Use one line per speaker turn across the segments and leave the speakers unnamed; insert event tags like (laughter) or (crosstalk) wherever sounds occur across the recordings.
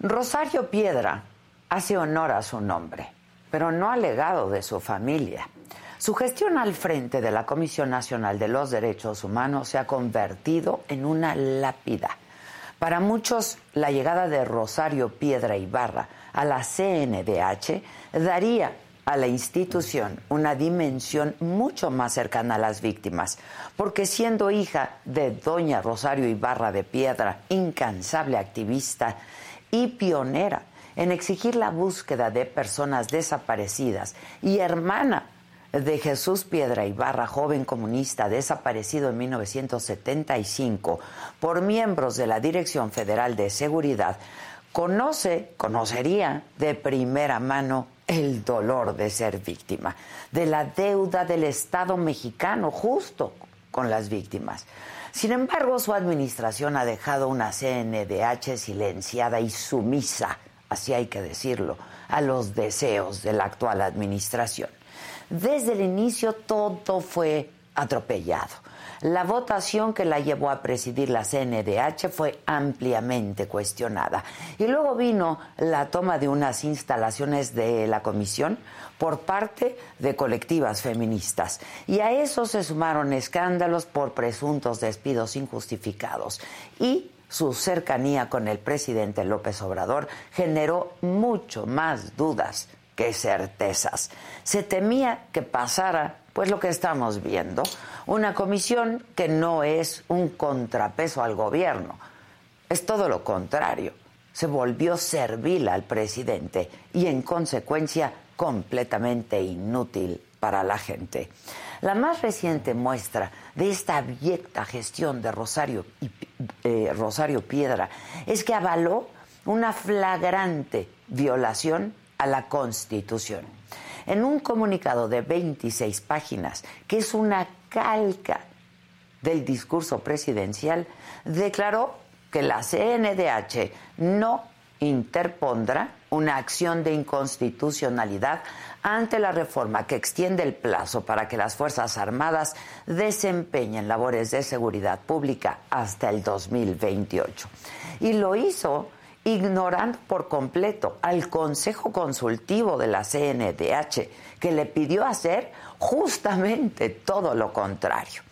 Rosario Piedra hace honor a su nombre, pero no al legado de su familia. Su gestión al frente de la Comisión Nacional de los Derechos Humanos se ha convertido en una lápida. Para muchos, la llegada de Rosario Piedra Ibarra a la CNDH daría a la institución una dimensión mucho más cercana a las víctimas, porque siendo hija de doña Rosario Ibarra de Piedra, incansable activista y pionera en exigir la búsqueda de personas desaparecidas y hermana de Jesús Piedra Ibarra, joven comunista desaparecido en 1975 por miembros de la Dirección Federal de Seguridad, conoce, conocería de primera mano el dolor de ser víctima, de la deuda del Estado mexicano justo con las víctimas. Sin embargo, su administración ha dejado una CNDH silenciada y sumisa, así hay que decirlo, a los deseos de la actual administración. Desde el inicio todo fue atropellado la votación que la llevó a presidir la CNDH fue ampliamente cuestionada. Y luego vino la toma de unas instalaciones de la comisión por parte de colectivas feministas. Y a eso se sumaron escándalos por presuntos despidos injustificados. Y su cercanía con el presidente López Obrador generó mucho más dudas que certezas. Se temía que pasara pues lo que estamos viendo, una comisión que no es un contrapeso al gobierno, es todo lo contrario. Se volvió servil al presidente y en consecuencia completamente inútil para la gente. La más reciente muestra de esta abyecta gestión de Rosario, eh, Rosario Piedra es que avaló una flagrante violación a la Constitución en un comunicado de 26 páginas, que es una calca del discurso presidencial, declaró que la CNDH no interpondrá una acción de inconstitucionalidad ante la reforma que extiende el plazo para que las Fuerzas Armadas desempeñen labores de seguridad pública hasta el 2028. Y lo hizo ignorando por completo al Consejo Consultivo de la CNDH, que le pidió hacer justamente todo lo contrario.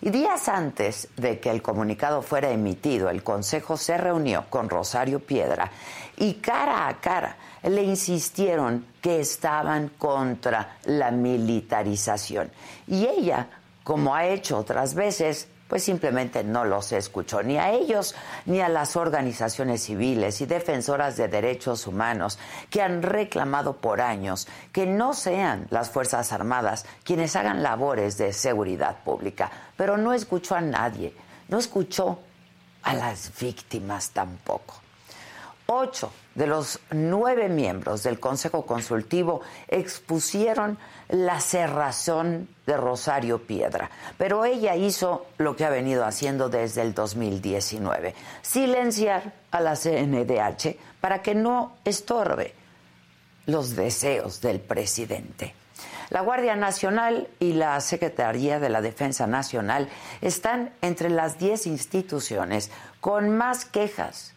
Y días antes de que el comunicado fuera emitido, el Consejo se reunió con Rosario Piedra y cara a cara le insistieron que estaban contra la militarización. Y ella, como ha hecho otras veces, pues simplemente no los escuchó, ni a ellos ni a las organizaciones civiles y defensoras de derechos humanos que han reclamado por años que no sean las Fuerzas Armadas quienes hagan labores de seguridad pública. Pero no escuchó a nadie, no escuchó a las víctimas tampoco. Ocho de los nueve miembros del Consejo Consultivo expusieron la cerrazón de Rosario Piedra, pero ella hizo lo que ha venido haciendo desde el 2019, silenciar a la CNDH para que no estorbe los deseos del presidente. La Guardia Nacional y la Secretaría de la Defensa Nacional están entre las 10 instituciones con más quejas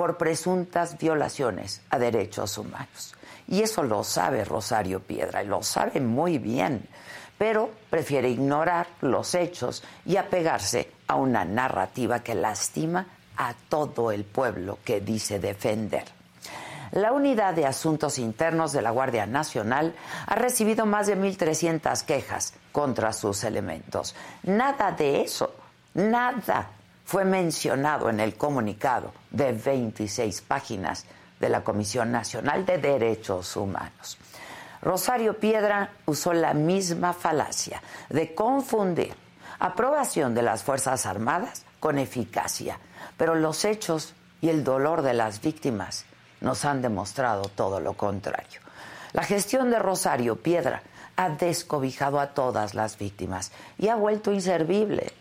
por presuntas violaciones a derechos humanos. Y eso lo sabe Rosario Piedra, y lo sabe muy bien, pero prefiere ignorar los hechos y apegarse a una narrativa que lastima a todo el pueblo que dice defender. La Unidad de Asuntos Internos de la Guardia Nacional ha recibido más de 1.300 quejas contra sus elementos. Nada de eso, nada fue mencionado en el comunicado de 26 páginas de la Comisión Nacional de Derechos Humanos. Rosario Piedra usó la misma falacia de confundir aprobación de las Fuerzas Armadas con eficacia, pero los hechos y el dolor de las víctimas nos han demostrado todo lo contrario. La gestión de Rosario Piedra ha descobijado a todas las víctimas y ha vuelto inservible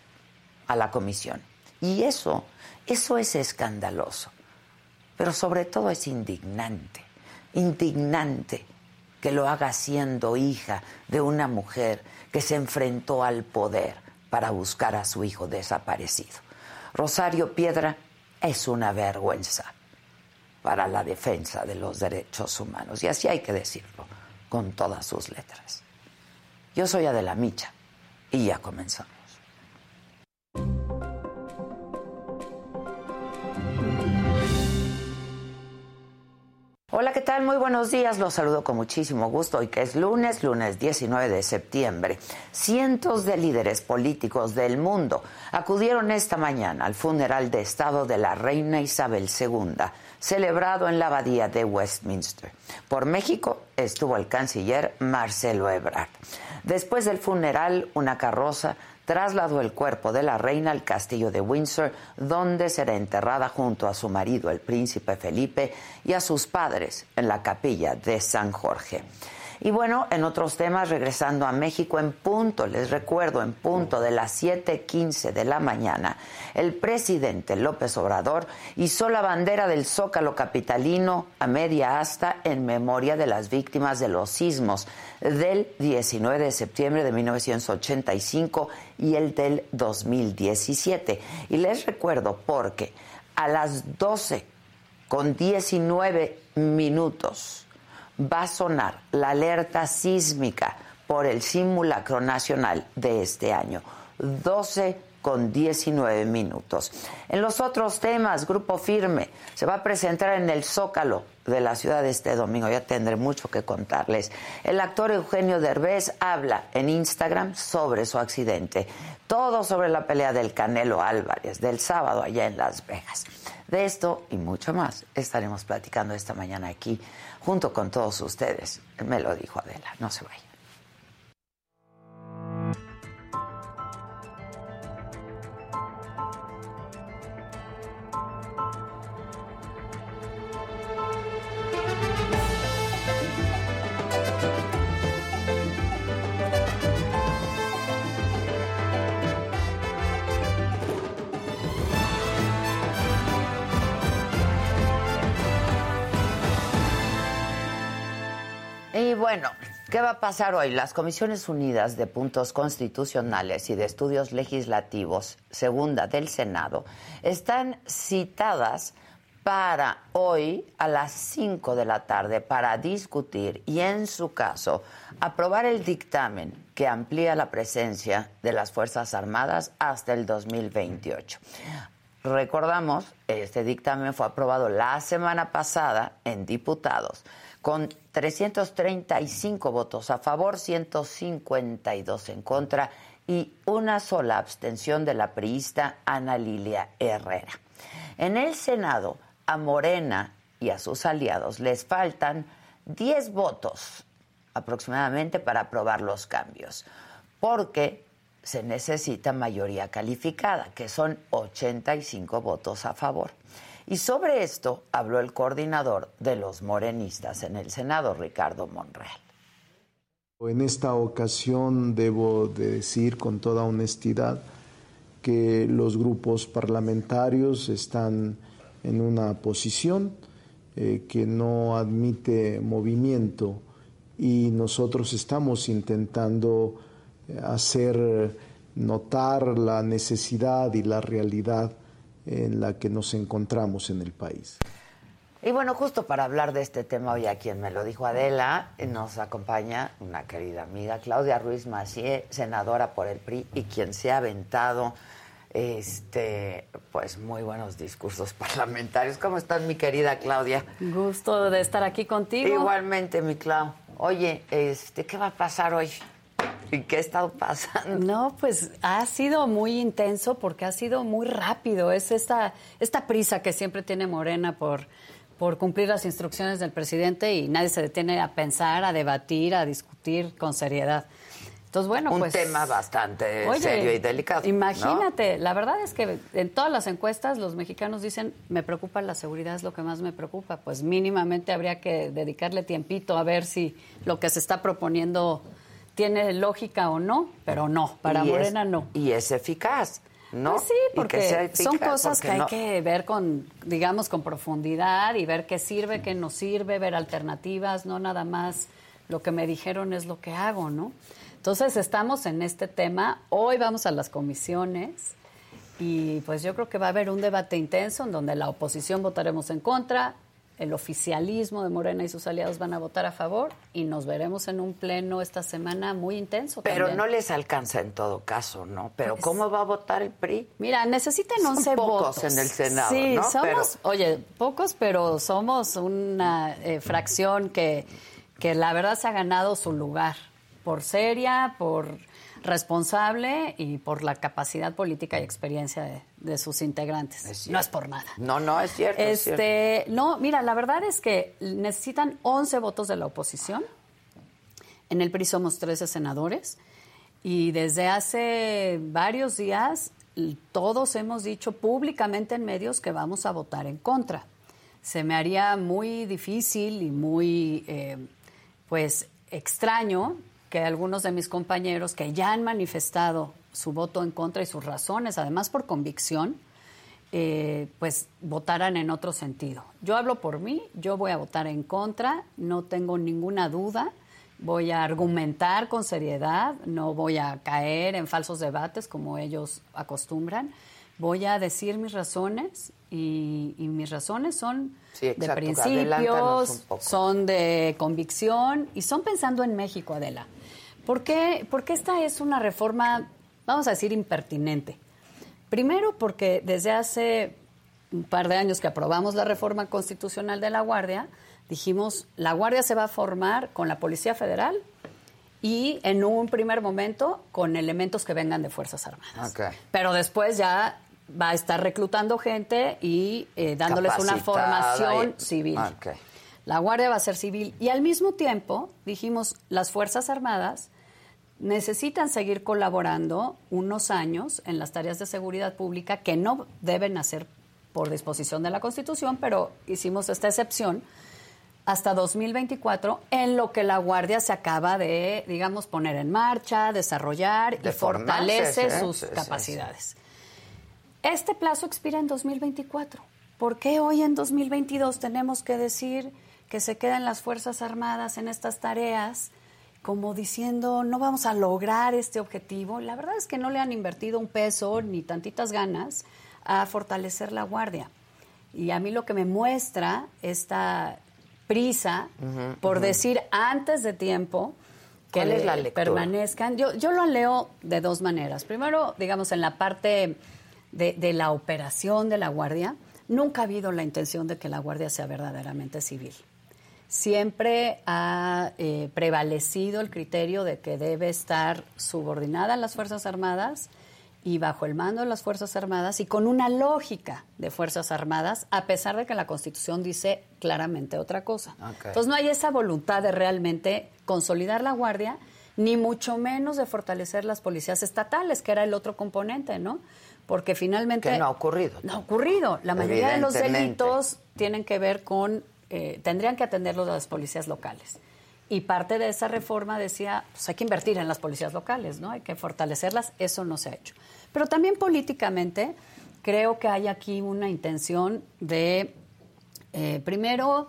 a la comisión. Y eso, eso es escandaloso pero sobre todo es indignante, indignante que lo haga siendo hija de una mujer que se enfrentó al poder para buscar a su hijo desaparecido. Rosario Piedra es una vergüenza. para la defensa de los derechos humanos. Y así hay que decirlo, con todas sus letras. Yo soy Adela Micha y ya comenzamos. Hola, ¿qué tal? Muy buenos días. Los saludo con muchísimo gusto hoy que es lunes, lunes 19 de septiembre. Cientos de líderes políticos del mundo acudieron esta mañana al funeral de Estado de la reina Isabel II, celebrado en la abadía de Westminster. Por México estuvo el canciller Marcelo Ebrard. Después del funeral, una carroza trasladó el cuerpo de la reina al castillo de Windsor, donde será enterrada junto a su marido, el príncipe Felipe, y a sus padres en la capilla de San Jorge. Y bueno, en otros temas, regresando a México en punto, les recuerdo, en punto de las 7:15 de la mañana, el presidente López Obrador hizo la bandera del Zócalo capitalino a media asta en memoria de las víctimas de los sismos del 19 de septiembre de 1985 y el del 2017. Y les recuerdo porque a las 12 con 19 minutos va a sonar la alerta sísmica por el simulacro nacional de este año. 12 con 19 minutos. En los otros temas, Grupo Firme se va a presentar en el Zócalo de la ciudad este domingo. Ya tendré mucho que contarles. El actor Eugenio Derbez habla en Instagram sobre su accidente. Todo sobre la pelea del Canelo Álvarez del sábado allá en Las Vegas. De esto y mucho más estaremos platicando esta mañana aquí junto con todos ustedes. Me lo dijo Adela, no se vaya. Bueno, ¿qué va a pasar hoy? Las Comisiones Unidas de Puntos Constitucionales y de Estudios Legislativos, segunda del Senado, están citadas para hoy a las 5 de la tarde para discutir y, en su caso, aprobar el dictamen que amplía la presencia de las Fuerzas Armadas hasta el 2028. Recordamos, este dictamen fue aprobado la semana pasada en diputados con 335 votos a favor, 152 en contra y una sola abstención de la priista Ana Lilia Herrera. En el Senado, a Morena y a sus aliados les faltan 10 votos aproximadamente para aprobar los cambios, porque se necesita mayoría calificada, que son 85 votos a favor. Y sobre esto habló el coordinador de los morenistas en el Senado, Ricardo Monreal.
En esta ocasión debo de decir con toda honestidad que los grupos parlamentarios están en una posición eh, que no admite movimiento y nosotros estamos intentando eh, hacer notar la necesidad y la realidad en la que nos encontramos en el país.
Y bueno, justo para hablar de este tema hoy a quien me lo dijo Adela, nos acompaña una querida amiga, Claudia Ruiz Macié, senadora por el PRI y quien se ha aventado este pues muy buenos discursos (laughs) parlamentarios. ¿Cómo estás, mi querida Claudia?
Gusto de estar aquí contigo.
Igualmente, mi Clau. Oye, este, ¿qué va a pasar hoy? ¿Y qué ha estado pasando?
No, pues ha sido muy intenso porque ha sido muy rápido. Es esta, esta prisa que siempre tiene Morena por, por cumplir las instrucciones del presidente y nadie se detiene a pensar, a debatir, a discutir con seriedad. Entonces, bueno,
un
pues.
tema bastante serio y delicado.
Imagínate, la verdad es que en todas las encuestas los mexicanos dicen, me preocupa la seguridad, es lo que más me preocupa. Pues mínimamente habría que dedicarle tiempito a ver si lo que se está proponiendo tiene lógica o no, pero no, para Morena no.
Y es eficaz. ¿No?
Pues sí, porque son cosas que hay que ver con, digamos, con profundidad y ver qué sirve, qué no sirve, ver alternativas, no nada más lo que me dijeron es lo que hago, ¿no? Entonces estamos en este tema. Hoy vamos a las comisiones y pues yo creo que va a haber un debate intenso en donde la oposición votaremos en contra, el oficialismo de Morena y sus aliados van a votar a favor y nos veremos en un pleno esta semana muy intenso.
Pero no les alcanza en todo caso, ¿no? Pero pues ¿cómo va a votar el PRI?
Mira, necesitan 11
pocos en el Senado,
sí,
¿no?
somos, oye, pocos, pero somos una eh, fracción que, que la verdad se ha ganado su lugar por seria, por responsable y por la capacidad política y experiencia de, sus integrantes. no es por nada.
No, no, es cierto.
Este, No, mira, la verdad es que necesitan 11 votos de la oposición. En el PRI somos 13 senadores y desde hace varios días todos hemos dicho públicamente en medios que vamos a votar en contra. Se me haría muy difícil y muy, eh, pues, extraño que algunos de mis compañeros que ya han manifestado su voto en contra y sus razones, además por convicción, eh, pues votaran en otro sentido. Yo hablo por mí, yo voy a votar en contra, no tengo ninguna duda, voy a argumentar con seriedad, no voy a caer en falsos debates como ellos acostumbran, voy a decir mis razones y, mis razones son de principios, son de convicción y son pensando en México, Adela. ¿Por qué? Porque esta es una reforma, vamos a decir, impertinente. Primero porque desde hace un par de años que aprobamos la reforma constitucional de la Guardia, dijimos, la Guardia se va a formar con la Policía Federal y en un primer momento con elementos que vengan de Fuerzas Armadas. Pero después ya va a estar reclutando gente y eh, dándoles una formación civil. La Guardia va a ser civil. Y al mismo tiempo dijimos, las Fuerzas Armadas necesitan seguir colaborando unos años en las tareas de seguridad pública que no deben hacer por disposición de la Constitución, pero hicimos esta excepción hasta 2024 en lo que la Guardia se acaba de, digamos, poner en marcha, desarrollar y fortalece sus capacidades. Este plazo expira en 2024. ¿Por qué hoy en 2022 tenemos que decir que se queden las Fuerzas Armadas en estas tareas como diciendo, no vamos a lograr este objetivo. La verdad es que no le han invertido un peso ni tantitas ganas a fortalecer la guardia. Y a mí lo que me muestra esta prisa por decir antes de tiempo que permanezcan. Yo, yo lo leo de dos maneras. Primero, digamos, en la parte de, de la operación de la guardia, nunca ha habido la intención de que la guardia sea verdaderamente civil siempre ha eh, prevalecido el criterio de que debe estar subordinada a las Fuerzas Armadas y bajo el mando de las Fuerzas Armadas y con una lógica de Fuerzas Armadas, a pesar de que la Constitución dice claramente otra cosa. Entonces no hay esa voluntad de realmente consolidar la Guardia, ni mucho menos de fortalecer las policías estatales, que era el otro componente, ¿no? Porque finalmente...
Que no ha ocurrido.
No ha ocurrido. La mayoría de los delitos tienen que ver con eh, tendrían que atenderlo las policías locales. Y parte de esa reforma decía, pues hay que invertir en las policías locales, ¿no? Hay que fortalecerlas, eso no se ha hecho. Pero también políticamente creo que hay aquí una intención de, eh, primero,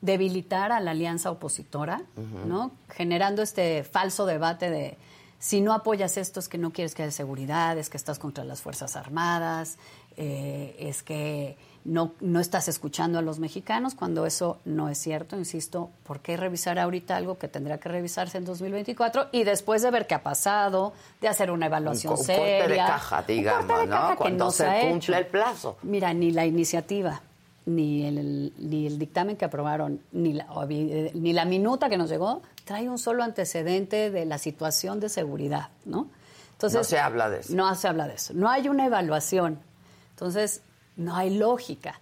debilitar a la alianza opositora, ¿no? Generando este falso debate de si no apoyas esto es que no quieres que haya seguridad, es que estás contra las Fuerzas Armadas, eh, es que no, no estás escuchando a los mexicanos cuando eso no es cierto, insisto, ¿por qué revisar ahorita algo que tendría que revisarse en 2024 y después de ver qué ha pasado, de hacer una evaluación
un,
seria?
Corte de caja, digamos, ¿no? cuando se, cumple el plazo.
Mira, ni la iniciativa, ni el, ni el dictamen que aprobaron, ni la, ni la minuta que nos llegó, trae un solo antecedente de la situación de seguridad, ¿no?
Entonces, no se habla de eso.
No se habla de eso. No hay una evaluación. Entonces, no hay lógica.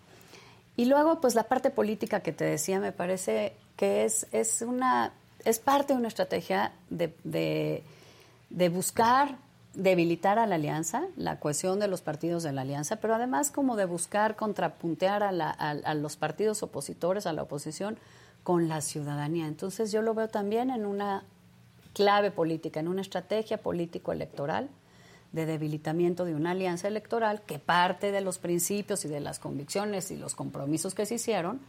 Y luego, pues la parte política que te decía, me parece que es, es, una, es parte de una estrategia de, de, buscar debilitar a la alianza, la cohesión de los partidos de la alianza, pero además como de buscar contrapuntear a, la, a, los partidos opositores, a la oposición, con la ciudadanía. Entonces yo lo veo también en una clave política, en una estrategia político-electoral de debilitamiento de una alianza electoral que parte de los principios y de las convicciones y los compromisos que se hicieron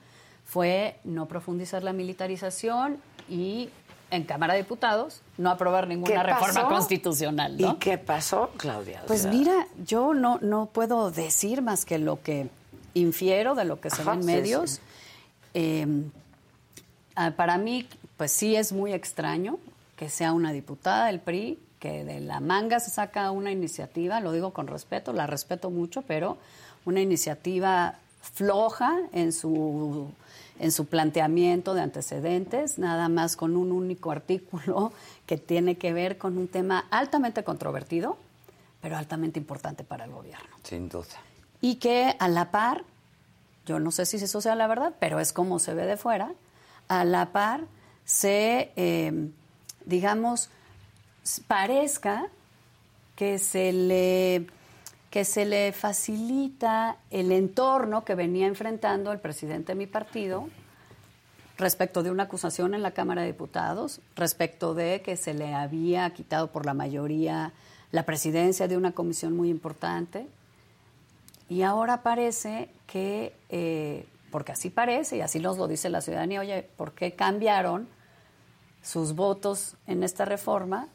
fue no profundizar la militarización y en Cámara de Diputados no aprobar ninguna reforma constitucional.
¿Y qué pasó, Claudia?
Pues mira, yo no, no puedo decir más que lo que infiero de lo que se ve en medios. em, para mí, pues sí es muy extraño que sea una diputada del PRI que de la manga se saca una iniciativa, lo digo con respeto, la respeto mucho, pero una iniciativa floja en su en su planteamiento de antecedentes, nada más con un único artículo que tiene que ver con un tema altamente controvertido, pero altamente importante para el gobierno.
Sin duda.
Y que a la par, yo no sé si eso sea la verdad, pero es como se ve de fuera, a la par se, eh, digamos, parezca que se le que se le facilita el entorno que venía enfrentando el presidente de mi partido respecto de una acusación en la Cámara de Diputados, respecto de que se le había quitado por la mayoría la presidencia de una comisión muy importante. Y ahora parece que, eh, porque así parece, y así nos lo dice la ciudadanía, oye, ¿por qué cambiaron sus votos en esta reforma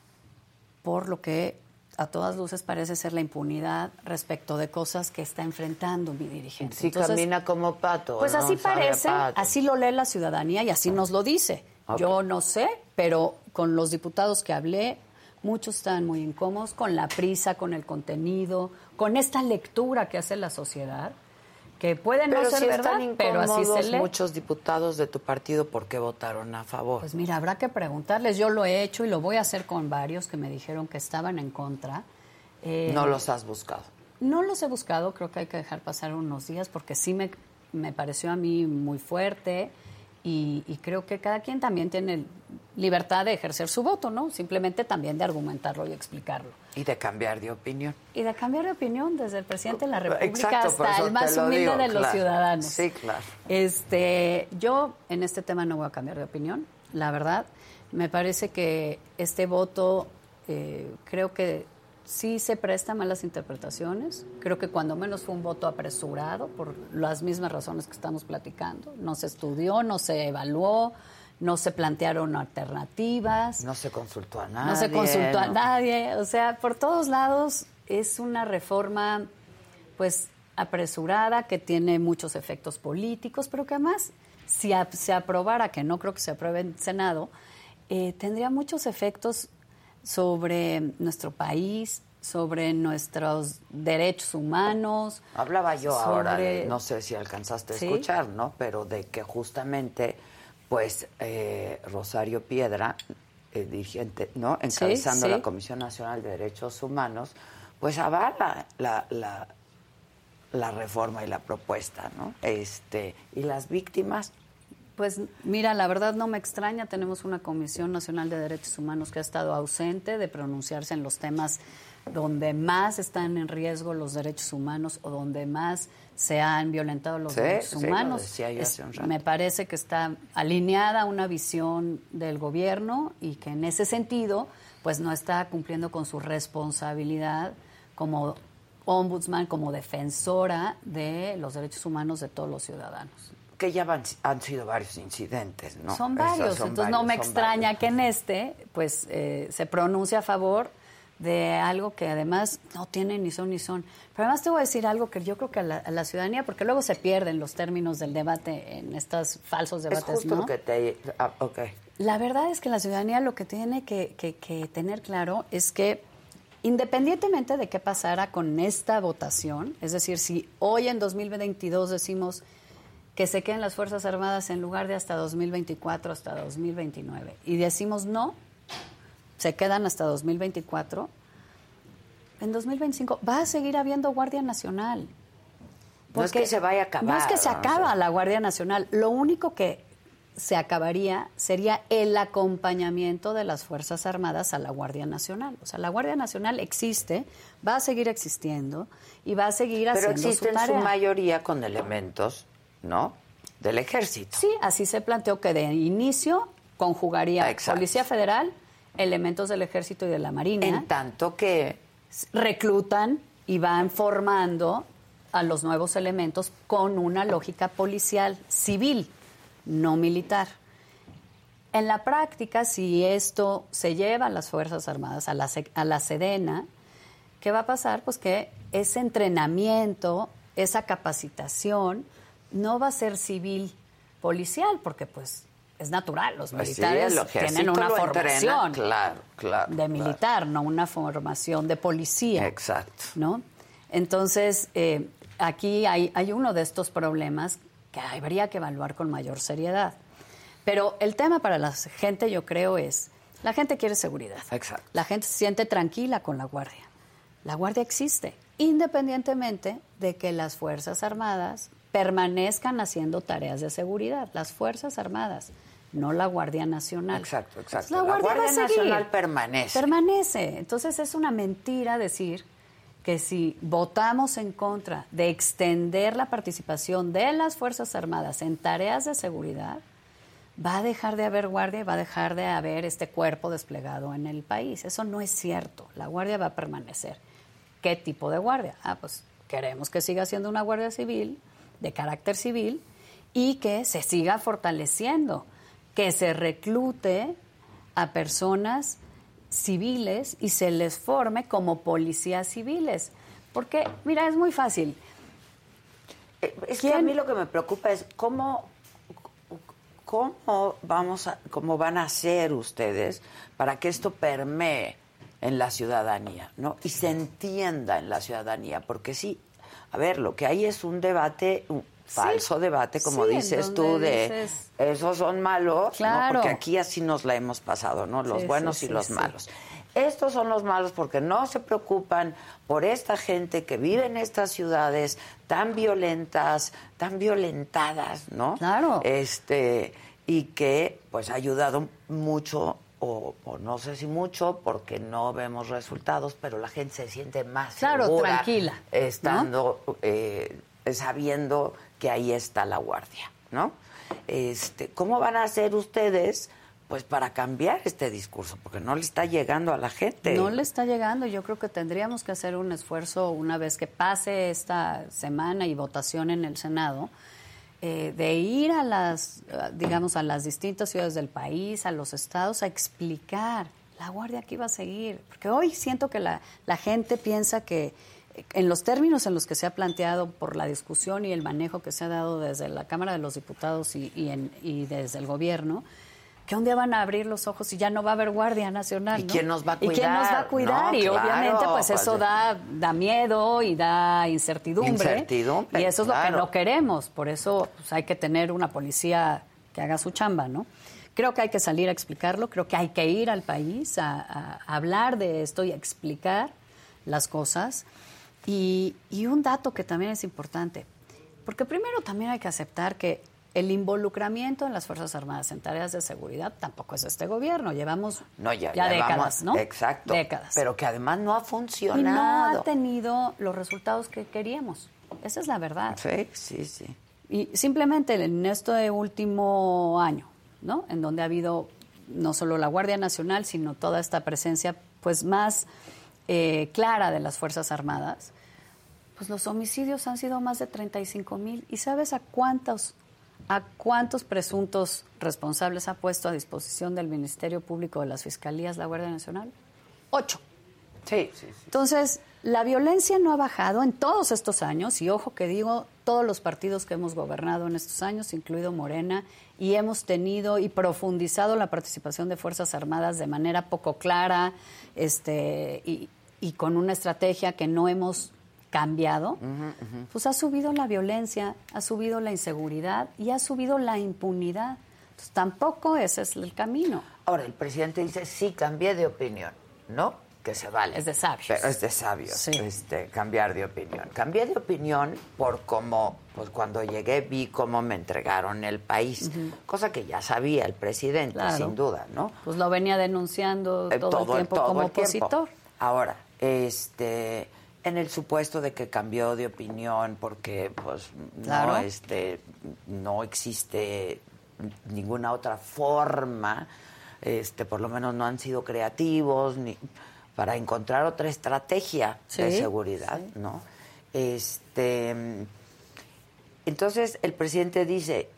por lo que a todas luces parece ser la impunidad respecto de cosas que está enfrentando mi dirigente.
Sí, camina como pato.
Pues así parece, así lo lee la ciudadanía y así nos lo dice. Yo no sé, pero con los diputados que hablé, muchos están muy incómodos con la prisa, con el contenido, con esta lectura que hace la sociedad que pueden no ser verdad, pero así se lee.
muchos diputados de tu partido, ¿por qué votaron a favor?
Pues mira, habrá que preguntarles. Yo lo he hecho y lo voy a hacer con varios que me dijeron que estaban en contra.
Eh, ¿No los has buscado?
No los he buscado, creo que hay que dejar pasar unos días porque sí me, me pareció a mí muy fuerte. Y, creo que cada quien también tiene libertad de ejercer su voto, ¿no? Simplemente también de argumentarlo y explicarlo.
Y de cambiar de opinión.
Y de cambiar de opinión desde el presidente de la República hasta el más humilde de los ciudadanos.
Sí, claro.
Este, yo en este tema no voy a cambiar de opinión, la verdad. Me parece que este voto eh, creo que sí se presta malas interpretaciones. Creo que cuando menos fue un voto apresurado por las mismas razones que estamos platicando. No se estudió, no se evaluó, no se plantearon alternativas.
No se consultó a nadie.
No se consultó a nadie. O sea, por todos lados es una reforma, pues, apresurada, que tiene muchos efectos políticos, pero que además, si se aprobara, que no creo que se apruebe en Senado, eh, tendría muchos efectos sobre nuestro país, sobre nuestros derechos humanos.
Hablaba yo ahora, no sé si alcanzaste a escuchar, ¿no? Pero de que justamente, pues, eh, Rosario Piedra, el dirigente, ¿no? Encabezando la Comisión Nacional de Derechos Humanos, pues avala la, la, la reforma y la propuesta, ¿no? Este, y las víctimas
pues mira, la verdad no me extraña, tenemos una Comisión Nacional de Derechos Humanos que ha estado ausente de pronunciarse en los temas donde más están en riesgo los derechos humanos o donde más se han violentado los derechos humanos. me parece que está alineada una visión del gobierno y que en ese sentido pues no está cumpliendo con su responsabilidad como ombudsman, como defensora de los derechos humanos de todos los ciudadanos
que ya han sido varios incidentes, ¿no?
Son varios, entonces no me extraña que en este, pues, eh, se pronuncie a favor de algo que además no tiene ni son ni son. Pero además te voy a decir algo que yo creo que a la, ciudadanía, porque luego se pierden los términos del debate en estos falsos debates,
es justo
¿no?
que te... Ah,
la verdad es que la ciudadanía lo que tiene que, que tener claro es que independientemente de qué pasara con esta votación, es decir, si hoy en 2022 decimos que se queden las Fuerzas Armadas en lugar de hasta 2024, hasta 2029. Y decimos no, se quedan hasta 2024. En 2025 va a seguir habiendo Guardia Nacional.
No es que se vaya a acabar.
No es que se acaba la Guardia Nacional. Lo único que se acabaría sería el acompañamiento de las Fuerzas Armadas a la Guardia Nacional. O sea, la Guardia Nacional existe, va a seguir existiendo y va a seguir haciendo
Pero existe
en
su mayoría con elementos ¿no? Del ejército.
Sí, así se planteó que de inicio conjugaría Policía Federal, elementos del ejército y de la Marina.
En tanto que
reclutan y van formando a los nuevos elementos con una lógica policial civil, no militar. En la práctica, si esto se lleva a las Fuerzas Armadas, a la, a la Sedena, ¿qué va a pasar? Pues que ese entrenamiento, esa capacitación, no va a ser civil, policial, porque pues es natural, los militares tienen una formación de militar, no una formación de policía.
Exacto.
¿no? Entonces, eh, aquí hay, hay uno de estos problemas que habría que evaluar con mayor seriedad. Pero el tema para la gente, yo creo, es, la gente quiere seguridad.
Exacto.
La gente se siente tranquila con la Guardia. La Guardia existe, independientemente de que las Fuerzas Armadas permanezcan haciendo tareas de seguridad. Las Fuerzas Armadas, no la Guardia Nacional.
Exacto, exacto. La Guardia, Nacional permanece.
Permanece. Entonces es una mentira decir que si votamos en contra de extender la participación de las Fuerzas Armadas en tareas de seguridad, va a dejar de haber guardia y va a dejar de haber este cuerpo desplegado en el país. Eso no es cierto. La guardia va a permanecer. ¿Qué tipo de guardia? Ah, pues queremos que siga siendo una guardia civil, de carácter civil, y que se siga fortaleciendo, que se reclute a personas civiles y se les forme como policías civiles. Porque, mira, es muy fácil.
Eh, es que a mí lo que me preocupa es cómo ¿cómo, vamos a, cómo van a hacer ustedes para que esto permee en la ciudadanía, ¿no? Y se entienda en la ciudadanía, porque sí, a ver, lo que hay es un debate, falso debate, como dices tú, de esos son malos, claro. porque aquí así nos la hemos pasado, ¿no? Los buenos y los malos. Estos son los malos porque no se preocupan por esta gente que vive en estas ciudades tan violentas, tan violentadas, ¿no?
Claro.
Este, y que pues ha ayudado mucho o, no sé si mucho porque no vemos resultados, pero la gente se siente más
claro, tranquila,
estando eh, sabiendo que ahí está la guardia, ¿no? Este, ¿cómo van a hacer ustedes pues para cambiar este discurso, porque no le está llegando a la gente.
No le está llegando, yo creo que tendríamos que hacer un esfuerzo una vez que pase esta semana y votación en el Senado, eh, de ir a las, digamos, a las distintas ciudades del país, a los estados, a explicar la guardia aquí va a seguir, porque hoy siento que la, la gente piensa que en los términos en los que se ha planteado por la discusión y el manejo que se ha dado desde la Cámara de los Diputados y, y, en, y desde el gobierno, que un día van a abrir los ojos y ya no va a haber Guardia Nacional.
¿Y quién nos va a cuidar?
¿Y quién nos va a cuidar? y obviamente pues eso da, da miedo y da incertidumbre.
Incertidumbre.
Y eso es lo que no queremos. Por eso pues, hay que tener una policía que haga su chamba, ¿no? Creo que hay que salir a explicarlo, creo que hay que ir al país a, hablar de esto y a explicar las cosas. Y, y un dato que también es importante, porque primero también hay que aceptar que el involucramiento en las Fuerzas Armadas en tareas de seguridad tampoco es este gobierno. Llevamos ya, décadas, ¿no?
Exacto.
Décadas.
Pero que además no ha funcionado.
Y no ha tenido los resultados que queríamos. Esa es la verdad.
Sí, sí, sí.
Y simplemente en este último año, ¿no? En donde ha habido no solo la Guardia Nacional, sino toda esta presencia pues más eh, clara de las Fuerzas Armadas, pues los homicidios han sido más de 35 mil. ¿Y sabes a cuántos ¿A cuántos presuntos responsables ha puesto a disposición del Ministerio Público de las Fiscalías la Guardia Nacional? Ocho.
Sí.
Entonces, la violencia no ha bajado en todos estos años, y ojo que digo, todos los partidos que hemos gobernado en estos años, incluido Morena, y hemos tenido y profundizado la participación de Fuerzas Armadas de manera poco clara este, y, y con una estrategia que no hemos cambiado, pues ha subido la violencia, ha subido la inseguridad y ha subido la impunidad. Entonces, tampoco ese es el camino.
Ahora, el presidente dice, sí, cambié de opinión, ¿no? Que se vale.
Es de sabios.
es de sabios este, cambiar de opinión. Cambié de opinión por cómo, pues cuando llegué vi cómo me entregaron el país, cosa que ya sabía el presidente, sin duda, ¿no?
Pues lo venía denunciando eh, todo, el tiempo como opositor.
Ahora, este en el supuesto de que cambió de opinión porque pues no este no existe ninguna otra forma este por lo menos no han sido creativos ni para encontrar otra estrategia de seguridad no este entonces el presidente dice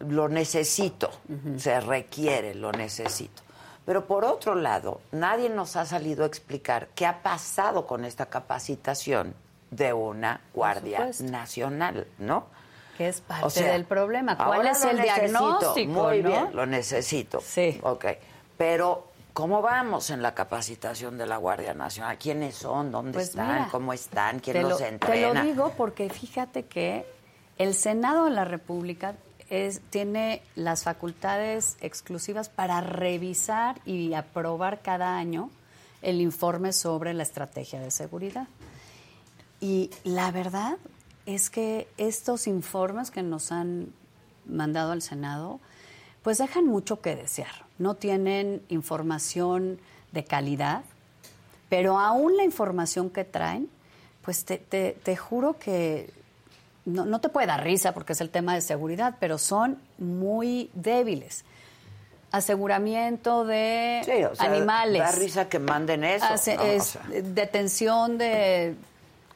lo necesito se requiere lo necesito pero por otro lado, nadie nos ha salido a explicar qué ha pasado con esta capacitación de una Guardia Nacional, ¿no?
Que es parte del problema. ¿Cuál es el diagnóstico?
Muy bien, lo necesito. Sí. Ok. Pero, ¿cómo vamos en la capacitación de la Guardia Nacional? ¿Quiénes son? ¿Dónde pues están? ¿Cómo están? ¿Quién los entrena?
Te lo digo porque fíjate que el Senado de la República es, tiene las facultades exclusivas para revisar y aprobar cada año el informe sobre la estrategia de seguridad. Y la verdad es que estos informes que nos han mandado al Senado, pues dejan mucho que desear. No tienen información de calidad, pero aún la información que traen, pues te, te juro que no, te puede dar risa porque es el tema de seguridad, pero son muy débiles. Aseguramiento de animales.
Da risa que manden eso.
Detención de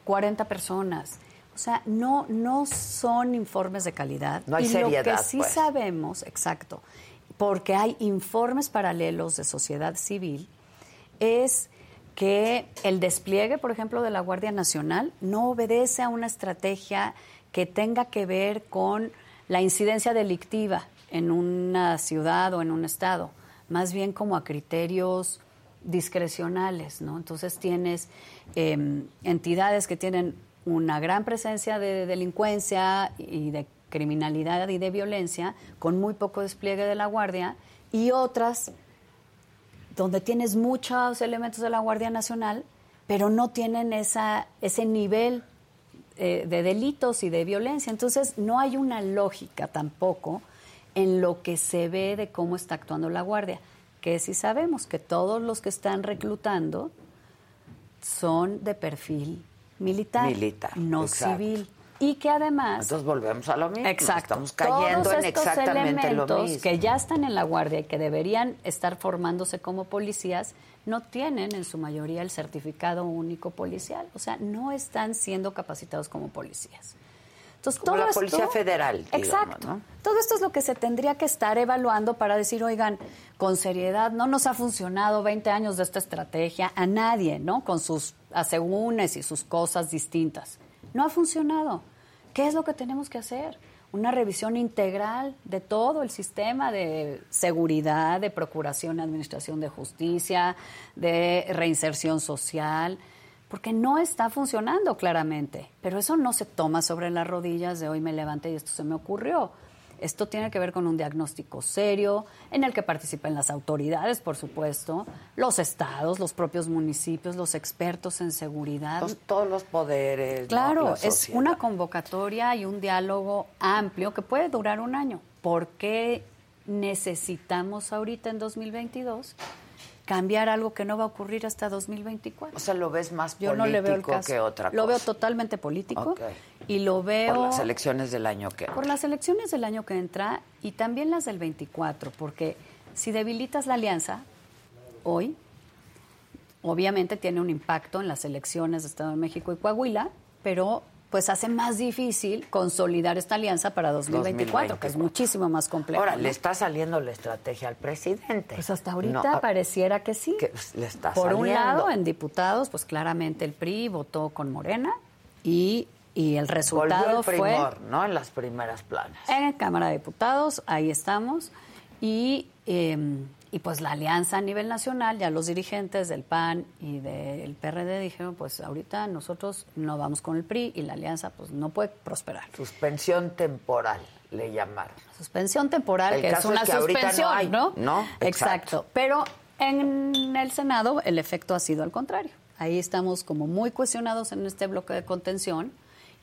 40 personas. O sea, no, no son informes de calidad.
No hay
y
seriedad,
Lo que sí
pues.
sabemos, exacto, porque hay informes paralelos de sociedad civil, es que el despliegue, por ejemplo, de la Guardia Nacional no obedece a una estrategia que tenga que ver con la incidencia delictiva en una ciudad o en un estado, más bien como a criterios discrecionales, ¿no? Entonces tienes em, entidades que tienen una gran presencia de delincuencia y de criminalidad y de violencia con muy poco despliegue de la Guardia y otras donde tienes muchos elementos de la Guardia Nacional, pero no tienen esa, ese nivel eh, de delitos y de violencia. Entonces, no hay una lógica tampoco en lo que se ve de cómo está actuando la Guardia, que si sabemos que todos los que están reclutando son de perfil militar, no civil. Y que además...
Entonces volvemos a lo mismo.
Exacto.
Estamos cayendo en exactamente lo mismo.
que ya están en la Guardia y que deberían estar formándose como policías, no tienen en su mayoría el certificado único policial, o sea, no están siendo capacitados como policías.
Entonces, como la Policía Federal.
exacto. Todo esto es lo que se tendría que estar evaluando para decir, oigan, con seriedad, no nos ha funcionado 20 años de esta estrategia a nadie, ¿no? Con sus asegúnes y sus cosas distintas. No ha funcionado. ¿Qué es lo que tenemos que hacer? una revisión integral de todo el sistema de seguridad, de procuración administración de justicia, de reinserción social, porque no está funcionando claramente. Pero eso no se toma sobre las rodillas de hoy me levanté y esto se me ocurrió. Esto tiene que ver con un diagnóstico serio en el que participan las autoridades, por supuesto, los estados, los propios municipios, los expertos en seguridad.
todos los poderes.
Claro, es una convocatoria y un diálogo amplio que puede durar un año. ¿Por qué necesitamos ahorita en 2022 cambiar algo que no va a ocurrir hasta 2024. O
sea, lo ves más político no le veo el que otra cosa.
Lo veo totalmente político y lo veo...
Por las elecciones del año que
Por las elecciones del año que entra y también las del 24, porque si debilitas la alianza hoy, obviamente tiene un impacto en las elecciones de Estado de México y Coahuila, pero pues hace más difícil consolidar esta alianza para 2024, que es muchísimo más complejo.
Ahora, le está saliendo la estrategia al presidente.
Pues hasta ahorita pareciera que sí.
le está
Por un lado, en diputados, pues claramente el PRI votó con Morena y, y el resultado
el
primor,
fue... ¿no? En las primeras planas.
En Cámara de Diputados, ahí estamos. Y em, y pues la alianza a nivel nacional, ya los dirigentes del PAN y del PRD dijeron, pues ahorita nosotros no vamos con el PRI y la alianza pues no puede prosperar.
Suspensión temporal, le llamaron.
Suspensión temporal, que es una suspensión, no,
¿no?
Exacto. Pero en el Senado el efecto ha sido al contrario. Ahí estamos como muy cuestionados en este bloque de contención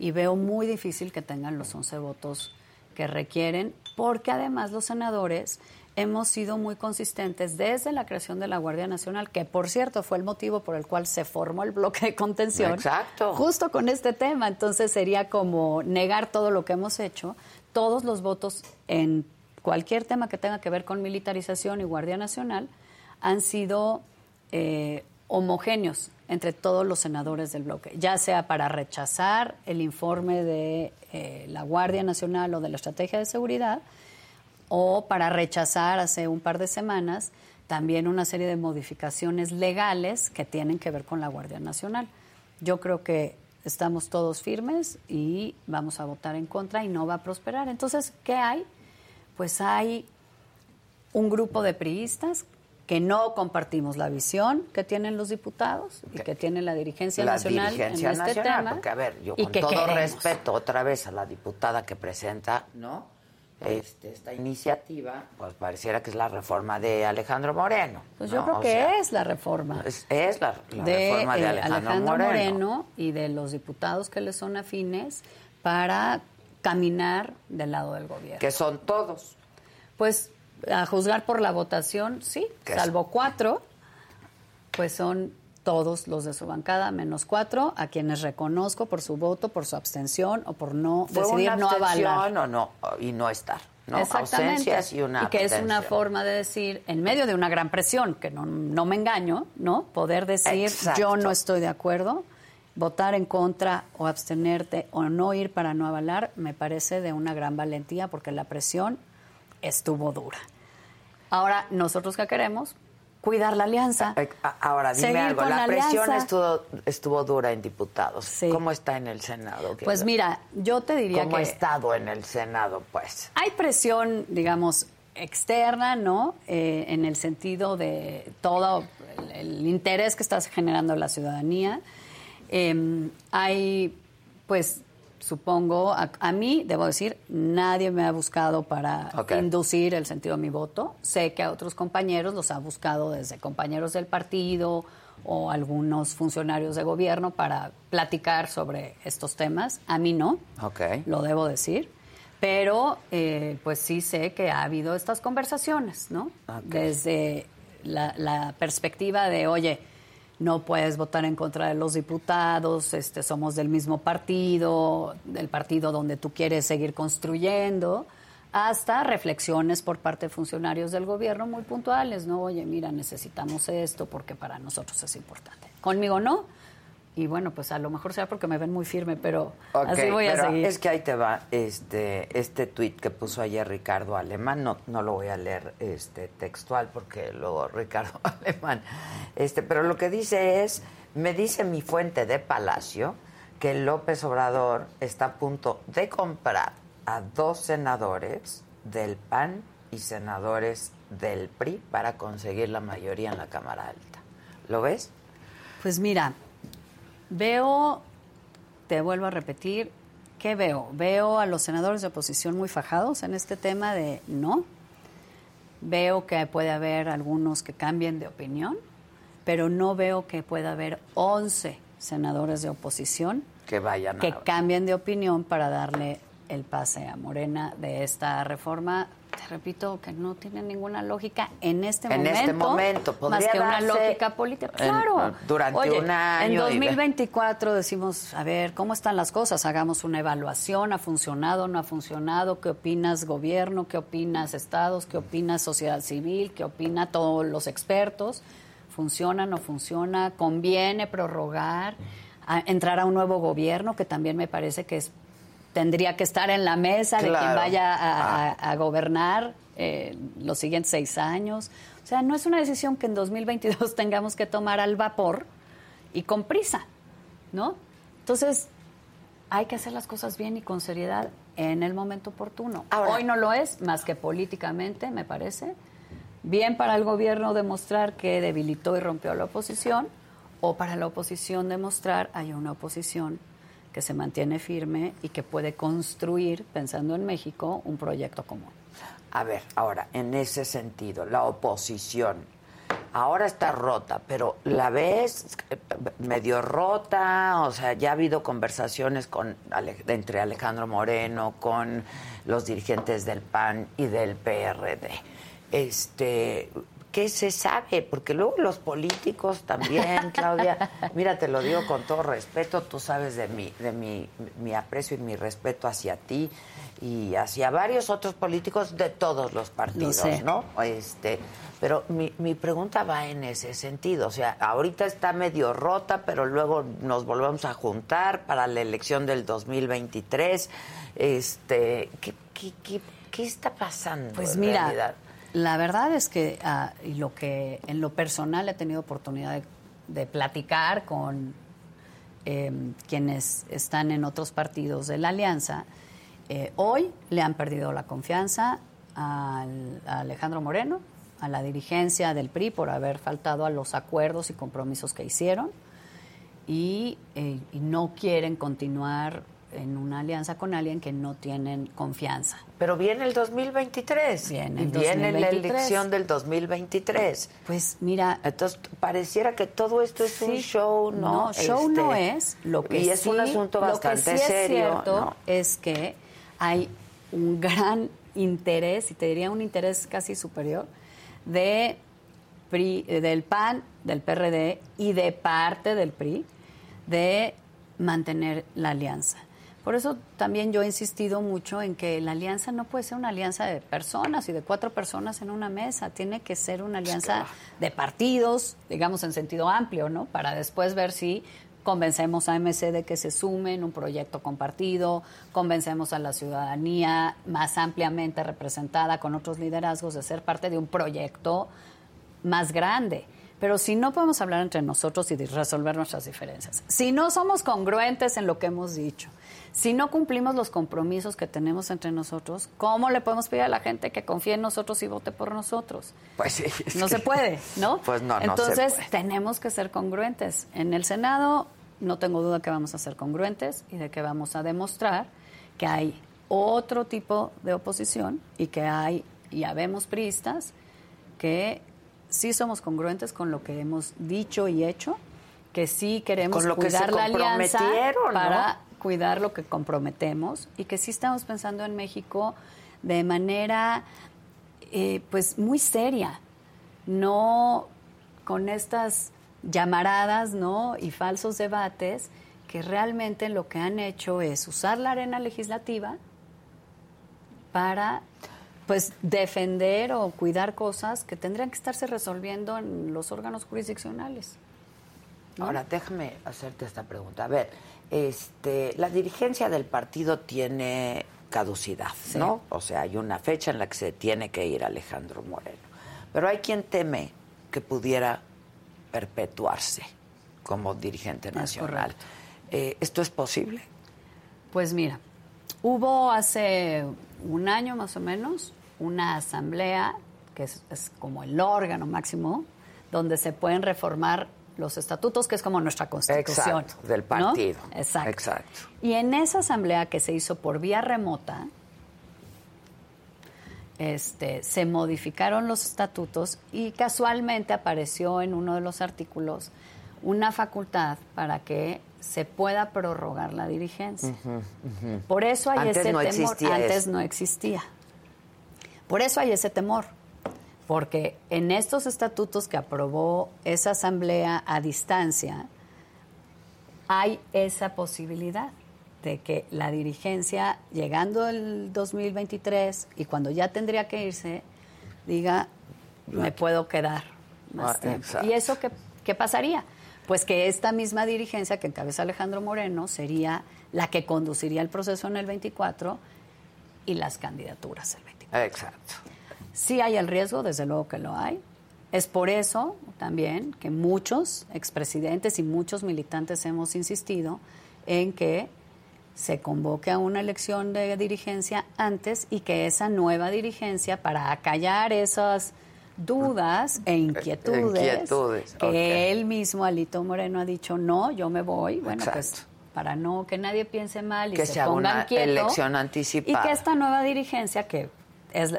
y veo muy difícil que tengan los 11 votos que requieren, porque además los senadores hemos sido muy consistentes desde la creación de la Guardia Nacional, que por cierto fue el motivo por el cual se formó el bloque de contención.
Exacto.
Justo con este tema. Entonces sería como negar todo lo que hemos hecho. Todos los votos en cualquier tema que tenga que ver con militarización y Guardia Nacional han sido eh, homogéneos entre todos los senadores del bloque, ya sea para rechazar el informe de eh, la Guardia Nacional o de la Estrategia de Seguridad, o para rechazar hace un par de semanas también una serie de modificaciones legales que tienen que ver con la Guardia Nacional. Yo creo que estamos todos firmes y vamos a votar en contra y no va a prosperar. Entonces, ¿qué hay? Pues hay un grupo de priistas que no compartimos la visión que tienen los diputados y que tiene la dirigencia nacional en este tema.
Porque, a ver, yo con todo respeto otra vez a la diputada que presenta, ¿no? Este, esta iniciativa, pues pareciera que es la reforma de Alejandro Moreno.
Pues yo creo que es la reforma.
Es, la, reforma de eh, Alejandro, Moreno.
y de los diputados que le son afines para caminar del lado del gobierno.
Que son todos.
Pues a juzgar por la votación, sí, salvo cuatro, pues son todos los de su bancada, menos cuatro, a quienes reconozco por su voto, por su abstención o por no decidir no avalar.
O no, y no estar. ¿no? Exactamente. y una
y que es una forma de decir, en medio de una gran presión, que no, no me engaño, ¿no? Poder decir, yo no estoy de acuerdo, votar en contra o abstenerte o no ir para no avalar, me parece de una gran valentía, porque la presión estuvo dura. Ahora, ¿nosotros qué queremos? Cuidar la alianza.
Ahora, dime algo, la, presión estuvo, estuvo dura en diputados. ¿Cómo está en el Senado?
Pues mira, yo te diría
que...
¿Cómo
ha estado en el Senado, pues?
Hay presión, digamos, externa, ¿no? Eh, en el sentido de todo el, interés que está generando la ciudadanía. Em, hay, pues, supongo, a, mí, debo decir, nadie me ha buscado para inducir el sentido de mi voto. Sé que a otros compañeros los ha buscado desde compañeros del partido o algunos funcionarios de gobierno para platicar sobre estos temas. A mí no, lo debo decir. Pero, eh, pues sí sé que ha habido estas conversaciones, ¿no? Desde la perspectiva de, oye, no puedes votar en contra de los diputados, este, somos del mismo partido, del partido donde tú quieres seguir construyendo, hasta reflexiones por parte de funcionarios del gobierno muy puntuales, ¿no? Oye, mira, necesitamos esto porque para nosotros es importante. Conmigo no, y bueno, pues a lo mejor sea porque me ven muy firme, pero así voy a seguir.
Es que ahí te va este este tweet que puso ayer Ricardo Alemán, no no lo voy a leer este textual porque luego (laughs) Ricardo Alemán este, pero lo que dice es, me dice mi fuente de Palacio que López Obrador está a punto de comprar a dos senadores del PAN y senadores del PRI para conseguir la mayoría en la Cámara Alta. ¿Lo ves?
Pues mira, Veo, te vuelvo a repetir, ¿qué veo? Veo a los senadores de oposición muy fajados en este tema de no. Veo que puede haber algunos que cambien de opinión, pero no veo que pueda haber 11 senadores de oposición
que vayan
que cambien de opinión para darle el pase a Morena de esta reforma te repito que no tiene ninguna lógica en este
en
momento.
este momento,
más que una lógica política. Claro.
durante un año.
En 2024 decimos, a ver, ¿cómo están las cosas? Hagamos una evaluación, ¿ha funcionado, no ha funcionado? ¿Qué opinas gobierno? ¿Qué opinas estados? ¿Qué opinas sociedad civil? ¿Qué opina todos los expertos? ¿Funciona, no funciona? ¿Conviene prorrogar? entrar a un nuevo gobierno, que también me parece que es tendría que estar en la mesa de quien vaya a, ah. gobernar eh, los siguientes seis años. O sea, no es una decisión que en 2022 (laughs) tengamos que tomar al vapor y con prisa, ¿no? Entonces, hay que hacer las cosas bien y con seriedad en el momento oportuno. Hoy no lo es, más que políticamente, me parece. Bien para el gobierno demostrar que debilitó y rompió a la oposición, o para la oposición demostrar hay una oposición que se mantiene firme y que puede construir, pensando en México, un proyecto común.
A ver, ahora, en ese sentido, la oposición ahora está rota, pero la ves medio rota, o sea, ya ha habido conversaciones con entre Alejandro Moreno, con los dirigentes del PAN y del PRD. Este, ¿Qué se sabe? Porque luego los políticos también, Claudia, (laughs) mira, te lo digo con todo respeto, tú sabes de mi, de mi, mi aprecio y mi respeto hacia ti y hacia varios otros políticos de todos los partidos, ¿no? Este, pero mi, mi pregunta va en ese sentido, o sea, ahorita está medio rota, pero luego nos volvemos a juntar para la elección del 2023. Este, ¿qué, qué, qué, qué está pasando?
Pues mira, la verdad es que ah, lo que en lo personal he tenido oportunidad de, platicar con em, quienes están en otros partidos de la alianza, eh, hoy le han perdido la confianza a Alejandro Moreno, a la dirigencia del PRI por haber faltado a los acuerdos y compromisos que hicieron y, eh, y no quieren continuar en una alianza con alguien que no tienen confianza.
Pero viene el 2023. Viene, el viene la elección del 2023.
Pues mira,
entonces pareciera que todo esto es un show, ¿no?
No, show no este, es. Lo que
y es un asunto bastante
lo que
sí
Es cierto es que hay un gran interés, y te diría un interés casi superior, de PRI, del PAN, del PRD y de parte del PRI de mantener la alianza. Por eso también yo he insistido mucho en que la alianza no puede ser una alianza de personas y de cuatro personas en una mesa, tiene que ser una alianza de partidos, digamos en sentido amplio, ¿no? Para después ver si convencemos a MC de que se sume en un proyecto compartido, convencemos a la ciudadanía más ampliamente representada con otros liderazgos de ser parte de un proyecto más grande. Pero si no podemos hablar entre nosotros y resolver nuestras diferencias, si no somos congruentes en lo que hemos dicho, si no cumplimos los compromisos que tenemos entre nosotros, ¿cómo le podemos pedir a la gente que confíe en nosotros y vote por nosotros?
Pues sí.
No se puede, ¿no?
Pues no,
no Entonces, tenemos que ser congruentes. En el Senado no tengo duda que vamos a ser congruentes y de que vamos a demostrar que hay otro tipo de oposición y que hay, y habemos priistas, que sí somos congruentes con lo que hemos dicho y hecho, que sí queremos cuidar la alianza para cuidar lo que comprometemos y que sí estamos pensando en México de manera eh, pues muy seria, no con estas llamaradas ¿no? y falsos debates que realmente lo que han hecho es usar la arena legislativa para pues defender o cuidar cosas que tendrían que estarse resolviendo en los órganos jurisdiccionales.
Ahora, déjame hacerte esta pregunta. A ver, este, la dirigencia del partido tiene caducidad, ¿no? O sea, hay una fecha en la que se tiene que ir Alejandro Moreno. Pero hay quien teme que pudiera perpetuarse como dirigente nacional. Eh, ¿Esto es posible?
Pues mira, hubo hace un año más o menos una asamblea, que es como el órgano máximo, donde se pueden reformar los estatutos, que es como nuestra constitución.
del partido.
Exacto. Y en esa asamblea que se hizo por vía remota, este, se modificaron los estatutos y casualmente apareció en uno de los artículos una facultad para que se pueda prorrogar la dirigencia. Por eso hay ese temor. Antes no existía. Por eso hay ese temor porque en estos estatutos que aprobó esa asamblea a distancia, hay esa posibilidad de que la dirigencia, llegando el 2023 y cuando ya tendría que irse, diga, me puedo quedar más ah, tiempo. ¿Y eso qué, qué pasaría? Pues que esta misma dirigencia que encabeza Alejandro Moreno sería la que conduciría el proceso en el 24 y las candidaturas el 24.
Exacto.
Sí hay el riesgo, desde luego que lo hay. Es por eso también que muchos expresidentes y muchos militantes hemos insistido en que se convoque a una elección de dirigencia antes y que esa nueva dirigencia, para acallar esas dudas e inquietudes, que él mismo, Alito Moreno, ha dicho, no, yo me voy, bueno, pues para no que nadie piense mal y
que
se,
pongan una elección anticipada.
Y que esta nueva dirigencia, que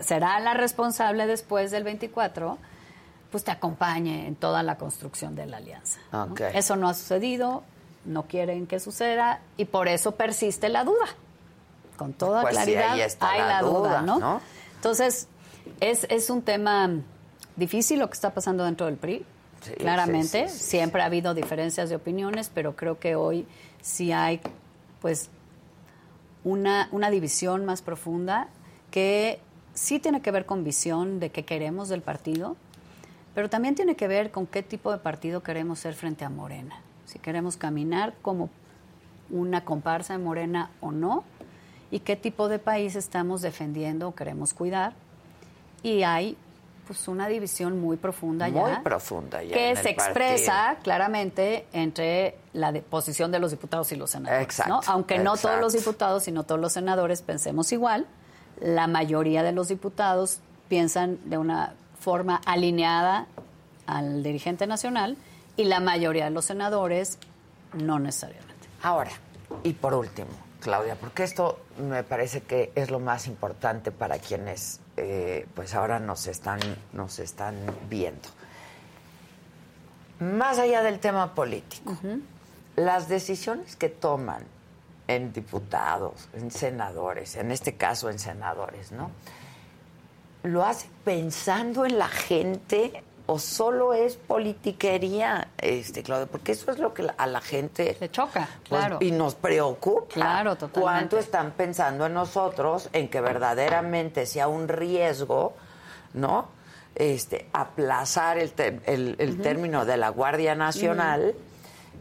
será la responsable después del 24, pues te acompañe en toda la construcción de la alianza. Eso no ha sucedido, no quieren que suceda y por eso persiste la duda. Con toda
pues
claridad
hay la, duda,
¿no? Entonces, es, es un tema difícil lo que está pasando dentro del PRI. claramente, siempre ha habido diferencias de opiniones, pero creo que hoy sí hay pues una, una división más profunda que sí tiene que ver con visión de qué queremos del partido, pero también tiene que ver con qué tipo de partido queremos ser frente a Morena. Si queremos caminar como una comparsa de Morena o no, y qué tipo de país estamos defendiendo o queremos cuidar. Y hay pues una división muy profunda
ya.
Muy
profunda ya.
Que se expresa claramente entre la posición de los diputados y los senadores. Exacto, Aunque no todos los diputados y no todos los senadores pensemos igual, la mayoría de los diputados piensan de una forma alineada al dirigente nacional y la mayoría de los senadores no necesariamente.
Ahora, y por último, Claudia, porque esto me parece que es lo más importante para quienes eh, pues ahora nos están, nos están viendo. Más allá del tema político, las decisiones que toman en diputados, en senadores, en este caso en senadores, ¿no? Lo hace pensando en la gente o solo es politiquería, este, Claudio, porque eso es lo que a la gente
le choca, pues, claro.
y nos preocupa.
Claro, totalmente.
¿Cuánto están pensando en nosotros en que verdaderamente sea un riesgo, ¿no? Este, aplazar el, el, término de la Guardia Nacional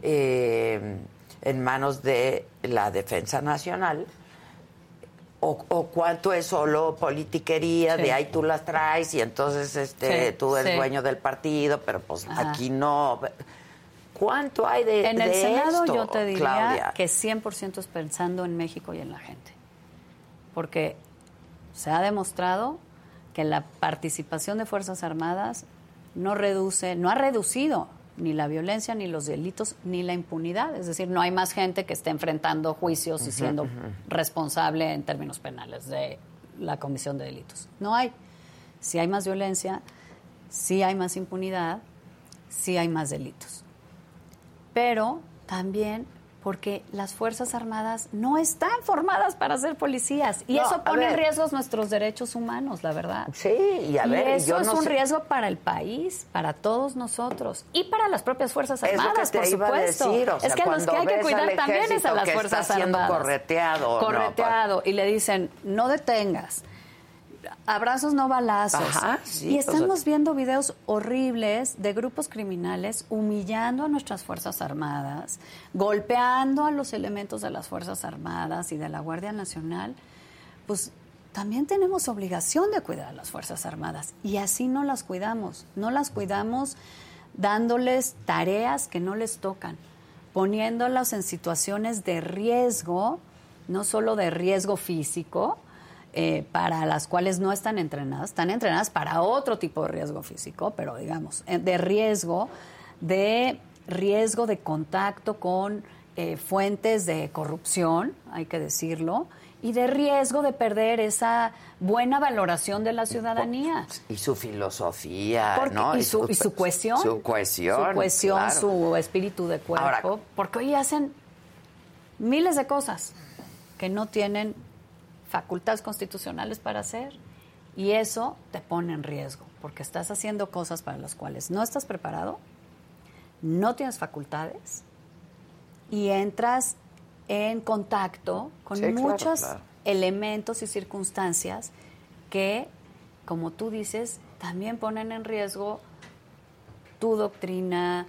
eh, en manos de la Defensa Nacional o, cuánto es solo politiquería de ahí tú las traes y entonces este tú eres dueño del partido, pero pues aquí no. ¿Cuánto hay de
En el Senado
yo
te diría que 100% es pensando en México y en la gente. Porque se ha demostrado que la participación de Fuerzas Armadas no reduce, no ha reducido ni la violencia, ni los delitos, ni la impunidad. Es decir, no hay más gente que esté enfrentando juicios y siendo responsable en términos penales de la comisión de delitos. No hay. Si hay más violencia, si hay más impunidad, si hay más delitos. Pero también porque las Fuerzas Armadas no están formadas para ser policías y eso pone en riesgo nuestros derechos humanos, la verdad.
Sí, y a ver,
eso es un riesgo para el país, para todos nosotros y para las propias Fuerzas Armadas, por supuesto. es que los que hay que cuidar también es a las Fuerzas Armadas.
correteado.
Correteado y le dicen, "No detengas." Abrazos no balazos. y estamos viendo videos horribles de grupos criminales humillando a nuestras Fuerzas Armadas, golpeando a los elementos de las Fuerzas Armadas y de la Guardia Nacional. Pues también tenemos obligación de cuidar a las Fuerzas Armadas y así no las cuidamos. No las cuidamos dándoles tareas que no les tocan, poniéndolas en situaciones de riesgo, no solo de riesgo físico, eh, para las cuales no están entrenadas, están entrenadas para otro tipo de riesgo físico, pero digamos, eh, de riesgo, de riesgo de contacto con eh, fuentes de corrupción, hay que decirlo, y de riesgo de perder esa buena valoración de la ciudadanía.
Y su filosofía, ¿no?
Y su, y su, cohesión.
Su cohesión.
Su cohesión, su espíritu de cuerpo. porque hoy hacen miles de cosas que no tienen facultades constitucionales para hacer y eso te pone en riesgo porque estás haciendo cosas para las cuales no estás preparado, no tienes facultades y entras en contacto con muchos elementos y circunstancias que, como tú dices, también ponen en riesgo tu doctrina,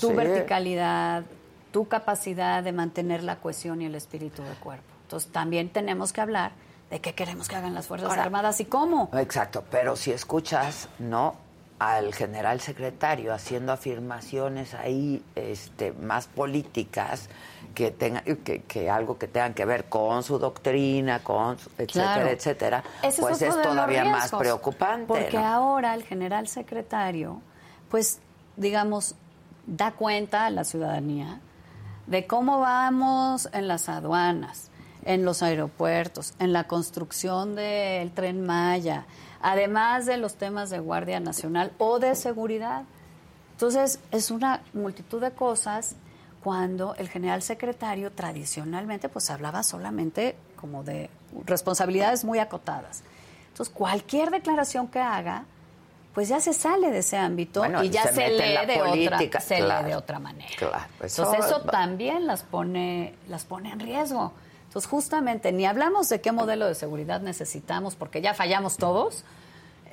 tu verticalidad, tu capacidad de mantener la cohesión y el espíritu del cuerpo. Entonces también tenemos que hablar de qué queremos que hagan las Fuerzas Armadas y cómo.
Exacto, pero si escuchas, ¿no? al general secretario haciendo afirmaciones ahí este, más políticas que, tenga, que, algo que tengan que ver con su doctrina, con etcétera, etcétera, pues es, todavía más preocupante.
Porque ahora el general secretario, pues digamos, da cuenta a la ciudadanía de cómo vamos en las aduanas, en los aeropuertos, en la construcción del tren Maya, además de los temas de Guardia Nacional o de seguridad. Entonces, es una multitud de cosas cuando el general secretario tradicionalmente pues hablaba solamente como de responsabilidades muy acotadas. Entonces, cualquier declaración que haga, pues ya se sale de ese ámbito y ya se, lee de otra se lee de otra manera. Pues Entonces, eso también las pone las pone en riesgo. Entonces, justamente, ni hablamos de qué modelo de seguridad necesitamos, porque ya fallamos todos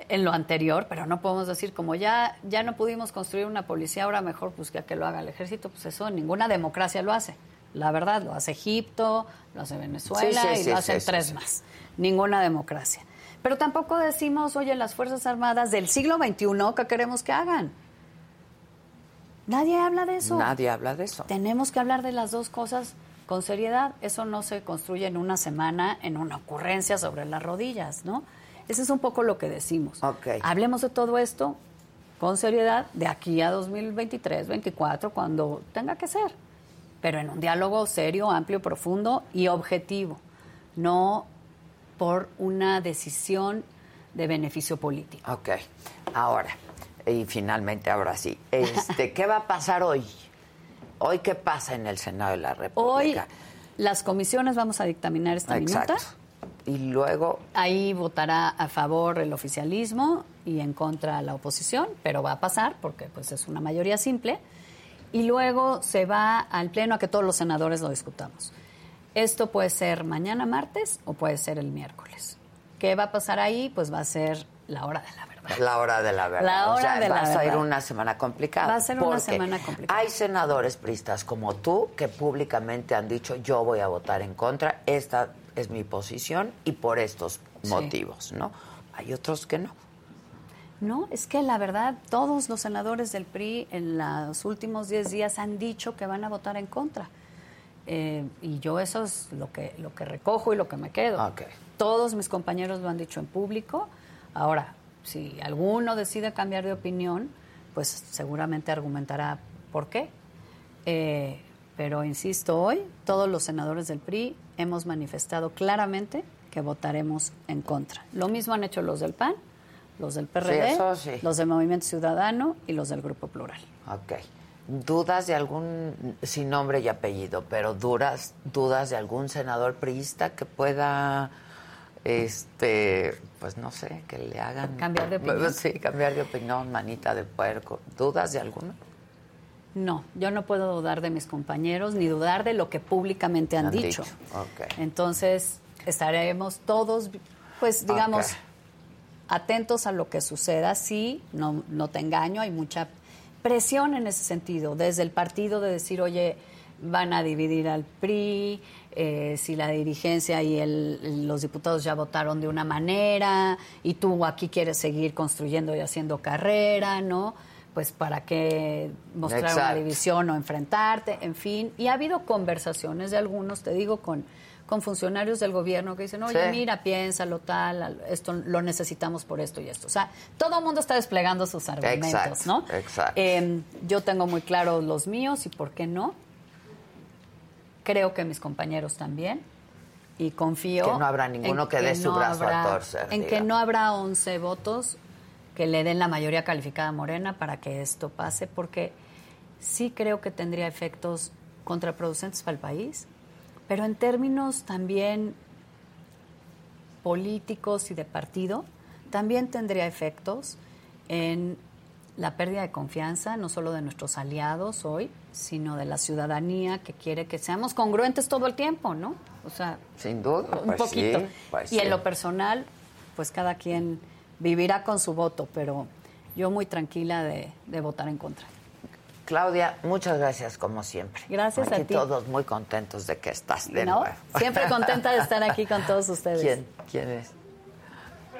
en lo anterior, pero no podemos decir, como ya, ya no pudimos construir una policía, ahora mejor pues que, que lo haga el ejército, pues eso ninguna democracia lo hace. La verdad, lo hace Egipto, lo hace Venezuela y lo hacen tres más. Ninguna democracia. Pero tampoco decimos, oye, las Fuerzas Armadas del siglo XXI, ¿qué queremos que hagan? Nadie habla de eso.
Nadie habla de eso.
Tenemos que hablar de las dos cosas con seriedad. Eso no se construye en una semana, en una ocurrencia sobre las rodillas, ¿no? Ese es un poco lo que decimos.
Okay.
Hablemos de todo esto con seriedad de aquí a 2023, 2024, cuando tenga que ser. Pero en un diálogo serio, amplio, profundo y objetivo. No por una decisión de beneficio político.
Ok. Ahora, y finalmente ahora sí, este, (laughs) ¿qué va a pasar hoy? Hoy, ¿qué pasa en el Senado de la República?
Hoy las comisiones vamos a dictaminar esta
Exacto.
minuta.
Y luego...
Ahí votará a favor el oficialismo y en contra la oposición, pero va a pasar porque pues es una mayoría simple. Y luego se va al Pleno a que todos los senadores lo discutamos. Esto puede ser mañana martes o puede ser el miércoles. ¿Qué va a pasar ahí? Pues va a ser la hora de la.
La hora de la verdad.
La hora
o sea,
de la
va a ser
verdad.
una semana complicada.
Va a ser una semana complicada.
Hay senadores pristas como tú que públicamente han dicho yo voy a votar en contra, esta es mi posición y por estos
Sí.
motivos, ¿no? Hay otros que no.
No, es que la verdad, todos los senadores del PRI en los últimos 10 días han dicho que van a votar en contra. Eh, y yo eso es lo que, lo que recojo y lo que me quedo. Todos mis compañeros lo han dicho en público. Ahora, si alguno decide cambiar de opinión, pues seguramente argumentará por qué. Eh, pero insisto, hoy todos los senadores del PRI hemos manifestado claramente que votaremos en contra. Lo mismo han hecho los del PAN, los del PRD,
sí.
los del Movimiento Ciudadano y los del Grupo Plural.
Ok. ¿Dudas de algún, sin nombre y apellido, pero dudas, dudas de algún senador priista que pueda, este, pues no sé, que le hagan...
¿Cambiar de opinión? (laughs)
Sí, cambiar de opinión, manita de puerco. ¿Dudas de alguno?
No, yo no puedo dudar de mis compañeros ni dudar de lo que públicamente han,
Han
dicho. Entonces, estaremos todos, pues digamos, atentos a lo que suceda. Sí, no, no te engaño, hay mucha presión en ese sentido, desde el partido de decir, oye, van a dividir al PRI, eh, si la dirigencia y el- los diputados ya votaron de una manera y tú aquí quieres seguir construyendo y haciendo carrera, ¿no? Pues para qué mostrar una división o enfrentarte, en fin. Y ha habido conversaciones de algunos, te digo, con, con funcionarios del gobierno que dicen, oye,
Sí.
mira, piénsalo tal, al- esto lo necesitamos por esto y esto. O sea, todo el mundo está desplegando sus argumentos,
Exacto,
¿no?
exacto.
Eh, yo tengo muy claro los míos y por qué no. Creo que mis compañeros también. Y confío.
Que no habrá ninguno
en
que dé su brazo a
habrá-
torcer,
En que no habrá 11 votos que le den la mayoría calificada a Morena para que esto pase, porque sí creo que tendría efectos contraproducentes para el país, pero en términos también políticos y de partido, también tendría efectos en la pérdida de confianza, no solo de nuestros aliados hoy, sino de la ciudadanía que quiere que seamos congruentes todo el tiempo, ¿no? O sea,
Sin duda.
un
pues
poquito.
sí, pues
y en
sí.
lo personal, pues cada quien vivirá con su voto, pero yo muy tranquila de, de votar en contra.
Claudia, muchas gracias como siempre.
Gracias a ti.
todos muy contentos de que estás de
¿No?
nuevo.
Siempre contenta de estar aquí con todos (laughs) ustedes.
¿Quién? ¿Quién es?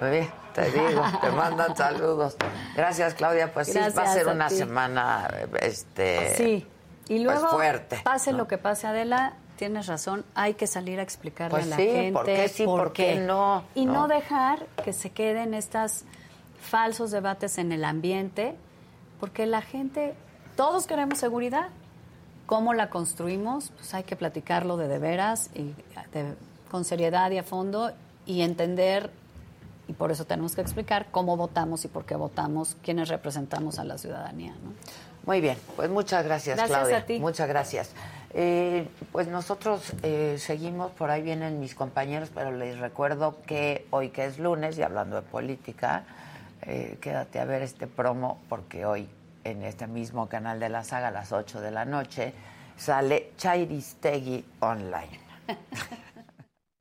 Bien, te digo, te mandan saludos. Gracias, Claudia. Pues sí, va a ser
a
una
ti.
semana, este...
Sí. Y
pues,
luego,
fuerte,
pase
¿no?
lo que pase, Adela, tienes razón, hay que salir a explicarle
Pues
a la
sí,
gente
¿por qué sí, por qué no?
Y no.
No.
dejar que se queden estos falsos debates en el ambiente, porque la gente, todos queremos seguridad. ¿Cómo la construimos? Pues hay que platicarlo de de veras y de- con seriedad y a fondo y entender y por eso tenemos que explicar cómo votamos y por qué votamos, quiénes representamos a la ciudadanía. ¿no?
Muy bien, pues muchas gracias,
Gracias
Claudia.
a ti.
Muchas gracias. Eh, pues nosotros eh, seguimos, por ahí vienen mis compañeros, pero les recuerdo que hoy que es lunes y hablando de política, eh, quédate a ver este promo porque hoy en este mismo canal de la saga a las 8 de la noche sale Chairistegui Online. (laughs)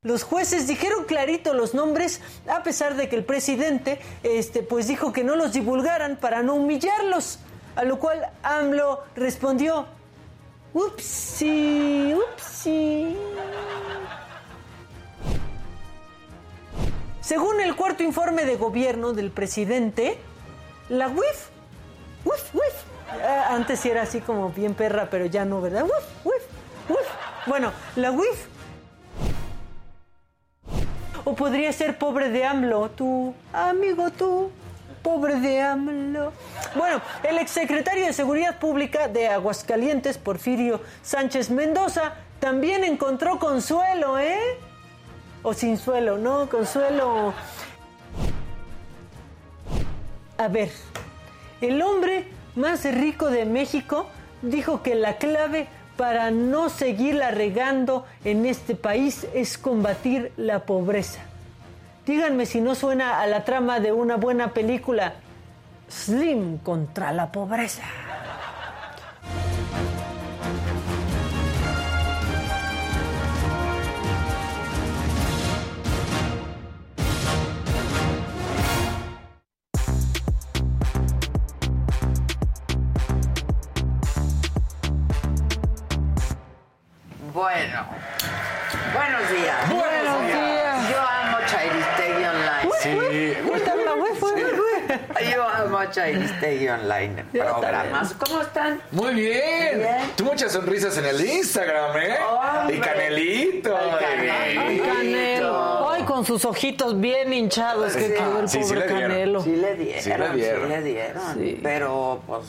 Los jueces dijeron clarito los nombres, a pesar de que el presidente este, pues dijo que no los divulgaran para no humillarlos. A lo cual AMLO respondió, upsi, upsi.
Según el cuarto informe de gobierno del presidente, la WIF, WIF, WIF, eh, antes era así como bien perra, pero ya no, ¿verdad? WIF, WIF, WIF. Bueno, la WIF. O podría ser pobre de AMLO, tú, amigo, tú, pobre de AMLO. Bueno, el exsecretario de Seguridad Pública de Aguascalientes, Porfirio Sánchez Mendoza, también encontró consuelo, ¿eh? O sin suelo, ¿no? Consuelo. A ver, el hombre más rico de México dijo que la clave para no seguirla regando en este país es combatir la pobreza. Díganme si no suena a la trama de una buena película, Slim contra la pobreza.
Bueno, buenos días.
Buenos días.
Yo amo Chairistegui Online.
Sí.
Yo amo Chairistegui Online. Programas. ¿Cómo están?
Muy bien.
Bien.
Tú muchas sonrisas en el Instagram, ¿eh?
Hombre.
Y Canelito.
El Canelito.
Canelo. Ay, con sus ojitos bien hinchados que
Sí.
quedó el
Sí, sí
pobre
le dieron.
Canelo.
Sí le dieron,
Sí le dieron.
sí le dieron.
Sí.
Pero pues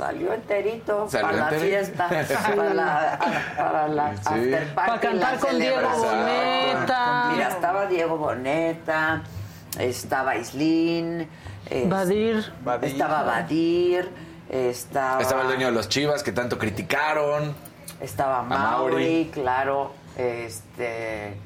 salió enterito
Salió
para la fiesta, (laughs) para la, para la
Sí.
after party,
Pa' cantar con Diego. Boneta.
Mira, estaba Diego Boneta, estaba Islín, es-
Badir.
Badir.
estaba Badir, estaba,
Estaba el dueño de los Chivas que tanto criticaron.
estaba
Mauri.
Mauri, claro, este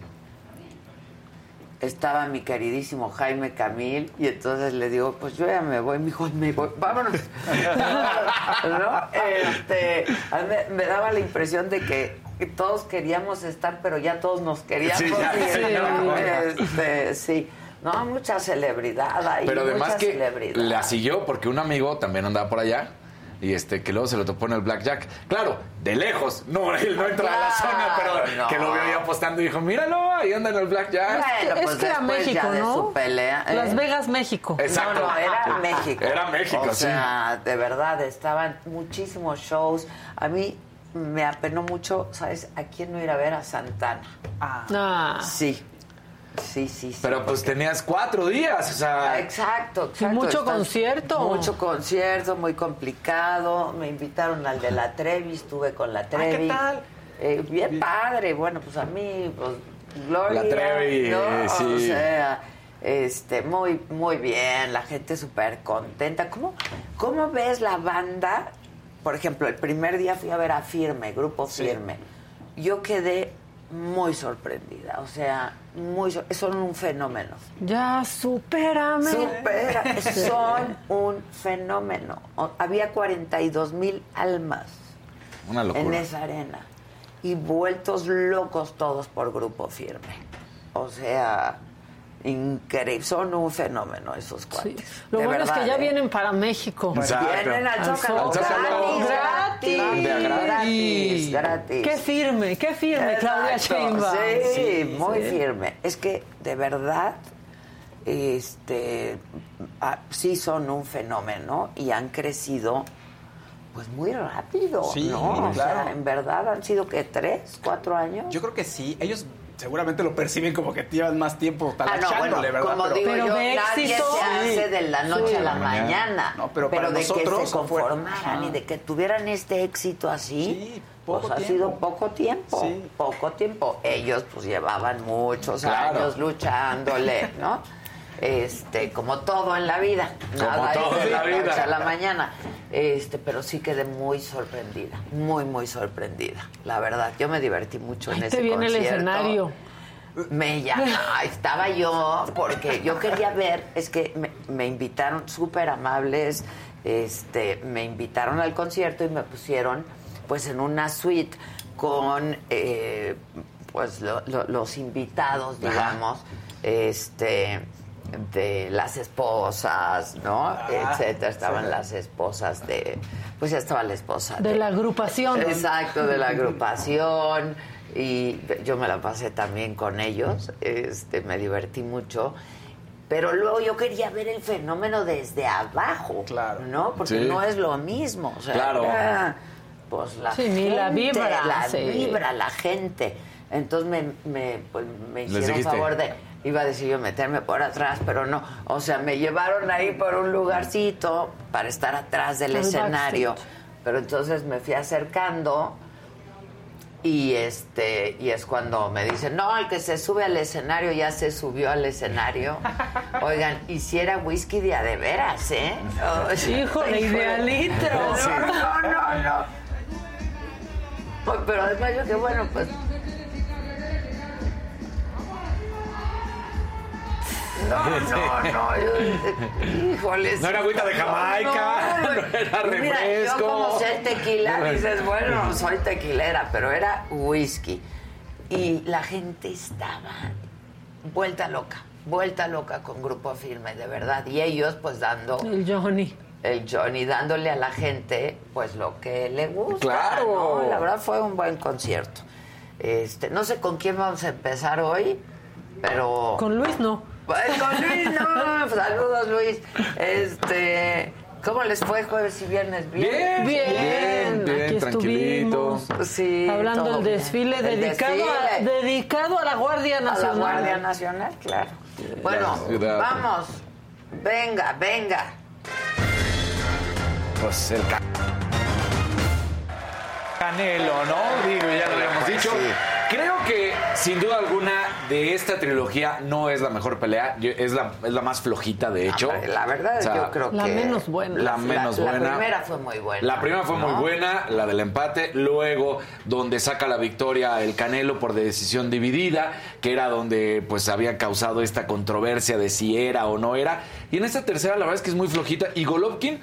estaba mi queridísimo Jaime Camil y entonces le digo, pues yo ya me voy, mi hijo, me voy, vámonos. (laughs) ¿No? Este, a mí me, daba la impresión de que todos queríamos estar, pero ya todos nos queríamos
Sí, ya,
ir,
sí,
¿no? Este, sí. No, mucha celebridad ahí,
Pero además
mucha
que
celebridad.
la siguió porque un amigo también andaba por allá. Y este, que luego se lo topó en el Blackjack. Claro, de lejos. No, (laughs) él no entra a la zona, pero
no.
que lo vio ahí apostando y dijo, míralo, ahí anda en el Blackjack.
Bueno,
es
pues
que era
después
México, ¿no?
su pelea, ¿eh?
Las Vegas, México.
Exacto.
No, no, era (laughs) México.
Era México,
o
sí.
sea, de verdad, estaban muchísimos shows. A mí me apenó mucho, ¿sabes? ¿A quién no ir a ver? A Santana.
Ah.
Sí. Sí, sí, sí.
Pero pues
porque-
tenías cuatro días, o sea.
Exacto,
mucho
Estás-
concierto.
Mucho concierto, muy complicado. Me invitaron al de la Trevi, estuve con la Trevi.
tal?
Eh, bien, padre. Bueno, pues a mí, pues, Gloria.
La Trevi,
¿no?
eh, sí.
O sea, este, muy, muy bien. La gente súper contenta. ¿Cómo, ¿Cómo ves la banda? Por ejemplo, el primer día fui a ver a Firme, Grupo Firme. Yo quedé muy sorprendida. O sea, muy, sor- son un fenómeno.
Ya, supérame.
Supera, (laughs) son un fenómeno. O- Había 42 mil almas
Una
en esa arena y vueltos locos todos por grupo firme. O sea, increíble. Son un fenómeno esos
Sí.
cuates.
Lo
De
bueno es que ya
¿eh?
vienen para México.
Exacto.
Vienen al
Al
Zócalo. Gratis, gratis,
Gratis.
gratis, gratis.
Qué firme, qué firme, Claudia Sheinbaum.
Sí, muy firme. Es que de verdad, este, ah, sí son un fenómeno y han crecido, pues muy rápido,
Sí,
¿no? O sea, en verdad han sido que tres, cuatro años.
Yo creo que sí. Ellos seguramente lo perciben como que llevan más tiempo
Ah, no,
talachándole,
bueno,
¿verdad?
como
Pero-
digo
Pero
yo,
de
nadie
éxito,
se hace de la noche a la
mañana.
mañana.
No, pero para
de que se
fue-
conformaran y de que tuvieran este éxito así,
Sí, poco
pues ha sido poco tiempo,
Sí.
poco tiempo. Ellos pues llevaban muchos
Claro.
años luchándole, ¿no? Este, como todo en la vida,
Como
nada es
todo en la
noche
vida.
a la mañana. Este, pero sí quedé muy sorprendida, muy muy sorprendida, la verdad. Yo me divertí mucho en
Ahí
ese
te viene el
concierto.
escenario.
Me llamaba, estaba yo, porque yo quería ver, es que me, me invitaron súper amables, este, me invitaron al concierto y me pusieron pues en una suite con eh, pues lo- lo- los invitados, digamos, este de las esposas, ¿no? Etcétera. Estaban las esposas de, pues ya estaba la esposa
De la agrupación.
Exacto, de la (laughs) agrupación. Y yo me la pasé también con ellos, este, me divertí mucho. Pero luego yo quería ver el fenómeno desde abajo, claro. ¿no? Porque no es lo mismo. O sea, claro. pues la sí, gente, la vibra. La vibra, la gente. Entonces me, me, pues, me hicieron favor de, iba a decir yo meterme por atrás, pero no. O sea, me llevaron ahí por un lugarcito para estar atrás del escenario. Pero entonces me fui acercando y este y es cuando me dicen, no, el que se sube al escenario ya se subió al escenario. (laughs) Oigan, hiciera whisky de a de veras, ¿eh? (laughs)
Híjole, y de litro. (laughs)
No, no, no, Pero además yo que bueno, pues No, no, no. (laughs) Híjoles.
No era agüita de Jamaica, no, era refresco. Mira,
yo como sé tequila, dices, bueno, soy tequilera, pero era whisky. Y la gente estaba vuelta loca, vuelta loca con Grupo Firme, de verdad. Y ellos, pues, dando...
El Johnny.
El Johnny dándole a la gente, pues, lo que le gusta.
Claro.
La verdad fue un buen concierto. Este, no sé con quién vamos a empezar hoy, pero...
Con Luis no.
Pues con Luis, no. (laughs) Saludos, Luis. Este. ¿Cómo les fue jueves y viernes?
Bien, bien, bien, Aquí tranquilito.
Sí,
Hablando del desfile, dedicado, A, dedicado a la Guardia Nacional.
A la Guardia Nacional, claro. Bueno, vamos. Venga, venga.
Pues el Canelo, ¿no? Digo, ya lo habíamos dicho. Creo que, sin duda alguna, de esta trilogía no es la mejor pelea. Es la, es la más flojita, de hecho.
La verdad, yo creo que.
La menos buena.
La menos buena.
La primera fue muy buena.
La primera fue muy buena, la del empate. Luego, donde saca la victoria el Canelo por decisión dividida, que era donde pues había causado esta controversia de si era o no era. Y en esta tercera, la verdad es que es muy flojita. Y Golovkin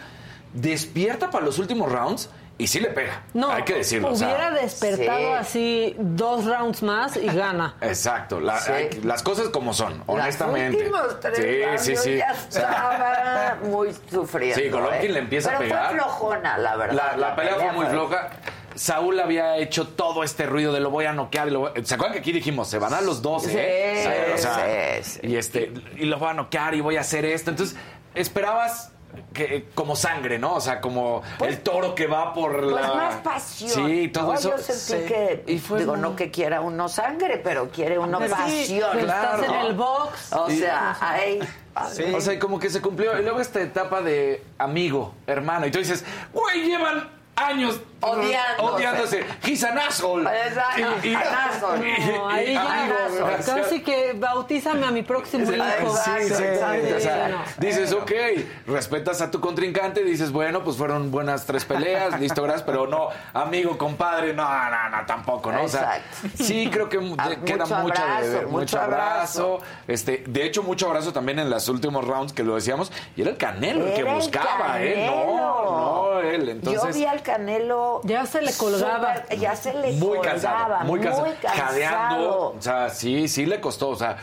despierta para los últimos rounds y sí le pega. No, hay que decirlo.
Hubiera despertado así dos rounds más y gana. (laughs)
Exacto. las cosas como son, honestamente.
Los tres sí, sí, sí. Ya estaba (laughs) muy sufriendo.
Sí, Golovkin ¿eh? le empieza
a
pegar.
Fue flojona, la verdad.
La, pelea, fue muy floja. Saúl había hecho todo este ruido de lo voy a noquear. Y lo ¿Se acuerdan que aquí dijimos, se van a los dos,
eh? Sí,
y, este, y lo voy a noquear y voy a hacer esto. Entonces, esperabas que, como sangre, ¿no? O sea, como pues, el toro que va por
pues
la...
más pasión.
Sí, todo eso.
Yo sentí que, y fue digo, no que quiera uno sangre, pero quiere uno pasión.
Estás en el box.
O sea, ahí...
O sea, como que se cumplió. Y luego esta etapa de amigo, hermano. Y tú dices, güey, llevan años odiándose. He's an asshole.
Exacto. Y,
no, ahí ya casi que bautízame a mi próximo hijo.
Sí, sí, o sea, dices, ok, respetas a tu contrincante, dices, bueno, pues fueron buenas tres peleas, listo, gracias, pero no, amigo, compadre, no, no, no, tampoco, ¿no? O sea, sí creo que ah, queda mucho, mucho, abrazo, mucho abrazo. Este, de hecho, mucho abrazo también en los últimos rounds que lo decíamos, y era el Canelo el que buscaba, ¿eh? No, no, él. Entonces,
Yo vi al Canelo
ya se le colgaba.
ya se le
muy
colgaba.
muy cansado.
Muy cansado.
Jadeando. O sea, sí, sí le costó. O sea,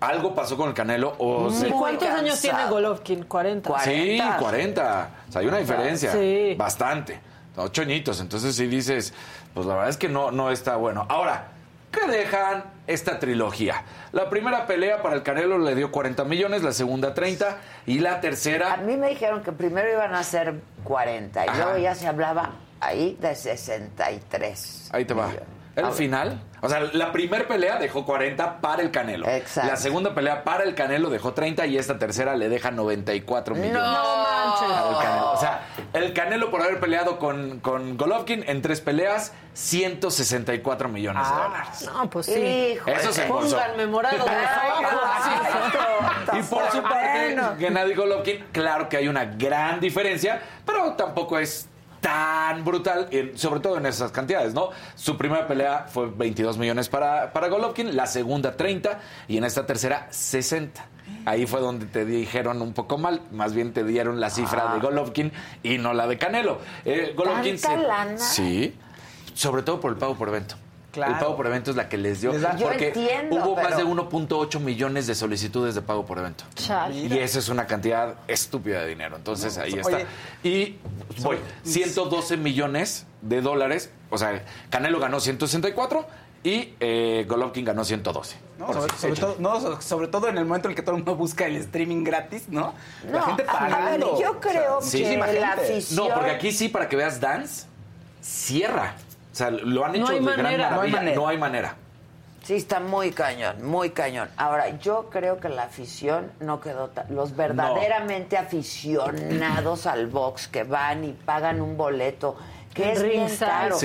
algo pasó con el Canelo. O
¿Cuántos años tiene Golovkin? 40.
Sí, 40. O sea, hay una diferencia. Sí. Bastante. Ocho añitos. Entonces, sí dices, pues la verdad es que no, no está bueno. Ahora, ¿qué dejan esta trilogía? La primera pelea para el Canelo le dio 40 millones, la segunda 30 y la tercera...
A mí me dijeron que primero iban a ser 40 y luego ya se hablaba ahí de 63.
Ahí te va. El final, o sea, la primera pelea dejó 40 para el Canelo.
Exacto.
La segunda pelea para el Canelo dejó 30 y esta tercera le deja 94 millones.
No manches.
O sea, el Canelo por haber peleado con, con Golovkin en tres peleas, 164 millones de ah, dólares.
No, pues sí.
Eso se
embolsó. Pónganme morado
Y por su parte, Gennady Golovkin, claro que hay una gran diferencia, pero tampoco es tan brutal, sobre todo en esas cantidades, ¿no? Su primera pelea fue 22 millones para, para Golovkin, la segunda 30 y en esta tercera 60. Ahí fue donde te dijeron un poco mal, más bien te dieron la cifra de ah. Golovkin y no la de Canelo.
Eh, Golovkin
Sí, sobre todo por el pago por evento. El pago por evento es la que les dio. porque hubo más de 1.8 millones de solicitudes de pago por evento. Y esa es una cantidad estúpida de dinero. Entonces ahí está. y voy, 112 millones de dólares. O sea, Canelo ganó 164 y eh, Golovkin ganó 112.
No, sobre, todo, no, sobre todo en el momento en el que todo el mundo busca el streaming gratis, ¿no? la gente pagando.
yo creo que la afición...
No, porque aquí sí, para que veas Dance, cierra. O sea, lo han hecho de gran maravilla. No hay manera. No hay manera.
Sí, está muy cañón, muy cañón. Ahora, yo creo que la afición no quedó tan... Los verdaderamente aficionados al box que van y pagan un boleto, que es bien caro.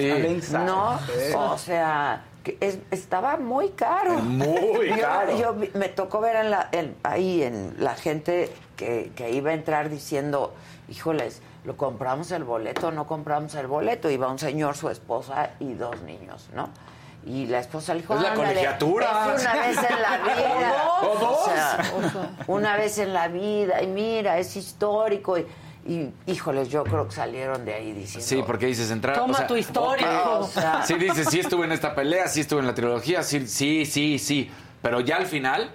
No, o sea, que estaba muy caro.
Muy (laughs) caro.
Yo, me tocó ver en la, ahí en la gente que, que iba a entrar diciendo, híjoles, lo compramos el boleto, no compramos el boleto. Iba un señor, su esposa y dos niños, ¿no? Y la esposa le dijo,
es la colegiatura.
Es una vez en la (laughs) vida.
¿O dos? O sea,
una vez en la vida. Y mira, es histórico. Y, y, híjoles, yo creo que salieron de ahí diciendo...
Sí, porque dices entrar...
Toma tu historia.
O sí dices, sí estuve en esta pelea, sí estuve en la trilogía, sí, sí, sí, sí. Pero ya al final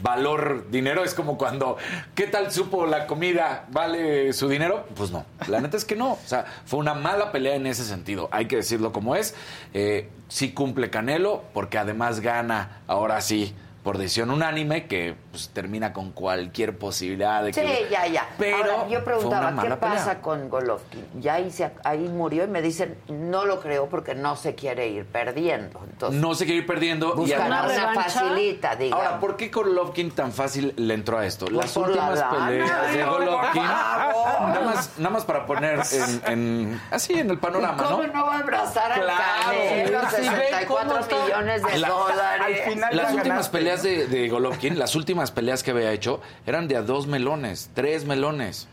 valor dinero es como cuando ¿qué tal supo la comida vale su dinero? Pues no, la neta es que no, o sea, fue una mala pelea en ese sentido, hay que decirlo como es, eh, sí cumple Canelo porque además gana ahora sí por decisión unánime que pues, termina con cualquier posibilidad de que...
Sí, ya, ya. Pero yo preguntaba, ¿qué pasa con Golovkin? Ya ahí, se, ahí murió y me dicen, no lo creo porque no se quiere ir perdiendo. Entonces,
no se quiere ir perdiendo.
y una, una facilita, digamos.
Ahora, ¿por qué Golovkin tan fácil le entró a esto? Pues Las últimas peleas de Golovkin... Nada más, nada más para poner en, así en el panorama,
¿Cómo ¿no? va a abrazar al Canelo? 64 millones de dólares. Al
final Las últimas peleas de, Golovkin, las últimas peleas que había hecho, eran de a dos melones, tres melones.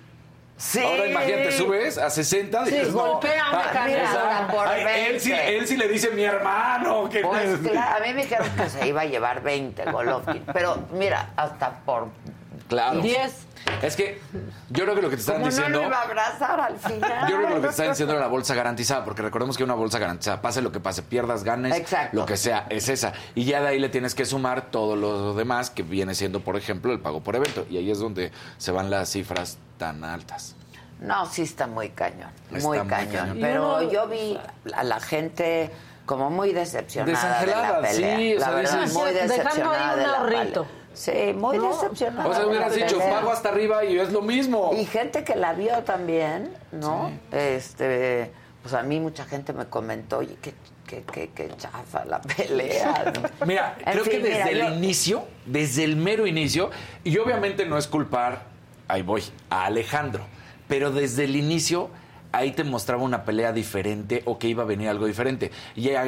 Sí.
Ahora imagínate, subes a 60.
Sí, golpea
ah, él, sí, él sí le dice mi hermano. Que
pues, (laughs) a mí me dijeron que se iba a llevar 20 Golovkin. Pero mira, hasta por
Claro.
10.
Es que yo creo que lo que te están diciendo.
No iba a abrazar al final.
Yo creo que lo que te están diciendo era la bolsa garantizada, porque recordemos que una bolsa garantizada, pase lo que pase, pierdas, ganes, lo que sea, es esa. Y ya de ahí le tienes que sumar todo lo demás, que viene siendo, por ejemplo, el pago por evento. Y ahí es donde se van las cifras tan altas.
No, sí está muy cañón. muy, cañón. Pero yo vi a la gente como muy decepcionada de la pelea. Sí, la verdad, muy decepcionada de la pelea. Sí, muy decepcionado.
O sea, hubieras dicho, pago hasta arriba y es lo mismo.
Y gente que la vio también, ¿no? Este, pues a mí mucha gente me comentó, oye, qué, qué, chafa la pelea. (laughs)
Mira, creo que desde el inicio, desde el mero inicio, y obviamente no es culpar, ahí voy, a Alejandro, pero desde el inicio ahí te mostraba una pelea diferente o que iba a venir algo diferente. ¿Y a,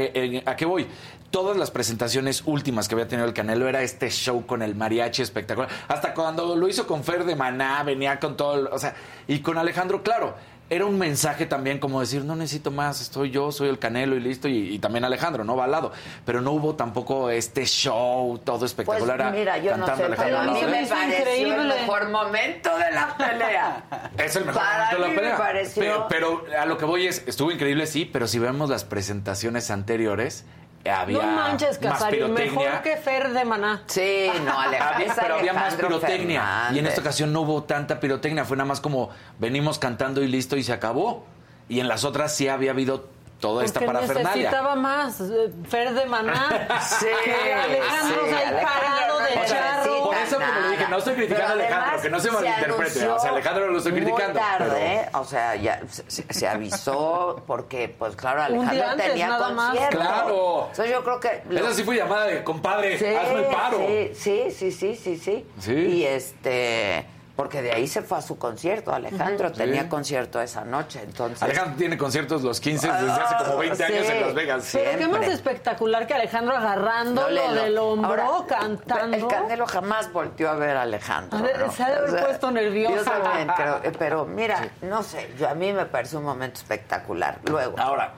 a, qué voy? Todas las presentaciones últimas que había tenido el Canelo era este show con el mariachi espectacular. Hasta cuando lo hizo con Fer de Maná, venía con todo, o sea, y con Alejandro, claro, era un mensaje también como decir, no necesito más, estoy yo, soy el Canelo y listo, y, también Alejandro, ¿no? Va al lado. Pero no hubo tampoco este show todo espectacular.
Pues mira, yo no sé, pero a mí me pareció el mejor momento de la pelea. (laughs)
Es el mejor momento de la pelea. Pareció... pero a lo que voy es, estuvo increíble, sí, pero si vemos las presentaciones anteriores había
no manches, Casarín, mejor que Fer de Maná.
Sí, no, Alejandro.
pero había más pirotecnia. Y en esta ocasión no hubo tanta pirotecnia. Fue nada más como venimos cantando y listo y se acabó. Y en las otras sí había habido toda esta parafernalia.
necesitaba más eh, Fer de Maná. (laughs)
sí,
que Alejandro sí, ahí parado de o sea,
Por eso como le dije, no estoy criticando a Alejandro, que no se malinterprete. O sea, Alejandro no lo estoy criticando.
Muy tarde, o sea, ya se, avisó porque, pues claro, Alejandro antes, tenía concierto.
Claro.
Entonces yo creo que...
Lo... Esa sí fue llamada de compadre, hazme el paro.
Sí, sí, sí, sí, sí, sí. Y este porque de ahí se fue a su concierto. Alejandro tenía concierto esa noche, entonces...
Alejandro tiene conciertos los 15 desde hace como 20 años en Las Vegas.
Pero qué más espectacular que Alejandro agarrándolo del hombro, cantando.
El Canelo jamás volteó a ver a Alejandro.
Se ha de haber puesto nervioso.
Yo también (laughs) creo, eh, pero mira, no sé, yo, a mí me parece un momento espectacular. Luego...
Ahora...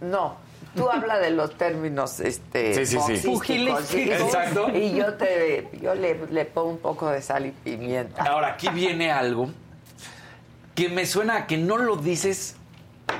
No, tú hablas de los términos este
sí, sí,
sí.
Exacto.
y yo te yo le, le, pongo un poco de sal y pimienta.
Ahora, aquí viene algo que me suena a que no lo dices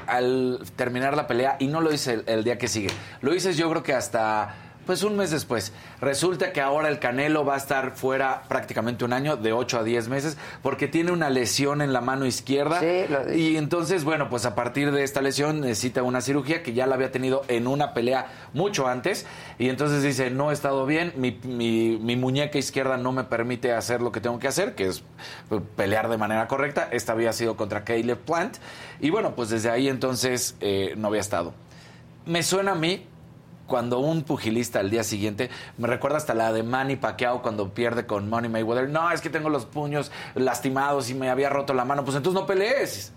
al terminar la pelea y no lo dices el, día que sigue. Lo dices yo creo que hasta Pues un mes después. Resulta que ahora el Canelo va a estar fuera prácticamente un año, de 8 a 10 meses, porque tiene una lesión en la mano izquierda.
Sí, lo
y entonces, bueno, pues a partir de esta lesión necesita una cirugía que ya la había tenido en una pelea mucho antes. Y entonces dice, no he estado bien, mi, mi, mi muñeca izquierda no me permite hacer lo que tengo que hacer, que es pues, pelear de manera correcta. Esta había sido contra Caleb Plant. Y bueno, pues desde ahí entonces eh, no había estado. Me suena a mí cuando un pugilista al día siguiente, me recuerda hasta la de Manny Pacquiao cuando pierde con Money Mayweather, no, es que tengo los puños lastimados y me había roto la mano, pues entonces no pelees,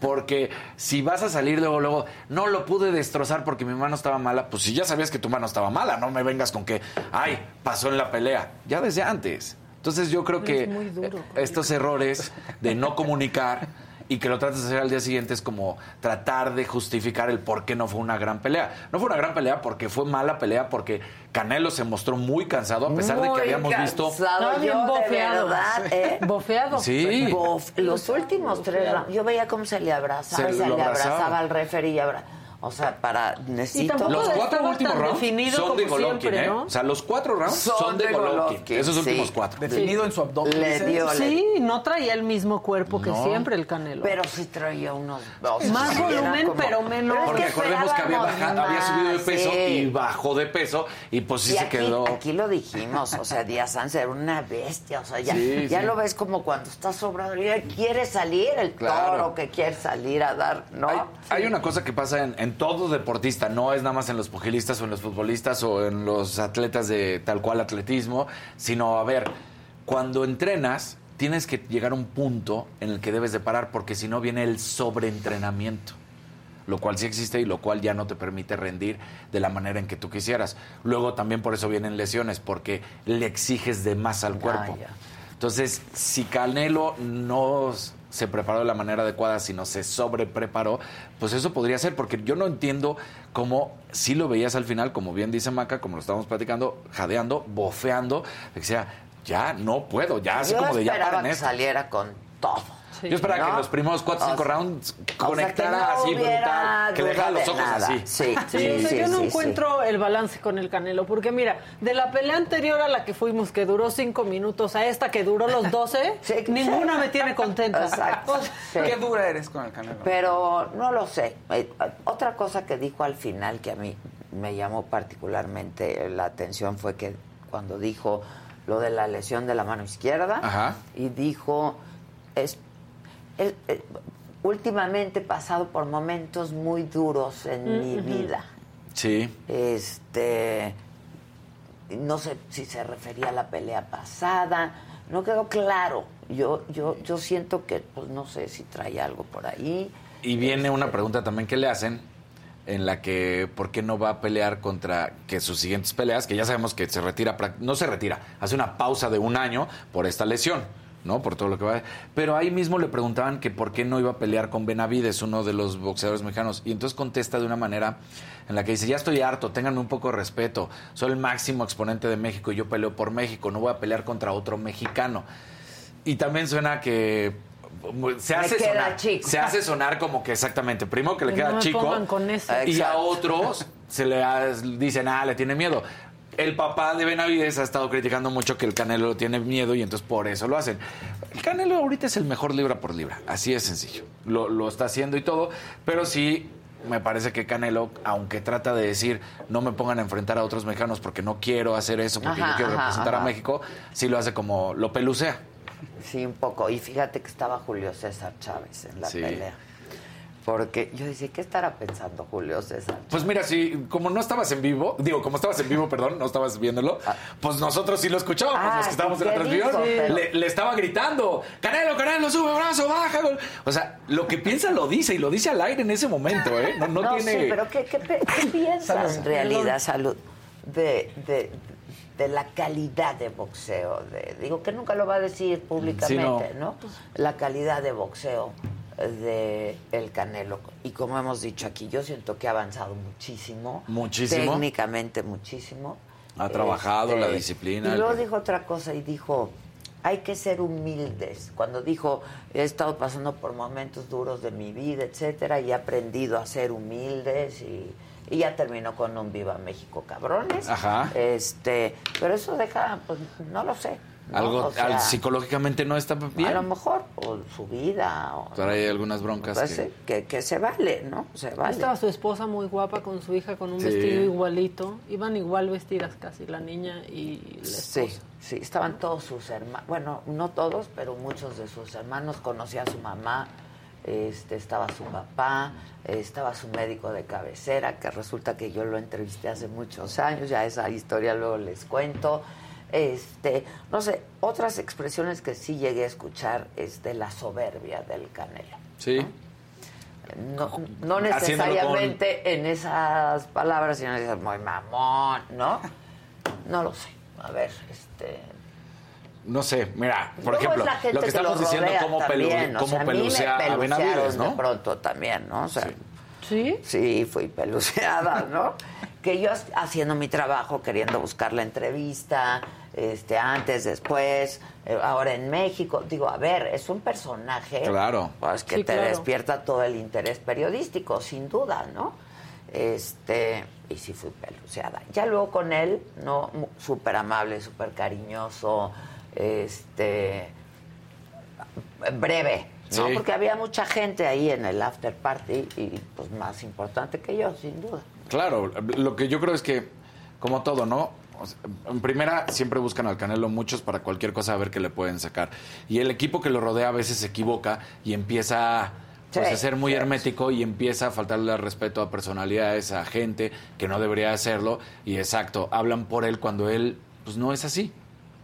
porque si vas a salir luego, luego, no lo pude destrozar porque mi mano estaba mala, pues si ya sabías que tu mano estaba mala, no me vengas con que, ay, pasó en la pelea, ya desde antes. Entonces yo creo que estos errores de no comunicar y que lo trates de hacer al día siguiente es como tratar de justificar el por qué no fue una gran pelea. No fue una gran pelea porque fue mala pelea, porque Canelo se mostró muy cansado, a pesar de que habíamos visto.
Estaba bien bofeado. ¿eh?
Bofeado.
Sí.
los últimos tres yo veía cómo se le abrazaba, se, le abrazaba. al referee y abrazaba o sea, para necesito...
Los cuatro últimos rounds son de Golovkin, ¿eh? O sea, los cuatro rounds son, de, Golovkin. Esos últimos cuatro.
Definido en su abdomen.
Le dio,
sí, no traía el mismo cuerpo que siempre el Canelo.
Pero sí traía unos...
Más volumen, pero menos...
Porque recordemos que había, bajado, había subido de peso y bajó de peso y pues sí se quedó...
Aquí lo dijimos, o sea, Díaz Sánchez era una bestia, o sea, ya, ya lo ves como cuando está sobrado, ya quiere salir el toro que quiere salir a dar, ¿no?
Hay, una cosa que pasa en todo deportista, no es nada más en los pugilistas o en los futbolistas o en los atletas de tal cual atletismo, sino, a ver, cuando entrenas, tienes que llegar a un punto en el que debes de parar, porque si no viene el sobreentrenamiento lo cual sí existe y lo cual ya no te permite rendir de la manera en que tú quisieras. Luego también por eso vienen lesiones, porque le exiges de más al cuerpo. Entonces, si Canelo no se preparó de la manera adecuada, sino se sobrepreparó, pues eso podría ser, porque yo no entiendo cómo si lo veías al final, como bien dice Maca, como lo estábamos platicando, jadeando, bofeando, que sea, ya no puedo, ya así como de ya
para que saliera con todo.
Yo esperaba que los primeros 4 o 5 rounds conectara así brutal, que dejara los ojos así.
Sí, sí,
sí, yo no encuentro el balance con el Canelo, porque mira, de la pelea anterior a la que fuimos, que duró 5 minutos, a esta que duró los 12, (laughs) ninguna me tiene contenta.
Exacto. (laughs)
Qué dura eres con el Canelo.
Pero no lo sé. Eh, otra cosa que dijo al final que a mí me llamó particularmente la atención fue que cuando dijo lo de la lesión de la mano izquierda y dijo es últimamente he pasado por momentos muy duros en mi vida.
Sí.
Este, no sé si se refería a la pelea pasada, no quedó claro. Yo, yo, yo siento que, pues no sé si trae algo por ahí.
Y viene una pregunta también que le hacen, en la que por qué no va a pelear contra que sus siguientes peleas, que ya sabemos que se retira, no se retira, hace una pausa de un año por esta lesión. ¿No? Por todo lo que va. Pero ahí mismo le preguntaban que por qué no iba a pelear con Benavides, uno de los boxeadores mexicanos. Y entonces contesta de una manera en la que dice, ya estoy harto, ténganme un poco de respeto. Soy el máximo exponente de México y yo peleo por México, no voy a pelear contra otro mexicano. Y también suena que se hace sonar se hace sonar como que exactamente primero que le queda chico y a otros se le dicen ah le tiene miedo el papá de Benavides ha estado criticando mucho que el Canelo tiene miedo y entonces por eso lo hacen. El Canelo ahorita es el mejor libra por libra, así es sencillo. Lo, está haciendo y todo, pero sí me parece que Canelo, aunque trata de decir no me pongan a enfrentar a otros mexicanos porque no quiero hacer eso, porque yo quiero representar a México, sí lo hace como lo pelucea.
Sí, un poco. Y fíjate que estaba Julio César Chávez en la pelea. Porque yo decía, ¿qué estará pensando Julio César?
Pues mira, si como no estabas en vivo, digo, como estabas en vivo, perdón, no estabas viéndolo, ah. pues nosotros sí lo escuchábamos, ah, los que estábamos en la transmisión. Le, estaba gritando, Canelo, Canelo, sube brazo, baja. O sea, lo que piensa lo dice y lo dice al aire en ese momento, ¿eh? No, no, (laughs) tiene...
Sí, pero ¿qué, qué, piensas en realidad, Salud, de, de, de la calidad de boxeo? De, digo, que nunca lo va a decir públicamente, ¿no? La calidad de boxeo de el Canelo. Y como hemos dicho aquí, yo siento que ha avanzado muchísimo.
Muchísimo.
Técnicamente muchísimo.
Ha trabajado la este, disciplina.
Y luego dijo otra cosa y dijo, hay que ser humildes. Cuando dijo, he estado pasando por momentos duros de mi vida, etcétera, y he aprendido a ser humildes y, y ya terminó con un Viva México cabrones. Ajá. Este, pero eso deja, pues no lo sé.
Algo psicológicamente no está bien.
A lo mejor, o su vida. O,
hay algunas broncas
pues, que... que... se vale, ¿no? Se vale.
Estaba su esposa muy guapa con su hija con un vestido igualito. Iban igual vestidas casi, la niña y la esposa.
Sí, sí, estaban todos sus hermanos. Bueno, no todos, pero muchos de sus hermanos. Conocía a su mamá, este, estaba su papá, estaba su médico de cabecera, que resulta que yo lo entrevisté hace muchos años. Ya esa historia luego les cuento este, no sé, otras expresiones que sí llegué a escuchar es de la soberbia del Canelo.
Sí.
No, necesariamente en esas palabras, sino es muy mamón, ¿no? No lo sé. A ver, este.
No sé, mira, por ejemplo, lo que estamos diciendo, cómo, pelucea a Benavides, ¿no?
De pronto también, ¿no? O sea,
¿Sí?
Sí, fui peluceada, ¿no? (laughs) que yo haciendo mi trabajo, queriendo buscar la entrevista, este, antes, después, eh, ahora en México. Digo, a ver, es un personaje
claro.
pues, que te despierta todo el interés periodístico, sin duda, ¿no? Este, y sí fui peluceada. Ya luego con él, ¿no? Súper amable, súper cariñoso, este, breve, ¿no? Porque había mucha gente ahí en el after party y pues más importante que yo, sin duda.
Claro, lo que yo creo es que, como todo, ¿no? en primera, siempre buscan al Canelo muchos para cualquier cosa a ver qué le pueden sacar. Y el equipo que lo rodea a veces se equivoca y empieza pues, a ser muy hermético y empieza a faltarle respeto a personalidades, a gente que no debería hacerlo. Y exacto, hablan por él cuando él pues no es así.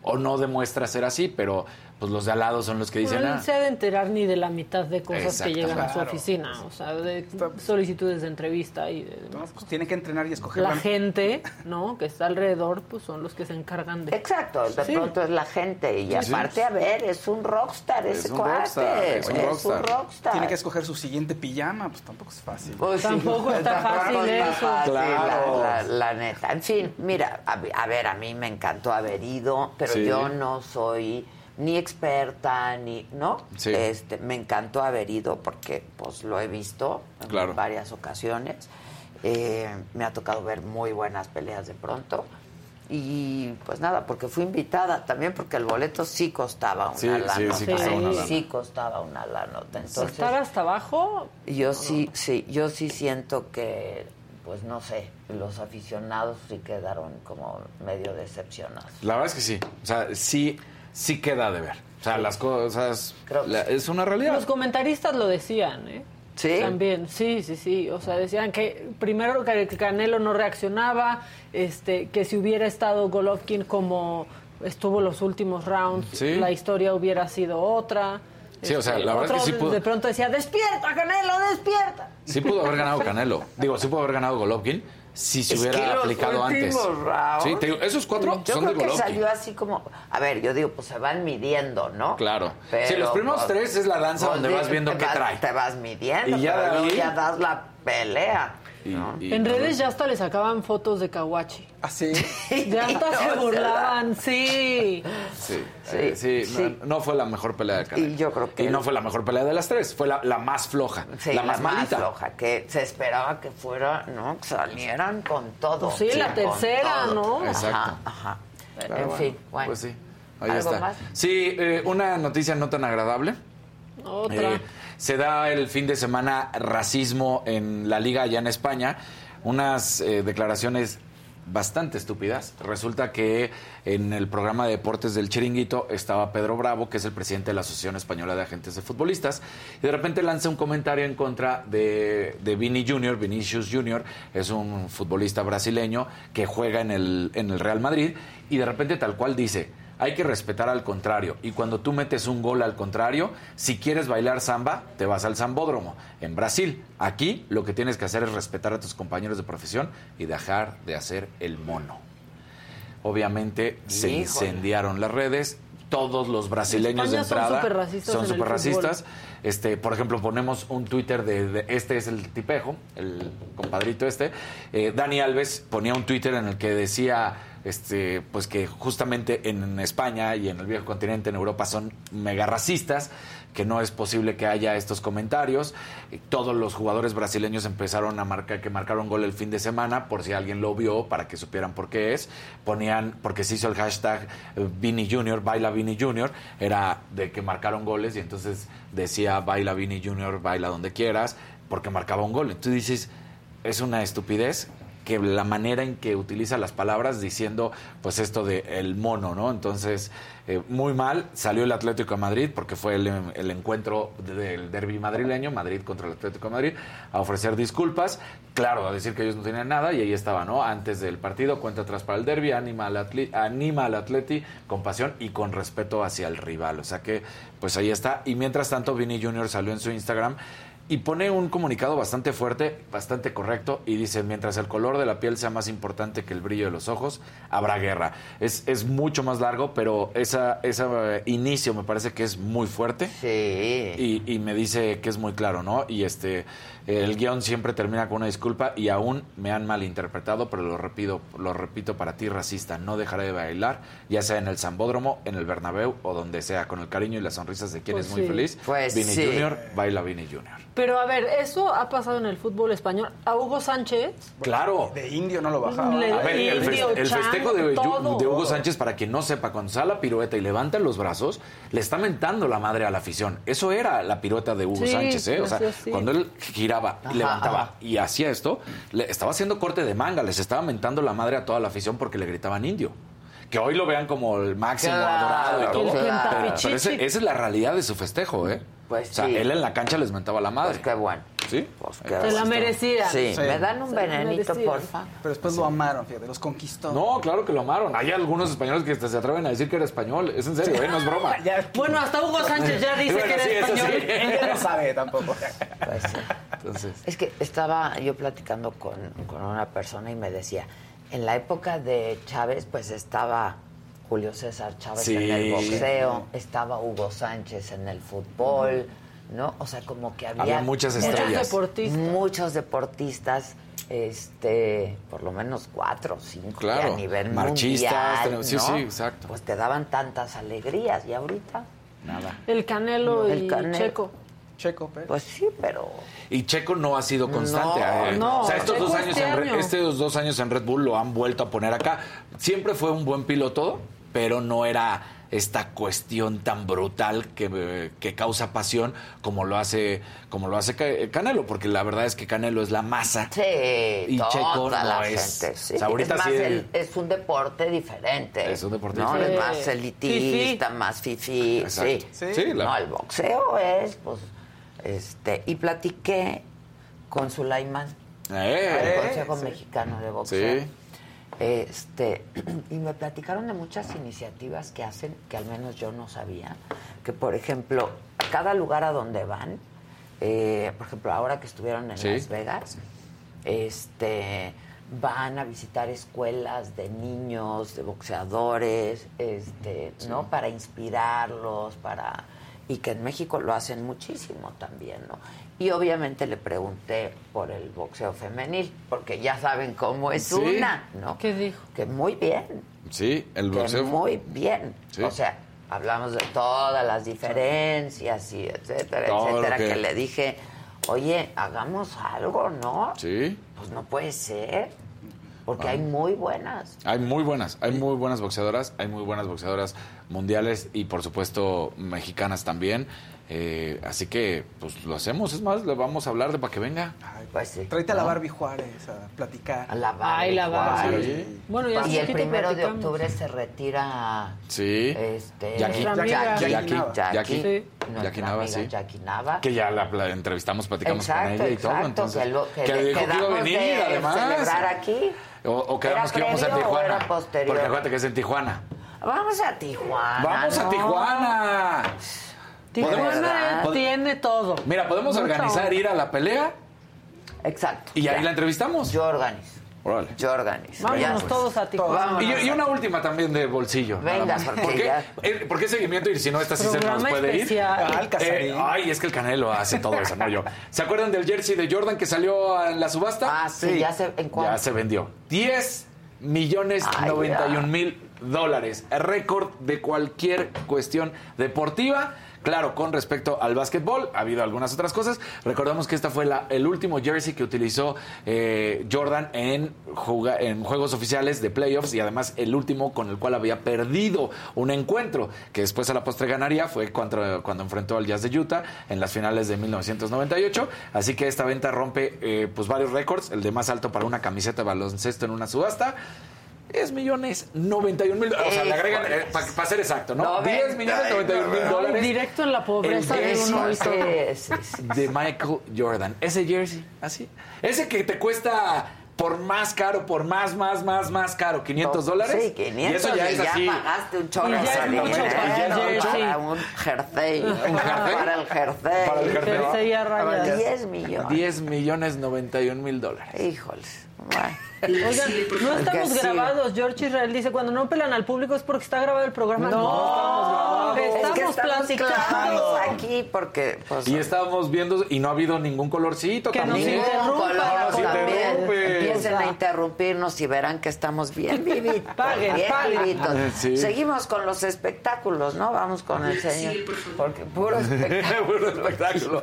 O no demuestra ser así, pero pues los de al lado son los que dicen.
No ah". se ha de enterar ni de la mitad de cosas que llegan a su oficina, o sea, de solicitudes de entrevista y de
pues tiene que entrenar y escoger.
La gente, (laughs) ¿no? Que está alrededor, pues son los que se encargan de.
Exacto, de pronto es la gente y aparte a ver, es un rockstar ese cuate, es, un, rockstar.
Tiene que escoger su siguiente pijama, pues tampoco es fácil.
Pues tampoco está fácil eso.
claro. la, neta. En fin, mira, a, ver, a mí me encantó haber ido, pero yo no soy ni experta, ni, ¿no? Este, me encantó haber ido porque pues lo he visto en varias ocasiones. Eh, me ha tocado ver muy buenas peleas de pronto. Y pues nada, porque fui invitada también porque el boleto sí costaba una lana. Sí, sí, costaba una lana. Sí costaba una lana. Entonces,
¿Estar hasta abajo?
Yo sí, sí, yo sí siento que pues no sé, los aficionados sí quedaron como medio decepcionados.
La verdad es que sí. O sea, sí sí queda de ver. O sea, las cosas. es una realidad.
Los comentaristas lo decían, ¿eh?
Sí.
También, sí, sí, sí. O sea, decían que primero que Canelo no reaccionaba, este, que si hubiera estado Golovkin como estuvo los últimos rounds, la historia hubiera sido otra.
Sí, o sea, la verdad es que sí pudo...
De pronto decía, despierta, Canelo, despierta.
Sí pudo haber ganado (laughs) Canelo. Digo, sí pudo haber ganado Golovkin, si se hubiera aplicado antes. sí, esos cuatro
yo
son
creo
de
que salió así como, a ver, yo digo, pues se van midiendo, ¿no?
Claro. sí, los primeros pues, tres es la danza pues, donde vas viendo qué trae.
Te vas midiendo, y ya, pero ya das la pelea.
En redes ya hasta le sacaban fotos de Kawachi.
¿Ah, sí? (laughs)
Ya hasta (laughs) se burlaban, (laughs) sí.
Sí, sí, eh, No, fue la mejor pelea de Canelo.
Y yo creo que...
Y no fue la mejor pelea de las tres, fue la, la más floja, la más, la más floja,
que se esperaba que fuera, ¿no? Que salieran con todo.
Pues sí, la tercera, ¿no?
Exacto.
Ajá, en fin, bueno.
Pues sí, ahí está. Sí, eh, una noticia no tan agradable.
Otra. Eh,
se da el fin de semana racismo en la liga allá en España. Unas declaraciones bastante estúpidas. Resulta que en el programa de deportes del Chiringuito estaba Pedro Bravo, que es el presidente de la Asociación Española de Agentes de Futbolistas, y de repente lanza un comentario en contra de, Vini Junior, Vinicius Junior, es un futbolista brasileño que juega en el, en el Real Madrid, y de repente tal cual dice, hay que respetar al contrario. Y cuando tú metes un gol al contrario, si quieres bailar samba, te vas al zambódromo. En Brasil, aquí lo que tienes que hacer es respetar a tus compañeros de profesión y dejar de hacer el mono. Obviamente se incendiaron las redes, todos los brasileños de entrada
son
súper racistas. Este, por ejemplo, ponemos un Twitter de, este es el tipejo, el compadrito este. Eh, Dani Alves ponía un Twitter en el que decía este, pues que justamente en España y en el viejo continente, en Europa, son mega racistas, que no es posible que haya estos comentarios. Todos los jugadores brasileños empezaron a marcar, que marcaron gol el fin de semana, por si alguien lo vio, para que supieran por qué es. Ponían, porque se hizo el hashtag eh, Vini Junior, baila Vini Junior, era de que marcaron goles y entonces decía baila Vini Junior, baila donde quieras, porque marcaba un gol. Tú dices, es una estupidez que la manera en que utiliza las palabras diciendo pues esto de el mono, ¿no? Entonces, eh, muy mal, salió el Atlético de Madrid porque fue el, encuentro del derby madrileño, Madrid contra el Atlético de Madrid, a ofrecer disculpas, claro, a decir que ellos no tenían nada y ahí estaba, ¿no? Antes del partido, cuenta atrás para el derby, anima al, anima al Atleti con pasión y con respeto hacia el rival, o sea que pues ahí está. Y mientras tanto, Vini Junior salió en su Instagram y pone un comunicado bastante fuerte, bastante correcto, y dice, mientras el color de la piel sea más importante que el brillo de los ojos, habrá guerra. Es, es mucho más largo, pero esa, ese eh, inicio me parece que es muy fuerte.
Sí.
Y, y me dice que es muy claro, ¿no? Y este el guion siempre termina con una disculpa y aún me han malinterpretado, pero lo repito, lo repito para ti, racista. No dejaré de bailar, ya sea en el Zambódromo, en el Bernabéu o donde sea, con el cariño y las sonrisas de quien
pues
es muy feliz.
Pues
Vini Junior, baila Vini Junior.
Pero a ver, eso ha pasado en el fútbol español. A Hugo Sánchez.
Claro.
De indio no lo bajaba.
a ver, el, festejo de, de, Hugo Sánchez, para quien no sepa, cuando sale la pirueta y levanta los brazos, le está mentando la madre a la afición. Eso era la pirueta de Hugo Sánchez, ¿eh? O sea, cuando él gira y levantaba y hacía esto, le estaba haciendo corte de manga, les estaba mentando la madre a toda la afición porque le gritaban indio. Que hoy lo vean como el máximo adorado y todo. Pero esa es la realidad de su festejo, ¿eh? Pues o sea, él en la cancha les mentaba la madre.
Pues qué bueno.
¿Sí?
Pues
Se la merecía.
Sí. ¿Me dan un venenito, porfa?
Pero después lo amaron, fíjate, los conquistó.
No, claro que lo amaron. Hay algunos españoles que se atreven a decir que era español. Es en serio, ¿eh? No es broma. (laughs)
bueno, hasta Hugo Sánchez ya dice que era español. (laughs)
Él no sabe tampoco.
Pues Entonces. Es que estaba yo platicando con, con una persona y me decía, en la época de Chávez, pues estaba Julio César Chávez en el boxeo, estaba Hugo Sánchez en el fútbol, ¿no? O sea, como que había,
muchas estrellas.
Muchos deportistas.
Muchos deportistas, este, por lo menos cuatro o cinco
claro.
a nivel
Marchistas,
mundial,
sí, sí, exacto.
Pues te daban tantas alegrías y ahorita
nada.
El Canelo y Checo.
Checo, pero.
Pues sí, pero.
Y Checo no ha sido constante.
No,
eh.
no.
O sea, estos dos, años
este
en
año.
estos dos años en Red Bull lo han vuelto a poner acá. Siempre fue un buen piloto, pero no era esta cuestión tan brutal que, que, causa pasión como lo hace como lo hace Canelo porque la verdad es que Canelo es la masa
sí,
y
toda
Checo
la
no es
gente, sí.
o sea, ahorita
es, más
sí
el, es un deporte diferente
es un deporte
¿no?
diferente
es más elitista
Fifi.
más fifí sí,
sí, sí la...
no el boxeo es pues este y platiqué con Sulaiman
eh,
del Consejo
sí.
Mexicano de Boxeo
sí
este, (clears throat) y me platicaron de muchas iniciativas que hacen que al menos yo no sabía. Que, por ejemplo, cada lugar a donde van, eh, por ejemplo, ahora que estuvieron en
Sí.
Las Vegas, este, van a visitar escuelas de niños, de boxeadores, este, ¿no? Para inspirarlos, para y que en México lo hacen muchísimo también, ¿no? Y obviamente le pregunté por el boxeo femenil, porque ya saben cómo es
Sí.
una, ¿no?
¿Qué dijo?
Que muy bien,
sí el
que
boxeo
muy bien.
Sí.
O sea, hablamos de todas las diferencias y etcétera,
Todo
etcétera,
que-
que... le dije, oye, hagamos algo, ¿no?
sí
Pues no puede ser, porque hay muy buenas.
Hay muy buenas, hay muy buenas boxeadoras, hay muy buenas boxeadoras mundiales y por supuesto mexicanas también. Eh, así que pues lo hacemos, es más, le vamos a hablar de para que venga.
Ay,
Pues sí.
Tráete a la
¿no?
Barbie Juárez a platicar.
A la Barbie
Ay, la Barbie.
Sí.
Bueno, ya
Y el primero de octubre se retira
Sí.
este
Jackie.
Jackie,
Jackie,
Jackie,
Jackie.
Sí.
nuestra
Jackie Nava,
amiga
sí.
Jackie Nava.
Que ya la, la entrevistamos, platicamos
exacto,
con ella y todo.
exacto,
Entonces,
que, lo, que,
que
le-
dijo que iba a venir,
de
además.
celebrar aquí.
O, o quedamos
¿Era
que íbamos a Tijuana. Porque acuérdate que es en Tijuana.
Vamos a Tijuana.
¡Vamos a
¿no?
Tijuana!
Tijuana tiene todo.
Mira, podemos
Mucha
organizar
onda.
ir a la pelea
Exacto.
y ahí
ya.
la entrevistamos.
Yo organizo. Yo organizo.
Vámonos
Ya, pues.
todos a Tijuana.
Y, y una última también de bolsillo.
Venga, porque
¿Por qué,
ya-
eh, ¿Por qué seguimiento? Y si no, esta sí se nos puede ir.
especial.
Ah, el Casarín.
Eh, ay, es que el Canelo hace todo eso, no yo. ¿Se acuerdan del jersey de Jordan que salió en la subasta?
Ah, sí,
Sí.
ya sé en.
Ya se vendió. 10 millones 91 mil dólares. Récord de cualquier cuestión deportiva. Claro, con respecto al básquetbol, ha habido algunas otras cosas. Recordamos que esta fue la, el último jersey que utilizó eh, Jordan en, en juegos oficiales de playoffs y además el último con el cual había perdido un encuentro, que después a la postre ganaría, fue cuando, cuando enfrentó al Jazz de Utah en las finales de 1998. Así que esta venta rompe eh, pues varios récords, el de más alto para una camiseta de baloncesto en una subasta. 10 millones 91 mil O sea, le agregan, eh, para ser exacto, ¿no? 10 millones 91 mil dólares.
Directo en la pobreza de uno
De Michael Jordan. Ese jersey, así. Ese que te cuesta por más caro, por más, más, más, más caro, 500 dólares.
Sí, 500 y eso ya es así. pagaste un chorro de mucho para un jersey. ¿Un jersey? Para el jersey. Para el jersey. 10 millones.
10 millones 91 mil dólares.
Híjoles. (laughs)
Oigan, no estamos grabados. George Israel dice, cuando no pelan al público es porque está grabado el programa.
No, estamos platicando aquí porque...
Pues, y estábamos viendo y no ha habido ningún colorcito.
Que nos interrumpa.
Empiecen a interrumpirnos y verán que estamos bien (laughs) vivitos.
Paguen, paguen.
Seguimos con los espectáculos, ¿no? Vamos con el señor. Sí, porque puro espectáculo. (laughs)
puro espectáculo.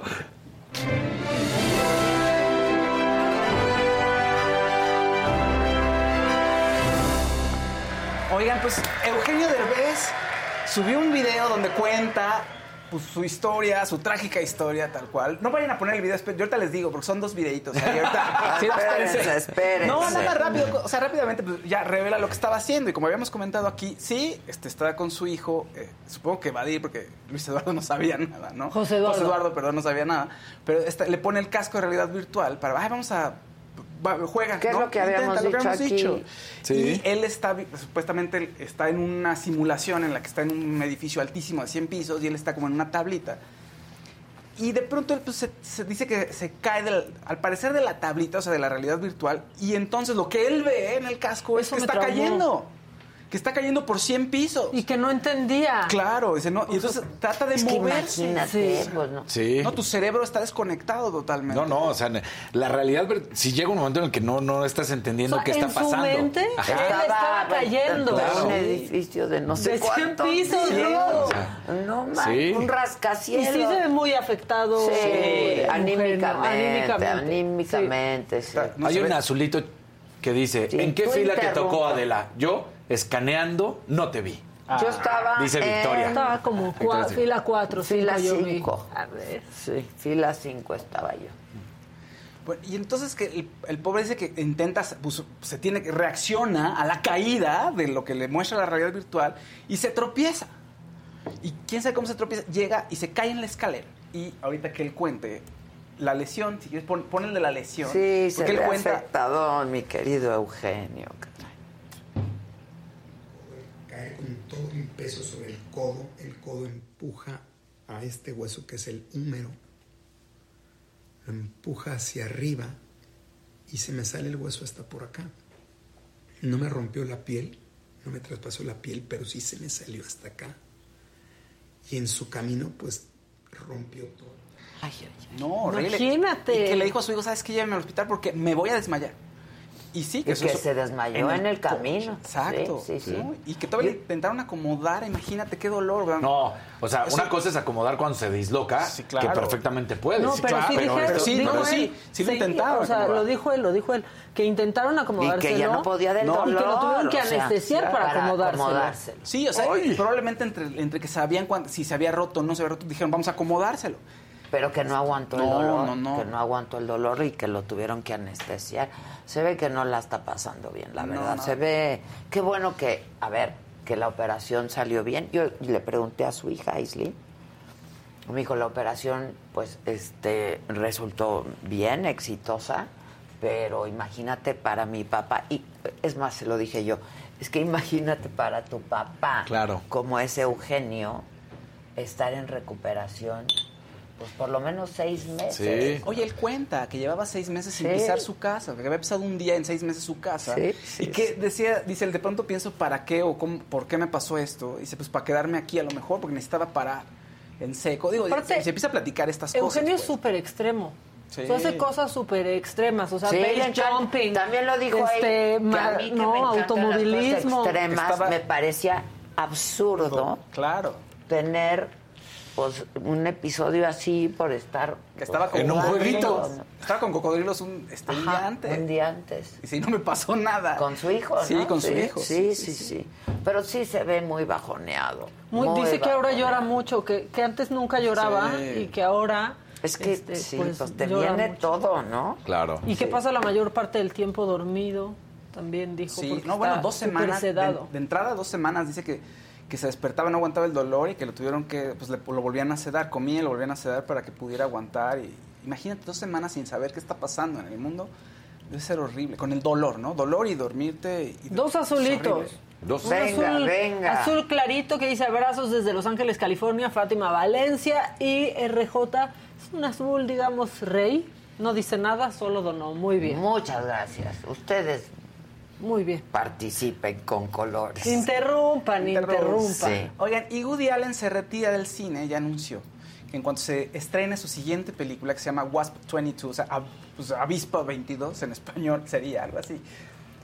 Oigan, pues Eugenio Derbez subió un video donde cuenta pues, su historia, su trágica historia, tal cual. No vayan a poner el video, yo ahorita les digo, porque son dos videitos.
ahorita, (laughs) espérense,
No, nada rápido, o sea, rápidamente pues, ya revela lo que estaba haciendo. Y como habíamos comentado aquí, sí, este, está con su hijo, eh, supongo que va a ir porque Luis Eduardo no sabía nada, ¿no?
José Eduardo.
José Eduardo, perdón, no sabía nada. Pero le pone el casco de realidad virtual para, ay, vamos a juegan.
¿Qué es lo que habíamos, dicho,
Y él está, supuestamente, está en una simulación en la que está en un edificio altísimo de 100 pisos y él está como en una tablita. Y de pronto pues, se, dice que se cae, al parecer, de la tablita, o sea, de la realidad virtual. Y entonces lo que él ve en el casco es que está cayendo que está cayendo por 100 pisos.
Y que no entendía.
Claro, dice, no, y entonces trata de moverse.
sí. Pues, no.
sí. No, tu cerebro está desconectado totalmente.
No, no, o sea, la realidad, si llega un momento en el que no, no estás entendiendo qué está pasando.
Su mente, él estaba cayendo.
Un edificio de no sé de 100
pisos,
no. no un rascacielos.
Y sí se ve muy afectado.
Sí, eh, anímicamente, anímicamente. Anímicamente, sí.
Hay un azulito que dice, ¿en qué fila te tocó, Adela? ¿Yo? Escaneando, no te vi.
Ah. Yo estaba.
Dice Victoria.
Estaba como fila 4,
fila 5. Sí, fila 5 estaba yo.
Bueno, y entonces que el, pobre dice que intenta, pues, se tiene que reacciona a la caída de lo que le muestra la realidad virtual y se tropieza. Y quién sabe cómo se tropieza, llega y se cae en la escalera. Y ahorita que él cuente la lesión, si quieres, pon, el de la lesión.
Sí, se él cuenta... afectado, mi querido Eugenio
con todo el peso sobre el codo, el codo empuja a este hueso que es el húmero, lo empuja hacia arriba y se me sale el hueso hasta por acá. No me rompió la piel, no me traspasó la piel, pero sí se me salió hasta acá. Y en su camino, pues rompió todo.
Ay, No, Imagínate. Y que le dijo a su hijo, ¿sabes qué? Llévame al hospital porque me voy a desmayar. Y sí,
que, se desmayó en el, camino.
Exacto. Sí, sí, Y que todavía intentaron acomodar, imagínate qué dolor.
No, o sea, una cosa es acomodar cuando se disloca, que perfectamente puede.
No, pero, sí, pero,
sí, no, sí, sí lo intentaron.
O sea, lo dijo él, lo dijo él, que intentaron acomodárselo.
Y que ya no podía del dolor.
Y que lo tuvieron que anestesiar para, acomodárselo.
Sí, o sea, probablemente entre, entre que sabían si se había roto o no se había roto, dijeron, vamos a acomodárselo
pero que no aguantó el dolor, que no aguantó el dolor y que lo tuvieron que anestesiar. Se ve que no la está pasando bien, la verdad. Se ve, qué bueno que, a ver, que la operación salió bien. Yo le pregunté a su hija, Aisley, me dijo, la operación, pues, este, resultó bien, exitosa, pero imagínate para mi papá, y es más, se lo dije yo, es que imagínate para tu papá,
claro.
como es Eugenio, estar en recuperación pues por lo menos seis meses.
Oye, él cuenta que llevaba seis meses sin pisar su casa, que había pisado un día en seis meses su casa. y que decía, dice, de pronto pienso, ¿para qué o cómo, por qué me pasó esto? dice, pues para quedarme aquí a lo mejor, porque necesitaba parar en seco. Digo, se, empieza a platicar estas
cosas.
Eugenio
es pues. súper extremo. hace cosas súper extremas, o sea, base jumping.
También lo dijo este, no, automovilismo. extremas me parecía absurdo.
Claro.
Tener pues un episodio así por estar
estaba con
en un jueguito.
Estaba con cocodrilos un, este, día antes.
un día antes.
Y si no me pasó nada.
Con su hijo
sí con su hijo.
sí sí, sí pero sí se ve muy bajoneado.
Dice que ahora llora mucho que, que antes nunca lloraba y que ahora
es que este, sí, pues, pues te viene todo, ¿no?
Claro.
Y que pasa la mayor parte del tiempo dormido, también dijo.
Sí, no, bueno, dos semanas. De, de, entrada, dos semanas, dice que que se despertaba, no aguantaba el dolor y que lo tuvieron que, pues le, lo volvían a sedar, comía y lo volvían a sedar para que pudiera aguantar. Y, imagínate dos semanas sin saber qué está pasando en el mundo, debe ser horrible, con el dolor, ¿no? Dolor y dormirte. Y,
Dos azulitos.
Dos. Venga,
azul,
venga.
Azul clarito que dice abrazos desde Los Ángeles, California, Fátima Valencia y RJ es un azul, digamos, rey. No dice nada, solo donó. Muy bien.
Muchas gracias. Ustedes
muy bien.
Participen con colores.
Interrumpan, interrumpan.
Oigan, y Woody Allen se retira del cine, ya anunció que en cuanto se estrene su siguiente película que se llama Wasp 22, o sea, pues, Avispa 22 en español (laughs) sería algo así,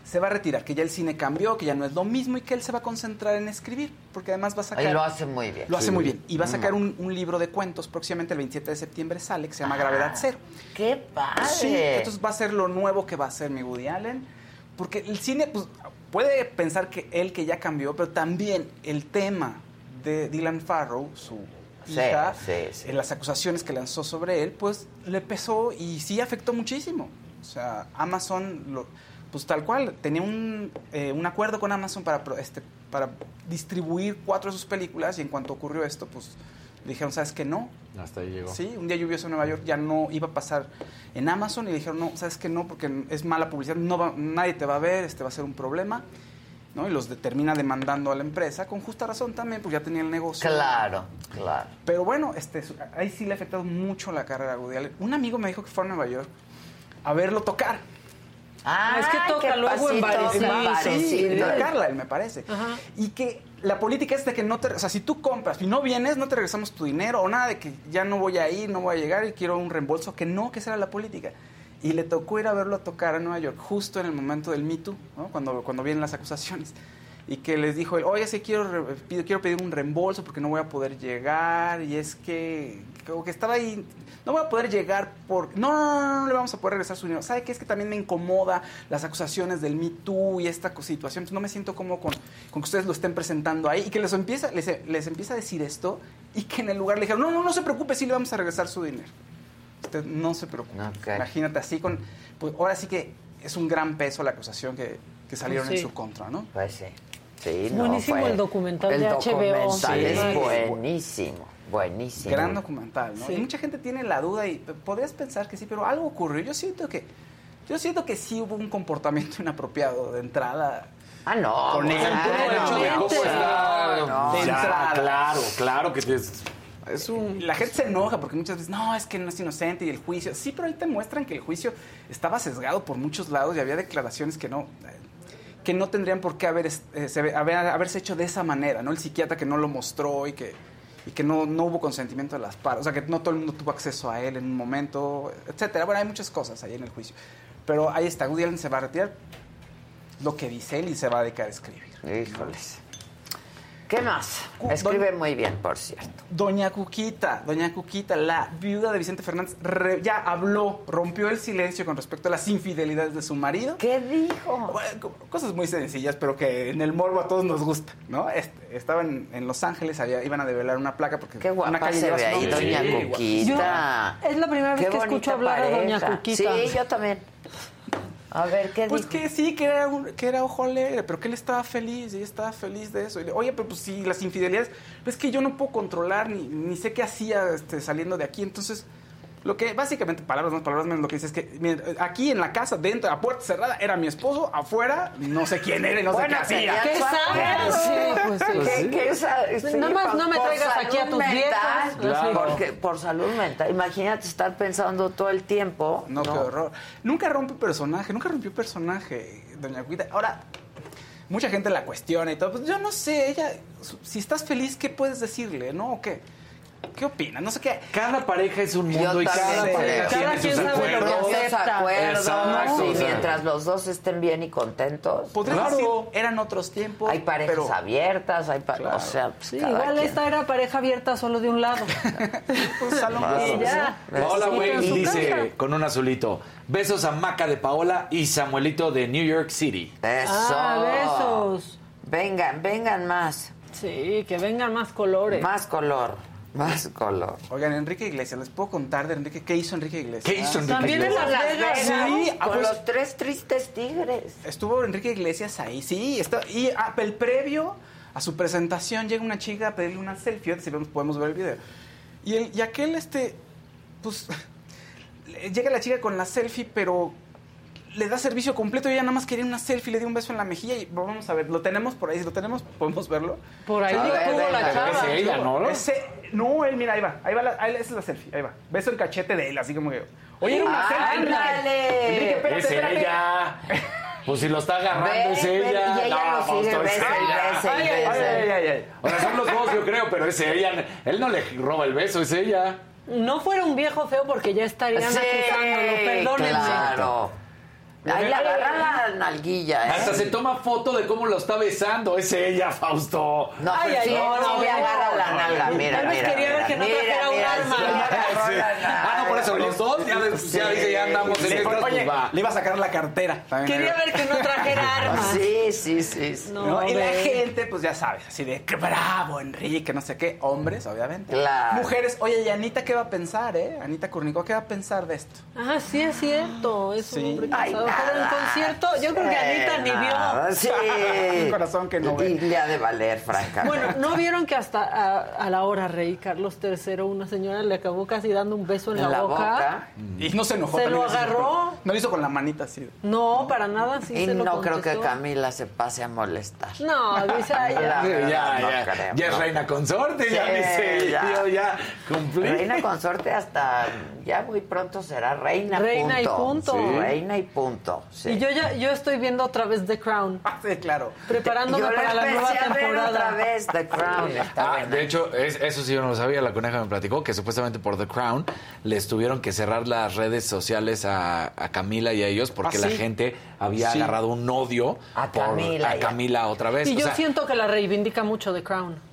se va a retirar, que ya el cine cambió, que ya no es lo mismo y que él se va a concentrar en escribir, porque además va a sacar...
Y lo hace muy bien.
Lo hace muy bien. Y va a sacar un, libro de cuentos, próximamente el 27 de septiembre sale, que se llama Gravedad Cero.
¡Qué padre!
Sí, entonces va a ser lo nuevo que va a hacer mi Woody Allen porque el cine pues, puede pensar que él que ya cambió, pero también el tema de Dylan Farrow, su hija, en las acusaciones que lanzó sobre él, pues le pesó y sí afectó muchísimo. O sea, Amazon, lo, pues tal cual, tenía un, eh, un acuerdo con Amazon para, este, para distribuir cuatro de sus películas y en cuanto ocurrió esto, pues dijeron, ¿sabes qué? No.
Hasta ahí llegó.
Sí, un día lluvioso en Nueva York ya no iba a pasar en Amazon y dijeron, no, ¿sabes qué? No, porque es mala publicidad, no nadie te va a ver, este va a ser un problema. ¿no? Y los termina demandando a la empresa, con justa razón también, porque ya tenía el negocio.
Claro, claro.
Pero bueno, este, ahí sí le ha afectado mucho la carrera a Woody Allen. Un amigo me dijo que fue a Nueva York a verlo tocar.
Ah, es que toca luego en
Sí, Carla, me parece. Y que la política es de que no te... O sea, si tú compras y no vienes, no te regresamos tu dinero o nada de que ya no voy a ir, no voy a llegar y quiero un reembolso. Que no, que esa era la política. Y le tocó ir a verlo a tocar a Nueva York justo en el momento del Me Too, ¿no? cuando, cuando vienen las acusaciones. Y que les dijo, oye, sí quiero, quiero pedir un reembolso porque no voy a poder llegar. Y es que, como que estaba ahí no voy a poder llegar por... No, no, no, no, le vamos a poder regresar su dinero. ¿Sabe qué? Es que también me incomoda las acusaciones del Me Too y esta situación. no me siento cómodo con, con, que ustedes lo estén presentando ahí y que les empieza, les, les empieza a decir esto y que en el lugar le dijeron, no, no, no se preocupe, sí le vamos a regresar su dinero. Usted no se preocupe. Imagínate así con... Pues ahora sí que es un gran peso la acusación que, que salieron en su contra, ¿no?
Pues sí. Sí,
buenísimo el documental de HBO.
es buenísimo. Buenísimo.
Gran documental, ¿no? Y mucha gente tiene la duda y podrías pensar que sí, pero algo ocurrió. Yo siento que yo siento que sí hubo un comportamiento (laughs) inapropiado de entrada.
Ah, no.
Con el hecho de cómo está de entrada. Claro, claro que es,
es un... La gente se enoja porque muchas veces, no, es que no es inocente y el juicio. Sí, pero ahí te muestran que el juicio estaba sesgado por muchos lados y había declaraciones que no que no tendrían por qué haber, eh, haber, haberse hecho de esa manera, ¿no? El psiquiatra que no lo mostró y que y que no, no hubo consentimiento de las partes, o sea, que no todo el mundo tuvo acceso a él en un momento, etcétera. Bueno, hay muchas cosas ahí en el juicio. Pero ahí está, Woody Allen se va a retirar, lo que dice él y se va a dedicar a escribir.
Híjoles. ¿Qué más? Escribe muy bien, por cierto.
Doña Cuquita, Doña Cuquita, la viuda de Vicente Fernández, ya habló, rompió el silencio con respecto a las infidelidades de su marido.
¿Qué dijo?
cosas muy sencillas, pero que en el morbo a todos nos gusta, ¿no? Este, estaban en Los Ángeles, iban a develar una placa porque...
Qué guapa una se ve ahí, Doña Cuquita.
es la primera vez que escucho hablar de Doña Cuquita.
Sí, yo también. A ver, ¿qué
Pues que sí, que era, que era ojo alegre, pero que él estaba feliz, y ella estaba feliz de eso. Y le, Oye, pero pues sí, las infidelidades, pues que yo no puedo controlar, ni, ni sé qué hacía este, saliendo de aquí. Entonces, lo que básicamente, palabras más, palabras menos, lo que dice es que aquí en la casa, dentro, a puerta cerrada, era mi esposo, afuera, no sé quién era y no sé qué hacía.
¿Qué sabes? Sí, pues sí. ¿Qué,
sabes?
no, más, no me traigas aquí a tus viejas.
Porque, por salud mental. Imagínate estar pensando todo el tiempo.
No, qué horror. Nunca rompe personaje, nunca rompió personaje, doña Cuita. Ahora, mucha gente la cuestiona y todo. Pues yo no sé, ella, si estás feliz, ¿qué puedes decirle, no? ¿O qué? ¿Qué opinas? No sé qué.
Cada pareja es un mundo y cada pareja
cada
tiene sus
acuerdos.
acuerdos y mientras los dos estén bien y contentos.
Podría claro. decir, eran otros tiempos.
Hay parejas abiertas, hay o sea, pues
sí, igual esta era pareja abierta solo de un lado. (laughs)
pues salón
ya. Hola, güey, y dice con un azulito. Besos a Maca de Paola y Samuelito de New York City.
Eso.
Ah, besos.
Vengan, vengan más.
Sí, que vengan más colores.
Más color. Más color.
Oigan, Enrique Iglesias, ¿les puedo contar de Enrique qué hizo Enrique Iglesias?
¿Qué hizo Enrique
También
Iglesias?
en Las Vegas.
Sí, ah,
con
pues,
los tres tristes tigres.
Estuvo Enrique Iglesias ahí, sí. Está, y ah, el previo a su presentación llega una chica a pedirle una selfie, si vemos, podemos ver el video. Y, el, y aquel, este, pues, (laughs) llega la chica con la selfie, pero le da servicio completo y ella nada más quería una selfie, le dio un beso en la mejilla y vamos a ver, lo tenemos por ahí, si lo tenemos, podemos verlo.
Por ahí tuvo la chava.
Es ella, ¿no?
Ese, no, él, mira, ahí va, ahí va, la, ahí, esa es la selfie, ahí va. Beso en cachete de él, así como que... Oye, era una selfie.
¡Ándale!
Enrique, espérate,
Es
espérate.
ella. Pues si lo está agarrando
Ven,
es ella.
y ella
no,
lo sigue,
Fausto, es ella.
Ay, ay, ay, ay,
sea, son los dos, yo creo, pero es ella. Él no le roba el beso, es ella.
No fuera un viejo feo porque ya estarían
Sí,
acusándolo. Perdónenme.
Claro. Ahí le agarra la nalguilla, ¿eh?
Hasta se toma foto de cómo lo está besando. Es ella, Fausto.
No,
Ay,
pero
ay, no, no,
le agarra la nalga, mira,
Tal vez
mira,
quería ver que no trajera un arma.
Ah, no, por eso los dos ya, ya dice, ya andamos en
Le,
estas, pues
le iba a sacar la cartera.
Quería ver que no trajera (laughs) armas.
Sí, sí, sí.
Y la gente, pues ya sabes, así de qué bravo, Enrique, no sé qué. Hombres, obviamente.
Claro.
Mujeres, oye, ¿y Anita qué va a pensar, eh? Anita Curnicó, ¿qué va a pensar de esto?
Ah, sí, es cierto. Es
Sí.
un hombre casado. Pero en concierto, yo creo que Anita ni vio. (laughs)
Sí.
Un corazón que no ve.
Y le ha de valer, francamente.
Bueno, ¿no vieron que hasta a, a la hora rey Carlos III una señora le acabó casi dando un beso en,
en la boca.
Y no se enojó.
Se lo agarró.
No lo hizo con la manita así.
No, para nada. Sí
y
se lo
no creo que. Camila se pase a molestar.
No, dice, ay, ya.
Verdad,
ya,
no
ya,
creo,
ya es reina consorte, ya
Sí,
dice,
ya.
yo ya cumplí.
Reina consorte hasta ya muy pronto será reina,
Reina y punto.
Sí. Reina y punto. Sí.
Y yo ya yo estoy viendo otra vez The Crown, (laughs)
Ah, sí, claro.
preparándome
Yo
para la nueva temporada.
otra vez The Crown. (laughs) está
Ah, de hecho, es- eso sí yo no lo sabía, la coneja me platicó que supuestamente por The Crown les tuvieron que cerrar las redes sociales a, a Camila y a ellos porque
¿Ah,
la gente había
Sí.
agarrado un odio
A
por
Camila,
a
ya.
Camila otra vez.
Y
O
yo
sea,
siento que la reivindica mucho The Crown.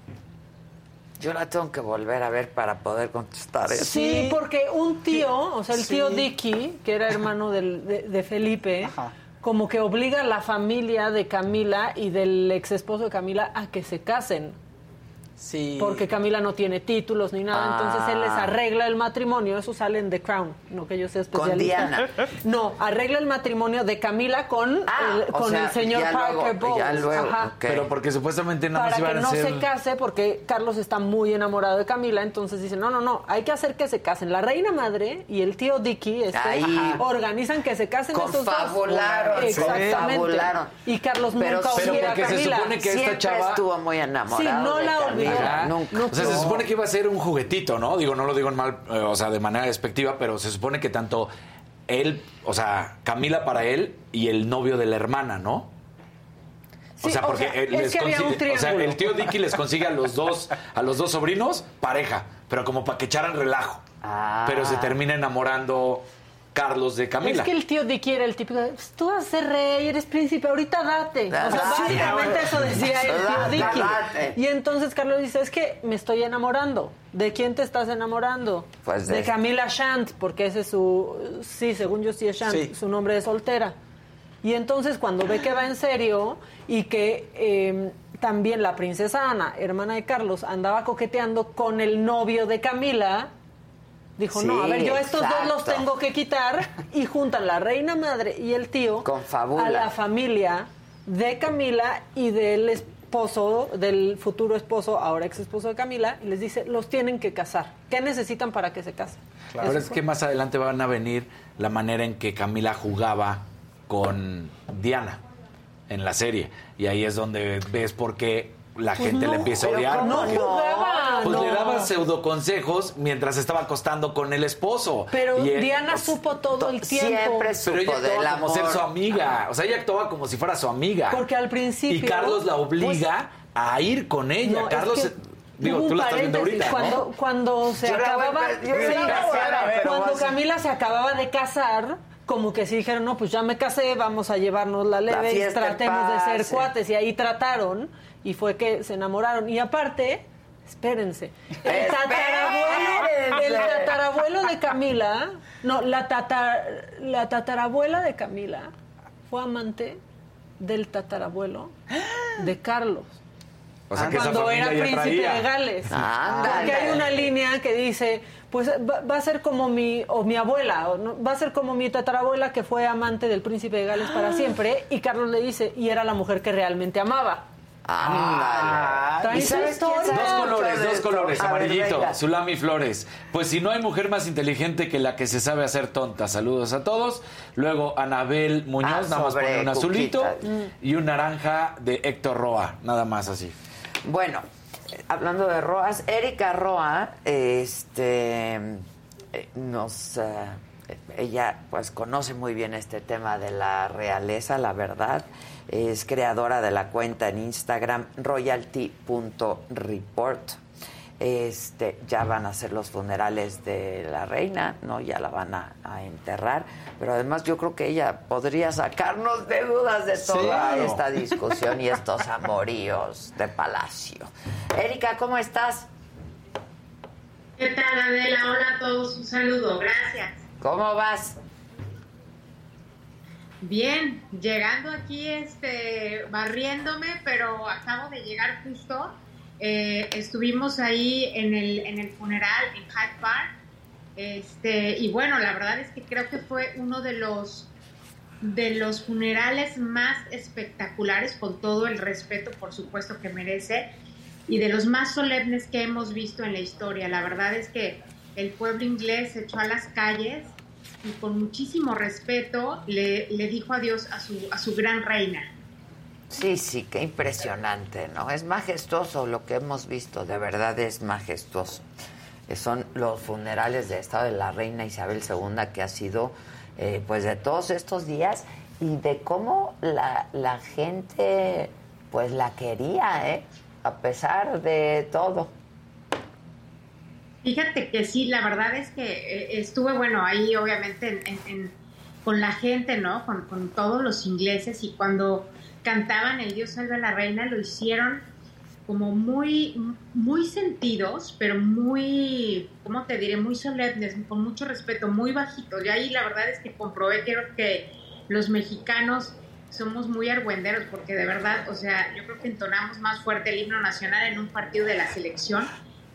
Yo la tengo que volver a ver para poder contestar eso.
Sí, porque un tío, o sea, el
Sí.
tío Dicky, que era hermano del- de, de Felipe,
Ajá.
como que obliga a la familia de Camila y del ex esposo de Camila a que se casen.
Sí.
Porque Camila no tiene títulos ni nada, entonces él les
Ah.
arregla el matrimonio, eso sale en The Crown, no que yo sea
Con
especialista.
Diana. (laughs)
No, arregla el matrimonio de Camila con,
Ah,
el,
o
con
sea,
el señor
ya
Parker
luego-
Bowles.
ya luego,
Ajá.
ok.
Pero porque supuestamente nada
Para
más iban
que
a
no
ser...
se case, porque Carlos está muy enamorado de Camila, entonces dice, no, no, no, hay que hacer que se casen. La reina madre y el tío Dicky este,
Ahí.
organizan que se casen esos dos.
Confabularon,
Exactamente. Y Carlos
Pero-
nunca
pero
olvida a
porque se
Camila.
supone que esta chava-
estuvo muy enamorado.
Sí, no
de
la
Camila, Nunca.
O sea, se supone que iba a ser un juguetito, ¿no? Digo, no lo digo en mal, eh, o sea, de manera despectiva, pero se supone que tanto él, o sea, Camila para él y el novio de la hermana, ¿no?
Sí,
o sea,
o
porque
sea,
él
es
les
que había un
consigue- o sea,
triángulo.
el tío Dicky les consigue a los dos, a los dos sobrinos pareja, pero como para que echaran relajo.
Ah.
Pero se termina enamorando Carlos de Camila.
Es que el tío Dicky era el típico de, pues, tú vas a ser rey, eres príncipe, ahorita date. O sea, básicamente eso decía el tío Dicky. Y entonces Carlos dice, es que me estoy enamorando. ¿De quién te estás enamorando?
Pues de-
de Camila Shant, porque ese es su, sí, según yo sí es Shant,
Sí.
su nombre de soltera. Y entonces cuando ve que va en serio y que eh, también la princesa Ana, hermana de Carlos, andaba coqueteando con el novio de Camila, dijo, no, a ver, yo estos dos los tengo que quitar y juntan la reina madre y el tío a la familia de Camila y del esposo, del futuro esposo, ahora ex esposo de Camila, y les dice, los tienen que casar. ¿Qué necesitan para que se casen?
Pero es que más adelante van a venir la manera en que Camila jugaba con Diana en la serie. Y ahí es donde ves por qué la gente
Pues no,
le empieza a odiar.
¿cómo
No
no?
jugaba,
Pues
no.
le daba pseudo consejos mientras estaba acostando con el esposo.
Pero
Y, eh,
Diana
pues,
supo todo el tiempo.
Siempre
Pero ella
supo del
actuaba como
amor.
ser su amiga. O sea, ella actuaba como si fuera su amiga.
Porque al principio-
Y Carlos la obliga a ir con ella.
No, es
Carlos.
que
Digo, tú lo estás viendo ahorita,
cuando, cuando se acababa... cuando Camila se acababa de casar como que sí dijeron, no, pues ya me casé, vamos a llevarnos la leve y tratemos de ser cuates. Y ahí trataron y fue que se enamoraron. Y aparte, espérense, el tatarabuelo, el tatarabuelo de Camila, no, la, la tatarabuela de Camila fue amante del tatarabuelo de Carlos. O sea, cuando era príncipe de Gales. Porque hay una línea que dice, pues va, a ser como mi, o mi abuela, o va a ser como mi tatarabuela que fue amante del príncipe de Gales para siempre, y Carlos le dice, y era la mujer que realmente amaba.
Ah, Dos colores, dos colores, amarillito, Zulami Flores. Pues si no hay mujer más inteligente que la que se sabe hacer tonta. Saludos a todos. Luego Anabel Muñoz, ah, nada más pone un azulito y un naranja de Héctor Roa, nada más así.
Bueno, hablando de Roas, Erika Roa, este, eh, nos, eh, ella pues conoce muy bien este tema de la realeza, la verdad. Es creadora de la cuenta en Instagram royalty.report este, ya van a ser los funerales de la reina, ¿no? Ya la van a, enterrar. Pero además yo creo que ella podría sacarnos de dudas de toda esta discusión y estos amoríos de palacio. Erika, ¿cómo estás?
¿Qué tal, Adela? Hola a todos, un saludo, gracias.
¿Cómo vas?
Bien, llegando aquí, este, barriéndome, pero acabo de llegar justo eh, estuvimos ahí en el, en el funeral en Hyde Park. Este, y bueno, la verdad es que creo que fue uno de los, de los funerales más espectaculares, con todo el respeto, por supuesto, que merece, y de los más solemnes que hemos visto en la historia. La verdad es que el pueblo inglés se echó a las calles y con muchísimo respeto le, le dijo adiós a su, a su gran reina.
Sí, sí, qué impresionante, ¿no? Es majestuoso lo que hemos visto, de verdad es majestuoso. Eh, son los funerales de Estado de la Reina Isabel II que ha sido, eh, pues, de todos estos días y de cómo la, la gente, pues, la quería, ¿eh? A pesar de todo.
Fíjate que sí, la verdad es que eh, estuve, bueno, ahí obviamente con la gente, ¿no? Con, con todos los ingleses y cuando cantaban El Dios salve a la reina, lo hicieron como muy, muy sentidos, pero muy, ¿cómo te diré? Muy solemnes, con mucho respeto, muy bajitos. Y ahí la verdad es que comprobé creo que los mexicanos somos muy argüenderos, porque de verdad, o sea, yo creo que entonamos más fuerte el himno nacional en un partido de la selección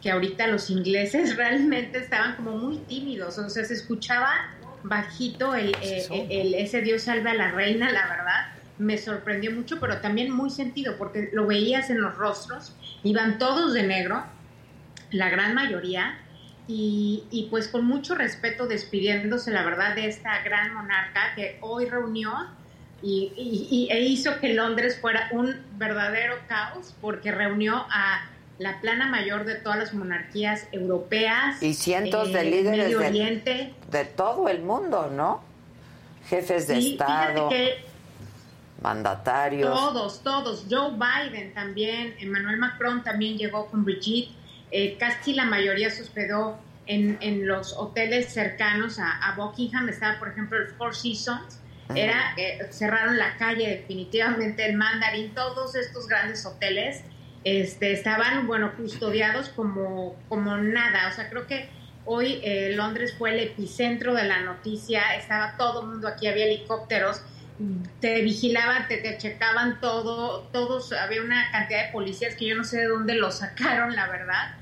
que ahorita los ingleses (laughs) realmente estaban como muy tímidos, o sea, se escuchaba bajito el, eh, el ese Dios salve a la reina, la verdad me sorprendió mucho, pero también muy sentido, porque lo veías en los rostros, iban todos de negro, la gran mayoría, y, pues con mucho respeto despidiéndose, la verdad, de esta gran monarca que hoy reunió y, e hizo que Londres fuera un verdadero caos, porque reunió a la plana mayor de todas las monarquías europeas.
Y cientos de eh, líderes de, de, todo el mundo, ¿no? Jefes de Estado mandatarios.
Todos, todos. Joe Biden también, Emmanuel Macron también llegó con Brigitte. Eh, casi la mayoría se hospedó en, en los hoteles cercanos a, Buckingham. Estaba, por ejemplo, el Four Seasons. Era, eh, cerraron la calle definitivamente, el Mandarin, todos estos grandes hoteles este, estaban, bueno, custodiados como, como nada. O sea, creo que hoy eh, Londres fue el epicentro de la noticia, estaba todo el mundo aquí, había helicópteros te vigilaban, te, te, checaban todo, todos, había una cantidad de policías que yo no sé de dónde lo sacaron, la verdad,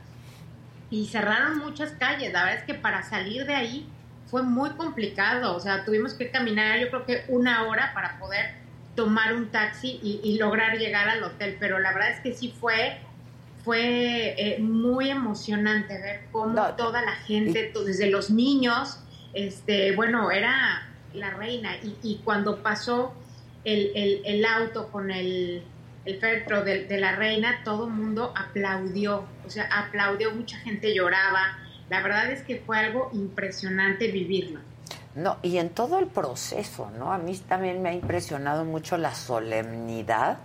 y cerraron muchas calles, la verdad es que para salir de ahí fue muy complicado, o sea, tuvimos que caminar yo creo que una hora para poder tomar un taxi y, lograr llegar al hotel, pero la verdad es que sí fue fue eh, muy emocionante ver cómo toda la gente, desde los niños, este, bueno, era la reina. Y, cuando pasó el, auto con el, el féretro de, la reina, todo el mundo aplaudió, o sea, aplaudió, mucha gente lloraba. La verdad es que fue algo impresionante vivirlo.
No, y en todo el proceso, ¿no? A mí también me ha impresionado mucho la solemnidad.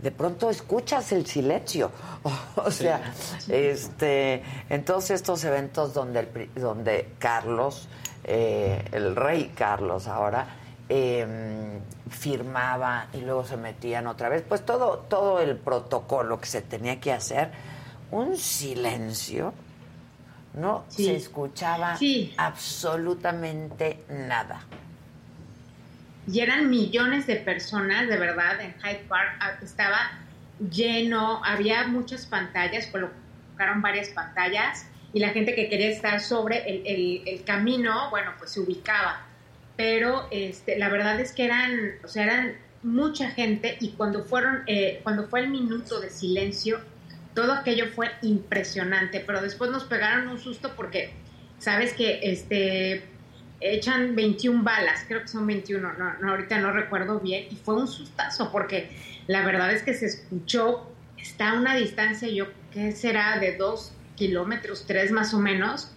De pronto escuchas el silencio. (laughs) O sea, este, en todos estos eventos donde, donde Carlos, eh, el rey Carlos ahora, em, firmaba y luego se metían otra vez, pues todo, todo el protocolo que se tenía que hacer, un silencio no se escuchaba absolutamente nada.
Y eran millones de personas, de verdad, en Hyde Park ah, estaba lleno, había muchas pantallas, colocaron varias pantallas y la gente que quería estar sobre el, camino, bueno, pues se ubicaba. Pero este, la verdad es que eran, o sea, eran mucha gente y cuando fueron, eh, cuando fue el minuto de silencio, todo aquello fue impresionante, pero después nos pegaron un susto porque, sabes que este echan 21 balas, creo que son 21, no, ahorita no recuerdo bien, y fue un sustazo porque la verdad es que se escuchó, está a una distancia, yo que será de dos kilómetros, tres más o menos,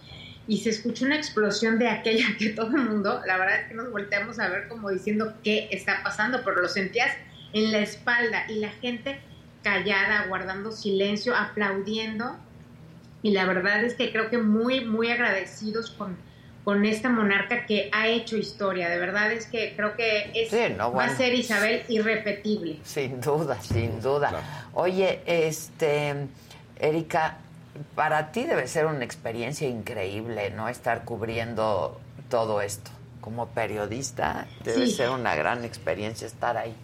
y se escuchó una explosión de aquella que todo el mundo, la verdad es que nos volteamos a ver como diciendo qué está pasando, pero lo sentías en la espalda y la gente callada, guardando silencio, aplaudiendo. Y la verdad es que creo que muy, muy agradecidos con, con esta monarca que ha hecho historia. De verdad es que creo que es, va a ser Isabel irrepetible.
Sin duda, sin duda. Oye, este, Erika, para ti debe ser una experiencia increíble, ¿no? Estar cubriendo todo esto. Como periodista, debe ser una gran experiencia estar ahí.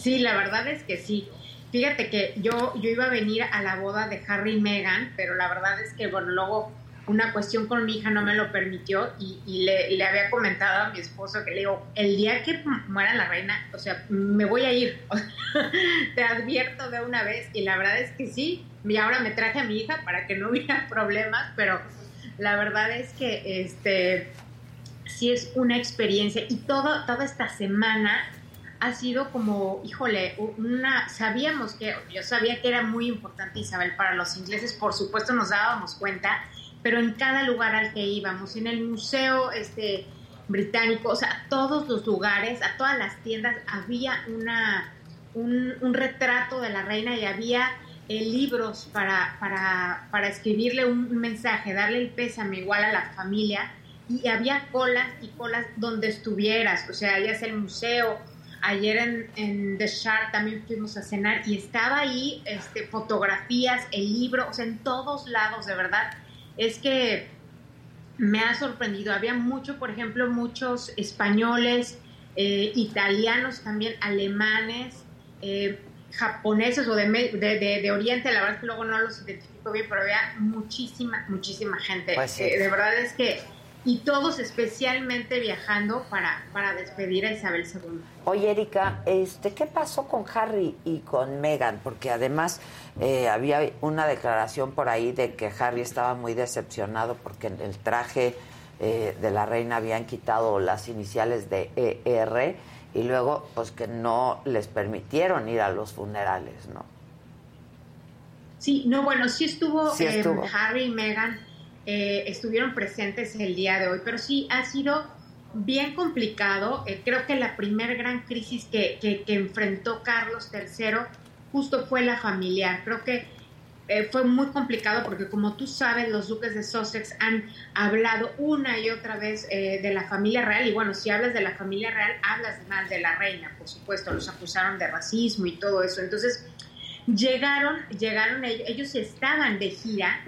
Sí, la verdad es que sí. Fíjate que yo, yo iba a venir a la boda de Harry y Meghan, pero la verdad es que, bueno, luego una cuestión con mi hija no me lo permitió y, le, había comentado a mi esposo que le digo, el día que muera la reina, o sea, me voy a ir, (laughs) te advierto de una vez y la verdad es que sí, y ahora me traje a mi hija para que no (laughs) hubiera problemas, pero la verdad es que este sí es una experiencia. Y todo, toda esta semana ha sido como, híjole, una, sabíamos que, yo sabía que era muy importante Isabel para los ingleses, por supuesto nos dábamos cuenta, pero en cada lugar al que íbamos, en el museo este, británico, o sea, a todos los lugares, a todas las tiendas, había una, un, retrato de la reina y había eh, libros para, para, para escribirle un mensaje, darle el pésame igual a la familia, y había colas y colas donde estuvieras, o sea, ya sea el museo Ayer en, en, The Shark también fuimos a cenar y estaba ahí este, fotografías, el libro, o sea, en todos lados, de verdad. Es que me ha sorprendido. Había mucho, por ejemplo, muchos españoles, eh, italianos también, alemanes, eh, japoneses o de, de, de, Oriente, la verdad es que luego no los identifico bien, pero había muchísima, muchísima gente. Pues eh, de verdad es que y todos especialmente viajando para, para despedir a Isabel II.
Oye, Erika, este, ¿qué pasó con Harry y con Meghan? Porque además eh, había una declaración por ahí de que Harry estaba muy decepcionado porque en el traje eh, de la reina habían quitado las iniciales de ER y luego pues que no les permitieron ir a los funerales, ¿no?
Sí, no, bueno, sí estuvo, ¿Sí estuvo? Harry y Meghan eh, estuvieron presentes el día de hoy, pero sí ha sido bien complicado. Eh, creo que la primer gran crisis que, que, enfrentó Carlos III justo fue la familiar. Creo que eh, fue muy complicado porque como tú sabes, los duques de Sussex han hablado una y otra vez de la familia real y bueno, si hablas de la familia real, hablas mal de la reina, por supuesto, los acusaron de racismo y todo eso. Entonces, llegaron, llegaron, ellos estaban de gira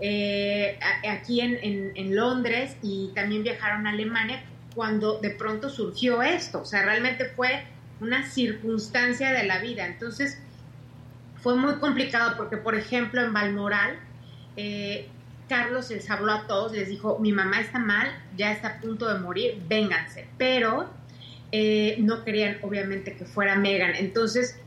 eh, aquí en, Londres y también viajaron a Alemania cuando de pronto surgió esto. O sea, realmente fue una circunstancia de la vida. Entonces, fue muy complicado porque, por ejemplo, en Balmoral, eh, Carlos les habló a todos, les dijo, mi mamá está mal, ya está a punto de morir, vénganse. Pero eh, no querían, obviamente, que fuera Megan. Entonces,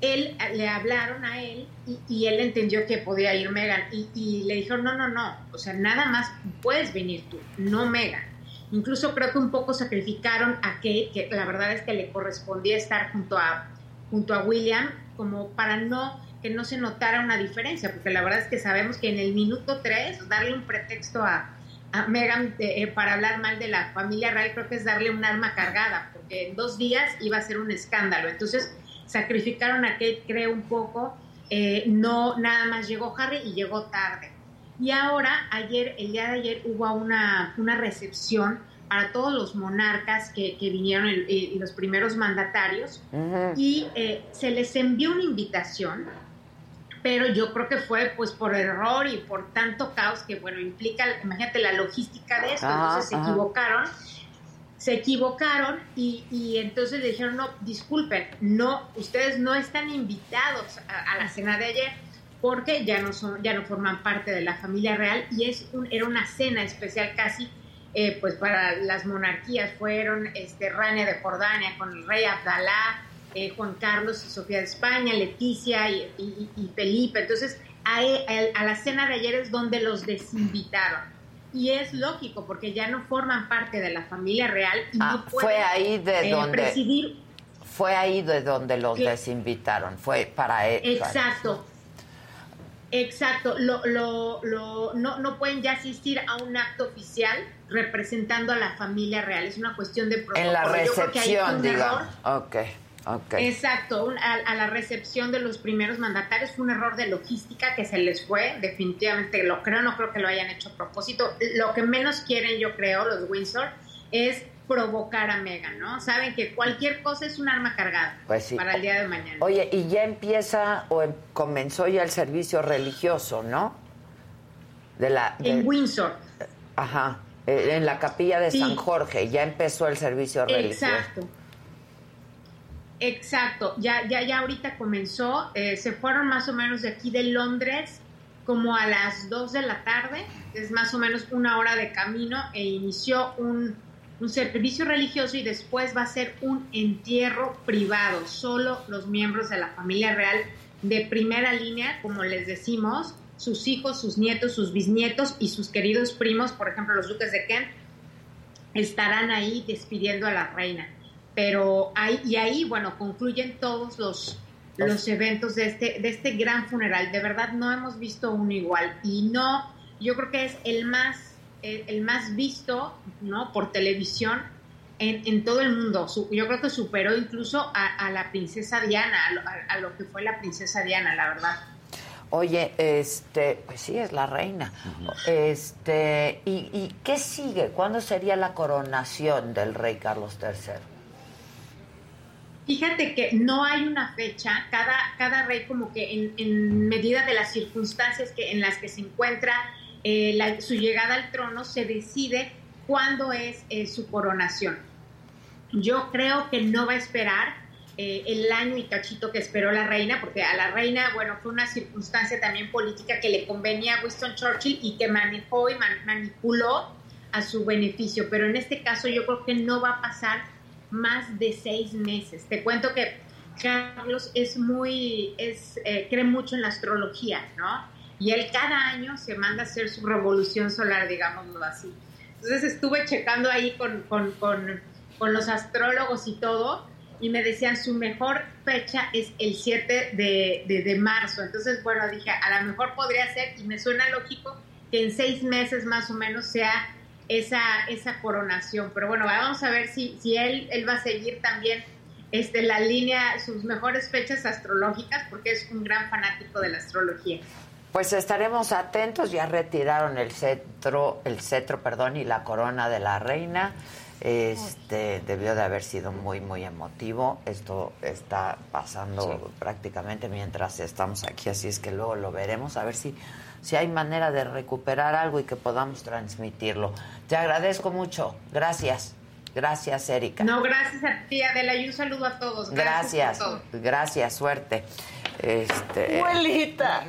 él le hablaron a él y, él entendió que podía ir Megan y, le dijeron, no, no, no, o sea, nada más puedes venir tú, no Megan. Incluso creo que un poco sacrificaron a Kate, que la verdad es que le correspondía estar junto a, junto a William, como para no que no se notara una diferencia, porque la verdad es que sabemos que en el minuto 3 darle un pretexto a, a Meghan eh, para hablar mal de la familia real, creo que es darle un arma cargada, porque en dos días iba a ser un escándalo. Entonces sacrificaron a Kate, creo, un poco. Eh, no, nada más llegó Harry y llegó tarde. Y ahora, ayer, el día de ayer, hubo una, una recepción para todos los monarcas que, vinieron y los primeros mandatarios. Y eh, se les envió una invitación pero yo creo que fue pues por error y por tanto caos que bueno implica imagínate la logística de esto. Entonces se equivocaron se equivocaron y, y, entonces le dijeron no disculpen no ustedes no están invitados a, la cena de ayer porque ya no son ya no forman parte de la familia real y es era una cena especial casi eh, pues para las monarquías fueron este, Rania de Jordania con el rey Abdalá, eh, Juan Carlos y Sofía de España, Leticia y, Felipe. Entonces, e, a, la cena de ayer es donde los desinvitaron. Y es lógico, porque ya no forman parte de la familia real y
ah, fue ahí de eh, donde Fue ahí de donde los desinvitaron, fue para...
E, Exacto. Exacto, lo, lo, lo, no, no pueden ya asistir a un acto oficial representando a la familia real, es una cuestión de
protocolo. En la recepción, digamos. Okay. Okay.
Exacto, a, la recepción de los primeros mandatarios fue un error de logística que se les fue, definitivamente lo creo, no creo que lo hayan hecho a propósito. Lo que menos quieren, yo creo, los Windsor, es provocar a Megan, ¿no? Saben que cualquier cosa es un arma cargada pues para el día de mañana.
Oye, y ya empieza o em, comenzó ya el servicio religioso, ¿no?
De la en Windsor.
Ajá, eh, en la capilla de San Jorge ya empezó el servicio religioso.
Exacto. Exacto, ya, ya, ya ahorita comenzó, eh, se fueron más o menos de aquí de Londres como a las 2 de la tarde, es más o menos una hora de camino e inició un un servicio religioso y después va a ser un entierro privado. Solo los miembros de la familia real de primera línea, como les decimos, sus hijos, sus nietos, sus bisnietos y sus queridos primos, por ejemplo los duques de Kent, estarán ahí despidiendo a la reina. Pero ahí, y ahí, bueno, concluyen todos los, los eventos de este, de este gran funeral. De verdad no hemos visto uno igual. Y no, yo creo que es el más el, más visto ¿no? por televisión en, en, todo el mundo. yo creo que superó incluso a, la princesa Diana, a lo, que fue la princesa Diana, la verdad.
Oye, este, pues sí, es la reina. Este, ¿y, ¿y, qué sigue? ¿Cuándo sería la coronación del rey Carlos III?
Fíjate que no hay una fecha, cada, cada rey como que en, en medida de las circunstancias que, en las que se encuentra eh, su llegada al trono se decide cuándo es eh, su coronación. Yo creo que no va a esperar eh, el año y cachito que esperó la reina, porque a la reina, bueno, fue una circunstancia también política que le convenía a Winston Churchill y que manejó y manipuló a su beneficio, pero en este caso yo creo que no va a pasar más de seis meses. Te cuento que Carlos es muy, es, cree mucho en la astrología, ¿no? y él cada año se manda a hacer su revolución solar, digámoslo así. Entonces estuve checando ahí con, con, con, con los astrólogos y todo, y me decían su mejor fecha es el 7 de, de, de, marzo. Entonces, bueno, dije, a lo mejor podría ser, y me suena lógico, que en seis meses más o menos sea esa, esa coronación. Pero bueno, vamos a ver si, si él, él va a seguir también este, la línea, sus mejores fechas astrológicas, porque es un gran fanático de la astrología.
Pues estaremos atentos, ya retiraron el cetro, el cetro, perdón, y la corona de la reina. Este debió de haber sido muy muy emotivo. Esto está pasando prácticamente mientras estamos aquí, así es que luego lo veremos a ver si si hay manera de recuperar algo y que podamos transmitirlo. Te agradezco mucho. Gracias. Gracias, Erika.
No, gracias a ti, Adela, y un saludo a todos.
Gracias. Gracias, suerte. Este,
Abuelita.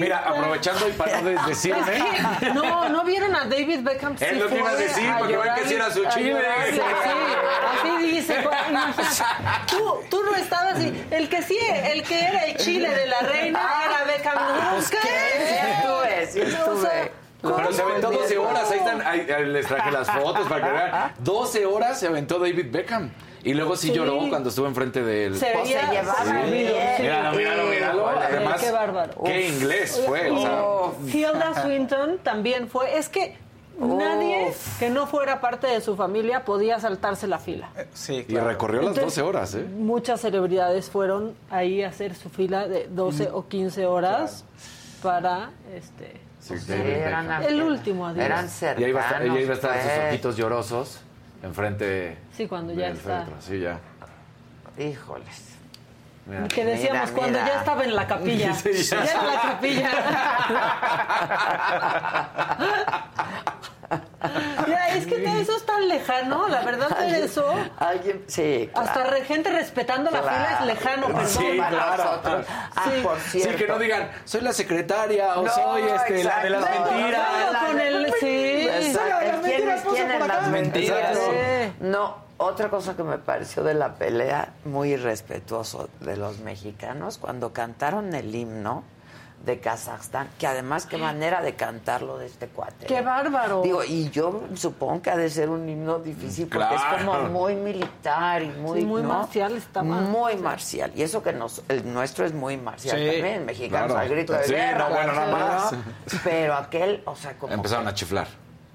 Mira, aprovechando y para no decirme.
no, no vieron a David Beckham.
Él lo que iba a decir, porque ven que si era su chile.
Sí, así dice. (laughs) Tú, tú no estabas así. El que sí, el que era el chile de la reina era Beckham.
Pues, ¿Qué? Sí estuve, sí estuve.
Pero se aventó 12 horas, ahí están, ahí, les traje las fotos para que vean. 12 horas se aventó David Beckham. Y luego sí, lloró cuando estuvo enfrente del...
Se, pues se llevaba sí. bien.
Míralo, míralo, míralo. Además,
qué bárbaro.
qué inglés fue. O
sea. (laughs) Hilda Swinton también fue. Es que nadie que no fuera parte de su familia podía saltarse la fila.
Eh, sí, Y recorrió las 12 horas, ¿eh?
Muchas celebridades fueron ahí a hacer su fila de 12 o 15 horas para este el último adiós.
Eran cercanos, y ahí
ella iba a estar sus pues. ojitos llorosos enfrente
Sí, cuando ya está.
Sí, ya.
Híjoles.
que decíamos cuando ya estaba en la capilla. (laughs) ya. en la capilla. (laughs) (laughs) Ya, es que eso es tan lejano, la verdad de eso.
Alguien, sí.
Hasta gente respetando la fila es lejano, perdón.
Sí, claro.
Ah, sí. por cierto.
Sí, que no digan, soy la secretaria o soy este, la de las mentiras.
con el, sí.
¿Quién es las mentiras? No, otra cosa que me pareció de la pelea, muy irrespetuoso de los mexicanos, cuando cantaron el himno de Kazajstán, que además qué manera de cantarlo de este cuate.
¡Qué bárbaro!
Digo, y yo supongo que ha de ser un himno difícil porque es como muy militar y muy...
muy marcial está
Muy marcial. Y eso que nos, el nuestro es muy marcial también, mexicanos al grito de guerra.
No, bueno, nada más.
Pero aquel, o sea, como...
Empezaron a chiflar.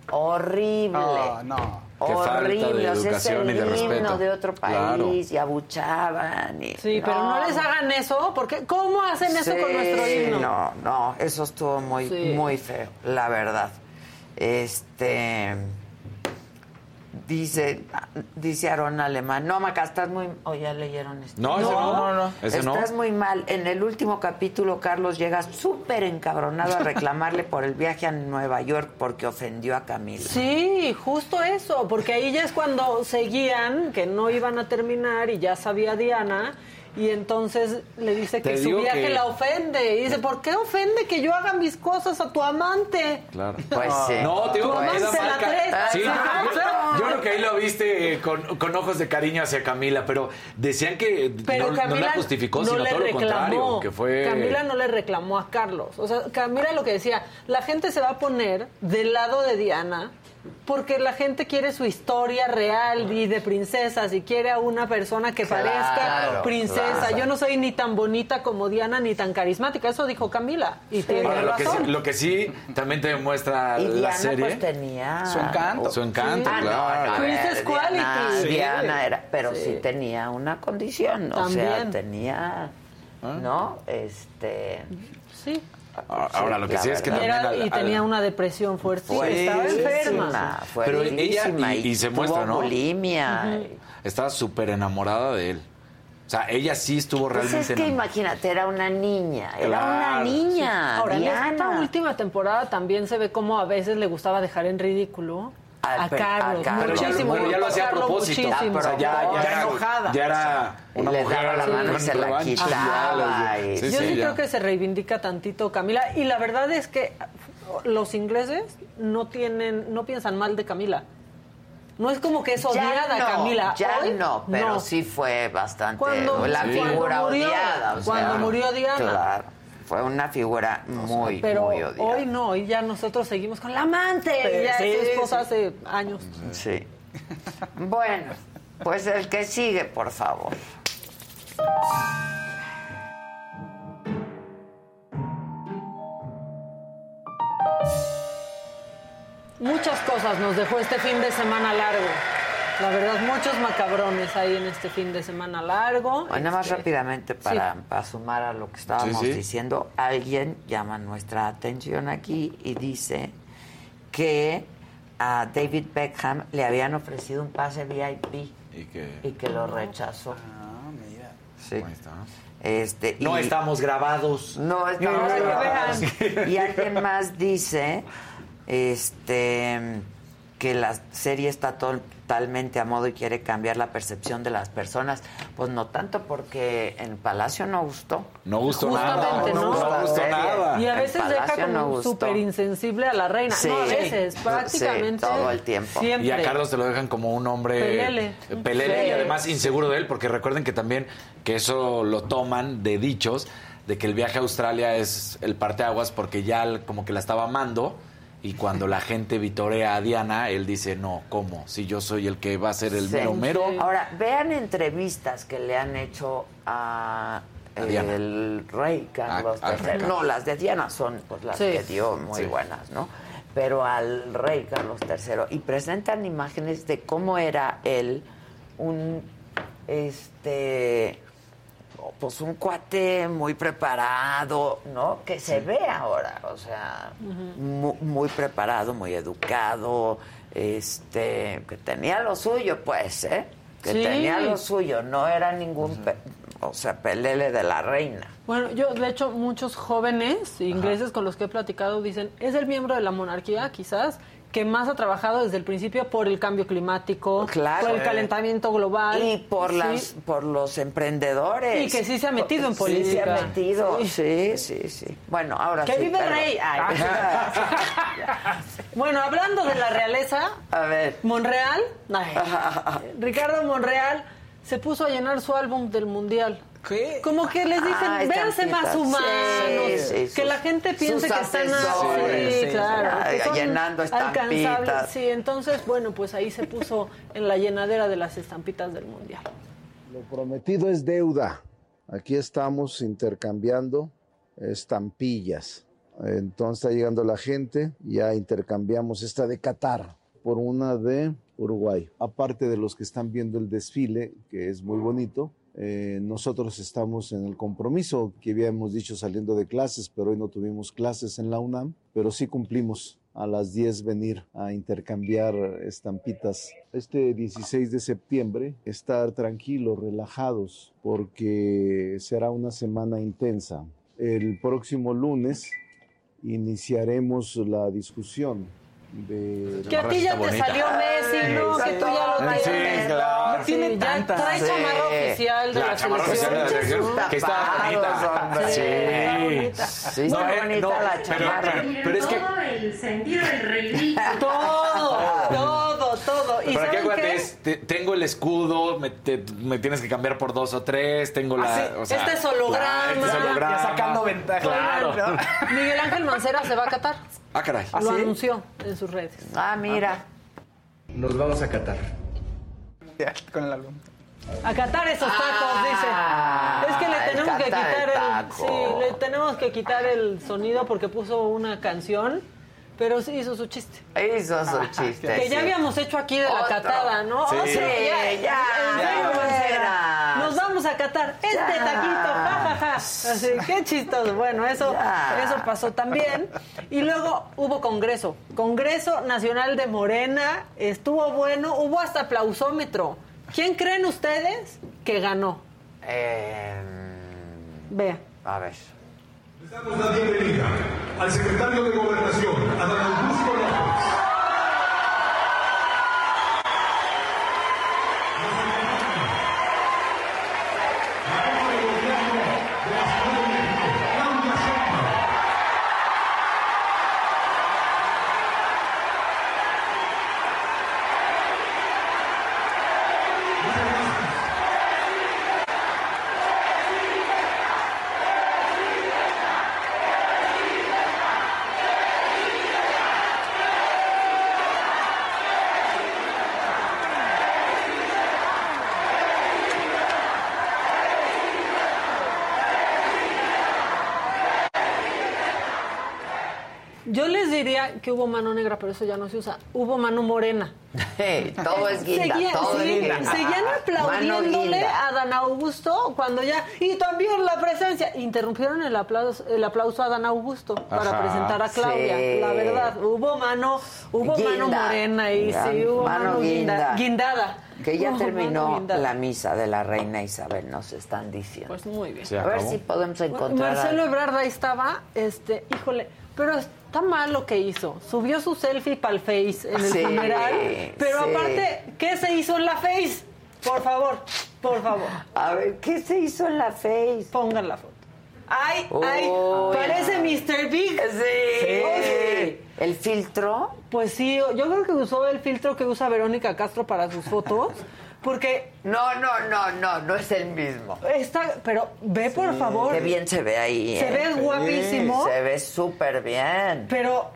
Horrible.
No, no.
Horrible,
de educación
es
el y de
himno de otro país y abuchaban. Y,
sí, pero no les hagan eso, porque ¿cómo hacen eso con nuestro himno?
No, no, eso estuvo muy, muy feo, la verdad. Este. Dice, dice Aaron Alemán, no, Maca, estás muy... O ya leyeron esto.
No, no, no, no,
Estás muy mal. En el último capítulo, Carlos llega súper encabronado a (laughs) reclamarle por el viaje a Nueva York porque ofendió a Camila.
Sí, justo eso, porque ahí ya es cuando seguían, que no iban a terminar y ya sabía Diana y entonces le dice que su viaje la ofende. Y dice, ¿por qué ofende que yo haga mis cosas a tu amante?
Claro. (laughs)
Pues sí.
No,
te digo,
que
la
Sí, yo, creo que ahí lo viste con, ojos de cariño hacia Camila, pero decían que
pero
no,
Camila
no, la justificó, sino todo lo contrario. Que fue...
Camila no le reclamó a Carlos. O sea, Camila lo que decía, la gente se va a poner del lado de Diana porque la gente quiere su historia real y de princesas y quiere a una persona que parezca princesa. Yo no soy ni tan bonita como Diana ni tan carismática. Eso dijo Camila. Y tiene
lo, que sí, lo que sí también te demuestra la
Diana,
serie.
Pues, tenía
su encanto.
Su encanto,
ah,
claro.
Princess Quality.
Diana era, pero sí. tenía una condición, o sea, tenía, ¿Ah? ¿no? Este.
Sí.
Ahora, lo que sí es que
y tenía una depresión fuerte. estaba enferma.
Pero ella, y, se muestra, ¿no?
bulimia.
Estaba súper enamorada de él. O sea, ella sí estuvo pues realmente.
Es que imagínate, era una niña, era una niña.
Ahora,
en
esta última temporada también se ve cómo a veces le gustaba dejar en ridículo a, Carlos, muchísimo.
Pero ya lo hacía a propósito. O sea, ya, ya, era enojada. Ya era una
le
mujer.
Daba la mano y se la quitaba.
Sí, Yo sí, creo que se reivindica tantito Camila. Y la verdad es que los ingleses no tienen, no piensan mal de Camila. No es como que es odiada Camila.
Ya
Hoy,
no, pero sí fue bastante
cuando,
la figura
murió,
odiada.
cuando murió Diana.
Claro fue una figura muy,
pero
muy odiada.
hoy no, hoy ya nosotros seguimos con la amante. ya es su esposa hace años.
Sí. bueno, pues el que sigue, por favor.
Muchas cosas nos dejó este fin de semana largo. La verdad, muchos macabrones ahí en este fin de semana largo.
Bueno, nada más este, rápidamente para, sumar a lo que estábamos diciendo, alguien llama nuestra atención aquí y dice que a David Beckham le habían ofrecido un pase VIP y que, lo rechazó.
Ah, mira.
Sí. está. Este,
no estamos grabados.
No estamos grabados. Y alguien más dice este que la serie está totalmente a modo y quiere cambiar la percepción de las personas. Pues no tanto porque en Palacio no gustó.
No gustó nada. No, gustó nada.
Y a veces deja como súper insensible a la reina. no, a veces, prácticamente.
todo el tiempo.
Y a Carlos te lo dejan como un hombre...
Pelele.
Pelele y además inseguro de él, porque recuerden que también que eso lo toman de dichos, de que el viaje a Australia es el parteaguas porque ya como que la estaba amando y cuando la gente vitorea a Diana, él dice, no, ¿cómo? Si yo soy el que va a ser el mero mero.
Ahora, vean entrevistas que le han hecho a, el rey Carlos III. No, las de Diana son pues, las que dio muy buenas, ¿no? pero al rey Carlos III. Y presentan imágenes de cómo era él un este pues un cuate muy preparado, ¿no? Que se ve ahora, o sea, muy, preparado, muy educado, este, que tenía lo suyo, pues, ¿eh? Que tenía lo suyo, no era ningún, o sea, pelele de la reina.
Bueno, yo, de hecho, muchos jóvenes ingleses con los que he platicado dicen, es el miembro de la monarquía, quizás, que más ha trabajado desde el principio por el cambio climático, por el calentamiento global.
Y por, las, por los emprendedores.
Y que sí se ha metido en política.
Sí se ha metido, sí, sí, sí. Bueno, ahora
¡Que vive el rey! (laughs) bueno, hablando de la realeza,
a ver.
Monreal, Ricardo Monreal se puso a llenar su álbum del Mundial.
¿Qué?
Como que les dicen, ah, véanse más humanos, que la gente piense que están
así, claro, llenando estampitas.
Sí, entonces, bueno, pues ahí se puso en la llenadera de las estampitas del Mundial.
Lo prometido es deuda. Aquí estamos intercambiando estampillas. Entonces está llegando la gente, ya intercambiamos esta de Qatar por una de Uruguay. Aparte de los que están viendo el desfile, que es muy bonito, eh, nosotros estamos en el compromiso que habíamos dicho saliendo de clases, pero hoy no tuvimos clases en la UNAM, pero sí cumplimos a las 10 venir a intercambiar estampitas. Este 16 de septiembre, estar tranquilos, relajados, porque será una semana intensa. El próximo lunes iniciaremos la discusión
que a ti ya te salió Messi, ¿no? Que tú ya lo
tienes. Sí, claro.
Tiene tanta. Trae chamarra oficial de la,
selección. Que está bonita.
Sí. Sí, está bonita la chamarra.
Pero es que... Todo el sentido del.
Todo, todo,
¿Y ¿Para qué aguantes? Tengo el escudo, me, tienes que cambiar por dos o tres, tengo la...
Ah, o sea, este es holograma.
Este es holograma.
Ya sacando ventaja.
Claro.
Miguel Ángel Mancera se va a catar.
Ah, caray.
Lo ¿Ah, anunció en sus redes.
Ah, mira.
Nos vamos a catar.
Con el álbum.
A catar esos tacos,
ah,
dice. Es que le tenemos que quitar el, el, sí, le tenemos que quitar el sonido porque puso una canción pero sí hizo su chiste.
Hizo su chiste.
Que ya habíamos hecho aquí de la catada, ¿no?
Sí, ya, ya,
Nos vamos a catar este taquito, jajaja. Así, qué chistoso. Bueno, eso, eso pasó también. Y luego hubo congreso. Congreso Nacional de Morena. Estuvo bueno. Hubo hasta aplausómetro. ¿Quién creen ustedes que ganó?
Eh,
Vea.
A ver.
Damos la bienvenida al secretario de Gobernación, Adán Augusto López.
Que hubo mano negra, pero eso ya no se usa. Hubo mano morena. (laughs)
todo es guinda, todo es guinda.
Seguían aplaudiéndole a Dan Augusto cuando ya... Y también la presencia. Interrumpieron el aplauso, el aplauso a Dan Augusto para presentar a Claudia. La verdad, hubo mano, hubo mano morena y sí, hubo mano, guinda, guindada.
Que ya terminó la misa de la reina Isabel, nos están diciendo.
Pues muy bien.
A ver si podemos encontrar.
Marcelo Ebrard ahí estaba, este, híjole, pero está mal lo que hizo. Subió su selfie para el Face en el funeral. Pero aparte, ¿qué se hizo en la Face? Por favor, por favor.
A ver, ¿qué se hizo en la Face?
Pongan la foto. ¡Ay, ay! Parece Mr. Big.
Sí. ¿El filtro?
Pues sí, yo creo que usó el filtro que usa Verónica Castro para sus fotos. Porque.
No, no, no, no, no es el mismo.
Está, pero ve por favor.
Qué bien se ve ahí.
Se ve ¿eh? guapísimo.
Se ve súper bien.
Pero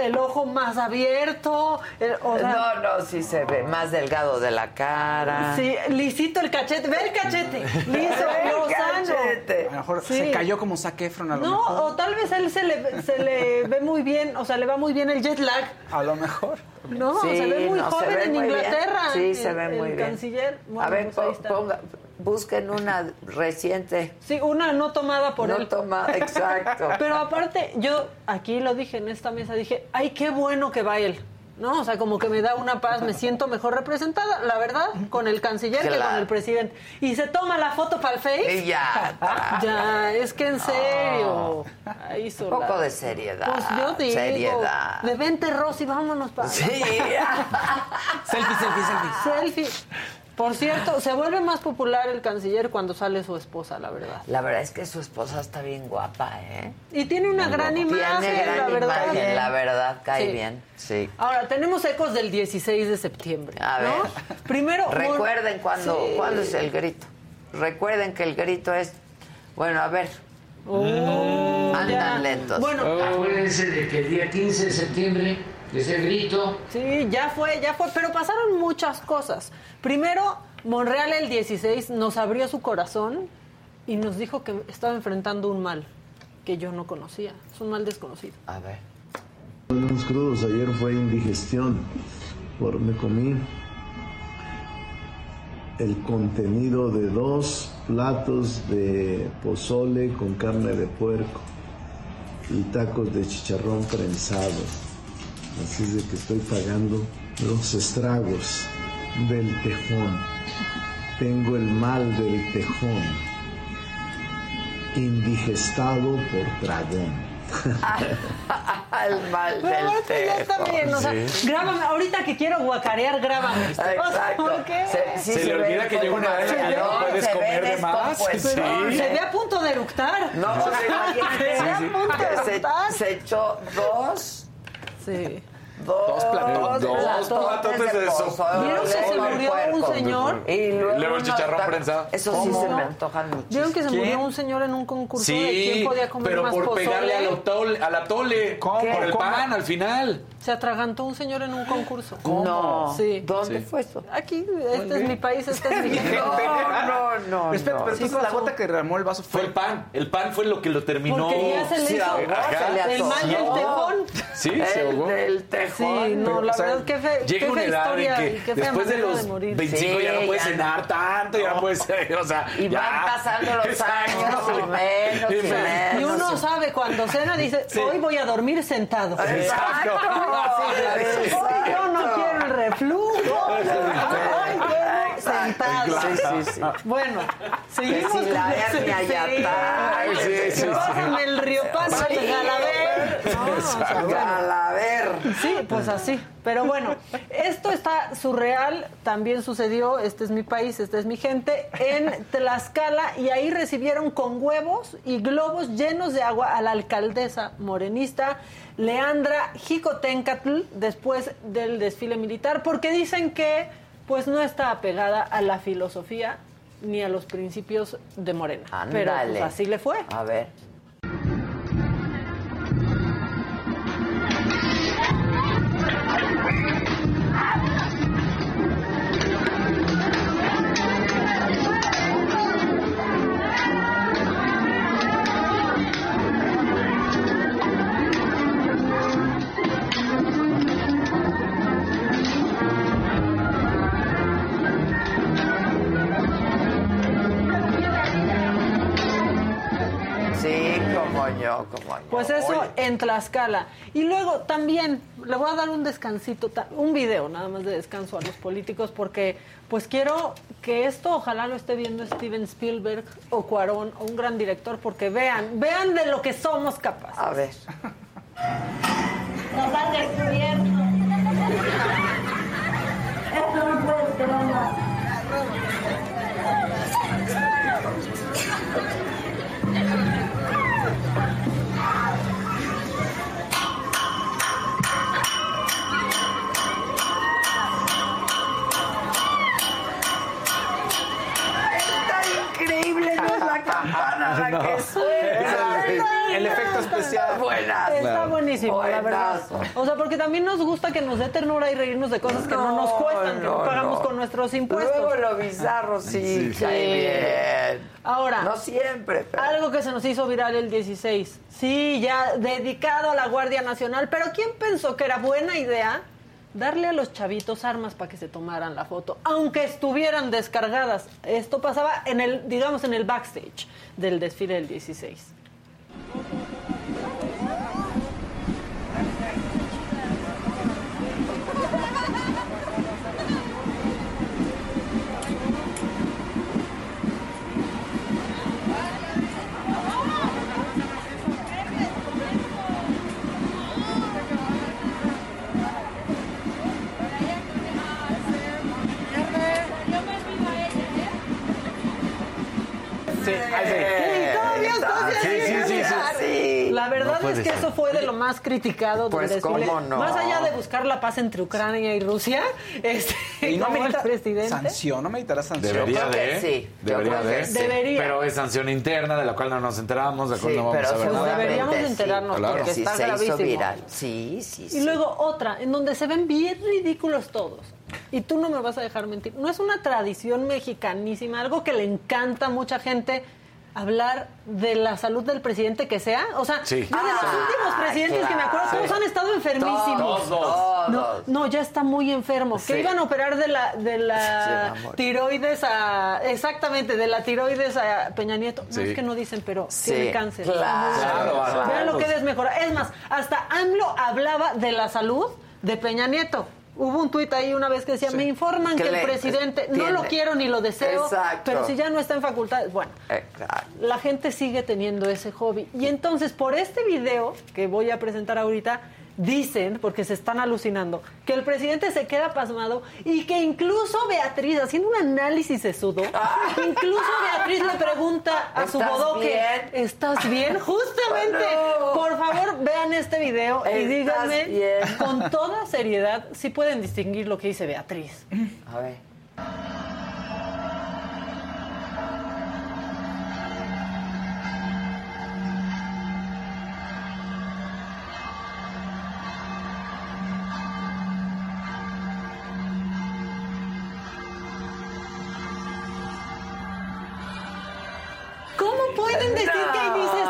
el ojo más abierto.
no, no, sí se ve más delgado de la cara.
Sí, lisito el cachete. Ve el cachete. (laughs) Liso,
el cachete.
A lo mejor se cayó como Zac Efron a lo
no,
mejor.
o tal vez a él se le, se le ve muy bien, o sea, le va muy bien el jet lag.
A lo mejor.
No, se ve muy joven en Inglaterra.
Sí, se ve
el,
muy
el
bien.
canciller. Bueno,
a ver,
pues
ponga, busquen una reciente.
Sí, una no tomada por
no
él.
tomada, (laughs) exacto.
Pero aparte, yo aquí lo dije en esta mesa, dije, ay, qué bueno que va él. ¿no? O sea, como que me da una paz, me siento mejor representada, la verdad, con el canciller que
Claro.
con el presidente. Y se toma la foto para el Face.
Y ya. (laughs)
Ya, es que en serio. Ahí
Un poco de seriedad.
Pues yo digo,
Seriedad.
de vente Rosy, vámonos para
Sí. (laughs)
Selfie, selfie, selfie.
Selfie. Por cierto, se vuelve más popular el canciller cuando sale su esposa, la verdad.
La verdad es que su esposa está bien guapa, ¿eh?
Y tiene una gran imagen,
Tiene gran
la verdad.
imagen, la verdad, cae
Sí.
bien. Sí.
Ahora, tenemos ecos del 16 de septiembre.
A
¿no?
ver.
Primero. (laughs)
Recuerden cuándo,
Sí.
cuándo es el grito. Recuerden que el grito es. Bueno, a ver.
Oh,
Andan
ya.
lentos.
Bueno,
Acuérdense de que el día 15 de septiembre es el grito.
Sí, ya fue, ya fue, pero pasaron muchas cosas. Primero, Monreal el 16 nos abrió su corazón y nos dijo que estaba enfrentando un mal que yo no conocía. Es un mal desconocido.
A ver.
Unos crudos, ayer fue indigestión, por me comí el contenido de dos platos de pozole con carne de puerco y tacos de chicharrón prensado. Así es de que estoy pagando los estragos del tejón. Tengo el mal del tejón, indigestado por dragón. (laughs)
el mal
Pero
del
bien, o sea, grábame, ahorita que quiero guacarear, grábame. O sea,
Exacto.
¿por qué?
Se, sí
Se le olvida que llega una edad que no puedes comer de más. Sí.
se ve a punto de eructar.
No, o sea, imagínate
Se ve a punto de
se,
eructar.
se echó dos,
Sí.
Dos,
Dos platotes, dos platotes de
pozole
¿Vieron que se murió un señor?
Y luego,
el chicharrón prensado.
Eso sí
¿Cómo?
se me antojan mucho.
¿Vieron que se murió un señor en un concurso de
Sí,
quién podía comer
pero
más
por
pozole?
pegarle al atole, al atole
¿Cómo?
por el
¿Cómo?
pan al final.
Se atragantó un señor en un concurso.
No.
Sí.
¿Dónde
Sí.
fue eso?
Aquí, este es mi país, este es mi (laughs) gente.
No, no, no.
Espera,
no.
pero
Sí
la gota que derramó el vaso
Fue
fue
el pan. El pan fue lo que lo terminó.
Porque ya se le hizo
se le
el mal del
atoró.
tejón.
Sí, se
El
ahogó.
del tejón.
Sí, no,
Pero,
la
o sea,
verdad, qué fe,
Llega
qué
una edad
historia
en
y
que después de los
de morir.
25 ya
Sí,
no puedes
ya
cenar tanto, ya no puedes, o sea,
Y
ya.
van pasando los
Exacto.
años y menos y
Y menos.
Y uno sabe cuando cena, dice, hoy voy a dormir sentado.
Exacto.
Hoy yo no quiero el reflujo. Sentado.
Sí, sí, sí.
Bueno,
Que
seguimos
si la hernia ya está.
Sí, sí, sí.
El río Paso,
Sí.
el Galaver. (laughs) No, bueno.
Galaver.
Sí, pues así. Pero bueno, esto está surreal, también sucedió, este es mi país, esta es mi gente, en Tlaxcala y ahí recibieron con huevos y globos llenos de agua a la alcaldesa morenista Leandra Jicotencatl después del desfile militar porque dicen que pues no está apegada a la filosofía ni a los principios de Morena. Pero pues, así le fue.
A ver.
En Tlaxcala. Y luego también le voy a dar un descansito, un video nada más de descanso a los políticos porque pues quiero que esto ojalá lo esté viendo Steven Spielberg o Cuarón o un gran director porque vean, vean de lo que somos capaces.
A ver.
Nos han descubierto. (laughs) Esto no puede esperar más. (laughs)
No campana la que suena.
El efecto especial.
Buenas.
Está buenísimo, la verdad. O sea, porque también nos gusta que nos dé ternura y reírnos de cosas que no nos cuestan, que no pagamos con nuestros impuestos.
Luego lo bizarro sí,
Sí.
bien.
Ahora,
No siempre, pero...
algo que se nos hizo viral el 16. Sí, ya dedicado a la Guardia Nacional, pero ¿quién pensó que era buena idea darle a los chavitos armas para que se tomaran la foto, aunque estuvieran descargadas? Esto pasaba en el, digamos, en el backstage del desfile del 16. La verdad
No
es que
ser.
eso fue de lo más criticado
Pues,
del desfile.
¿cómo no?
Más allá de buscar la paz entre Ucrania y Rusia, este,
Y no (laughs)
como el presidente.
sanción, no meditará sanción.
Debería de.
sí,
Debería de.
sí.
Debería.
Pero es sanción interna de la cual no nos enteramos, de la cual
Sí,
no vamos
pero
a ver
Pues
nada.
deberíamos
sí.
enterarnos
Claro.
porque
Sí,
está
se hizo
gravísimo.
viral. Sí, sí, sí.
Y luego otra, en donde se ven bien ridículos todos. Y tú no me vas a dejar mentir. No es una tradición mexicanísima, algo que le encanta a mucha gente hablar de la salud del presidente que sea. O sea,
Sí.
yo de los
Ah,
últimos presidentes que me acuerdo, todos han estado enfermísimos.
Todos,
No,
todos.
no, ya está muy enfermo.
Sí.
Que iban a operar de la, de la (laughs) tiroides a. Exactamente, de la tiroides a Peña Nieto. No es que no dicen, pero
Sí,
tiene cáncer.
claro,
Claro, claro.
Vean lo que desmejora. Es más, hasta AMLO hablaba de la salud de Peña Nieto. Hubo un tuit ahí una vez que decía, me informan
Que
el presidente, no lo quiero ni lo deseo,
Exacto.
pero si ya no está en facultad, bueno,
Exacto.
la gente sigue teniendo ese hobby. Y entonces, por este video que voy a presentar ahorita, dicen, porque se están alucinando, que el presidente se queda pasmado y que incluso Beatriz, haciendo un análisis sesudo, (laughs) incluso Beatriz le pregunta a su
¿Estás
bodoque,
bien?
¿estás bien? (laughs) Justamente,
No.
por favor, vean este video y
¿Estás
díganme
bien?
con toda seriedad si pueden distinguir lo que dice Beatriz.
A ver.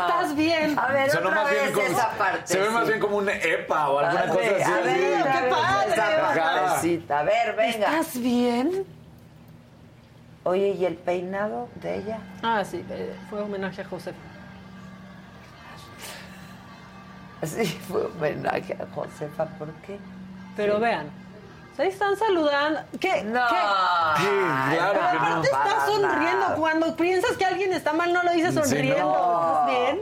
Estás bien?
A ver,
Sonó
otra
más bien
vez
como-
esa parte.
se ve más bien como un EPA o alguna
A
cosa
ver,
así.
A ver,
¡Qué padre!
esa
Ajá.
partecita. A ver, venga.
¿Estás bien?
Oye, ¿y el peinado de ella?
Ah, sí, eh, fue homenaje a José.
Sí, fue homenaje a Josefa. ¿Por qué?
Pero vean, se están saludando. ¿Qué?
No.
¿Qué?
Sí, claro
Pero
no.
aparte
para
estás sonriendo.
nada.
Cuando piensas que alguien está mal, no lo dices
Sí,
sonriendo.
no.
¿Estás bien?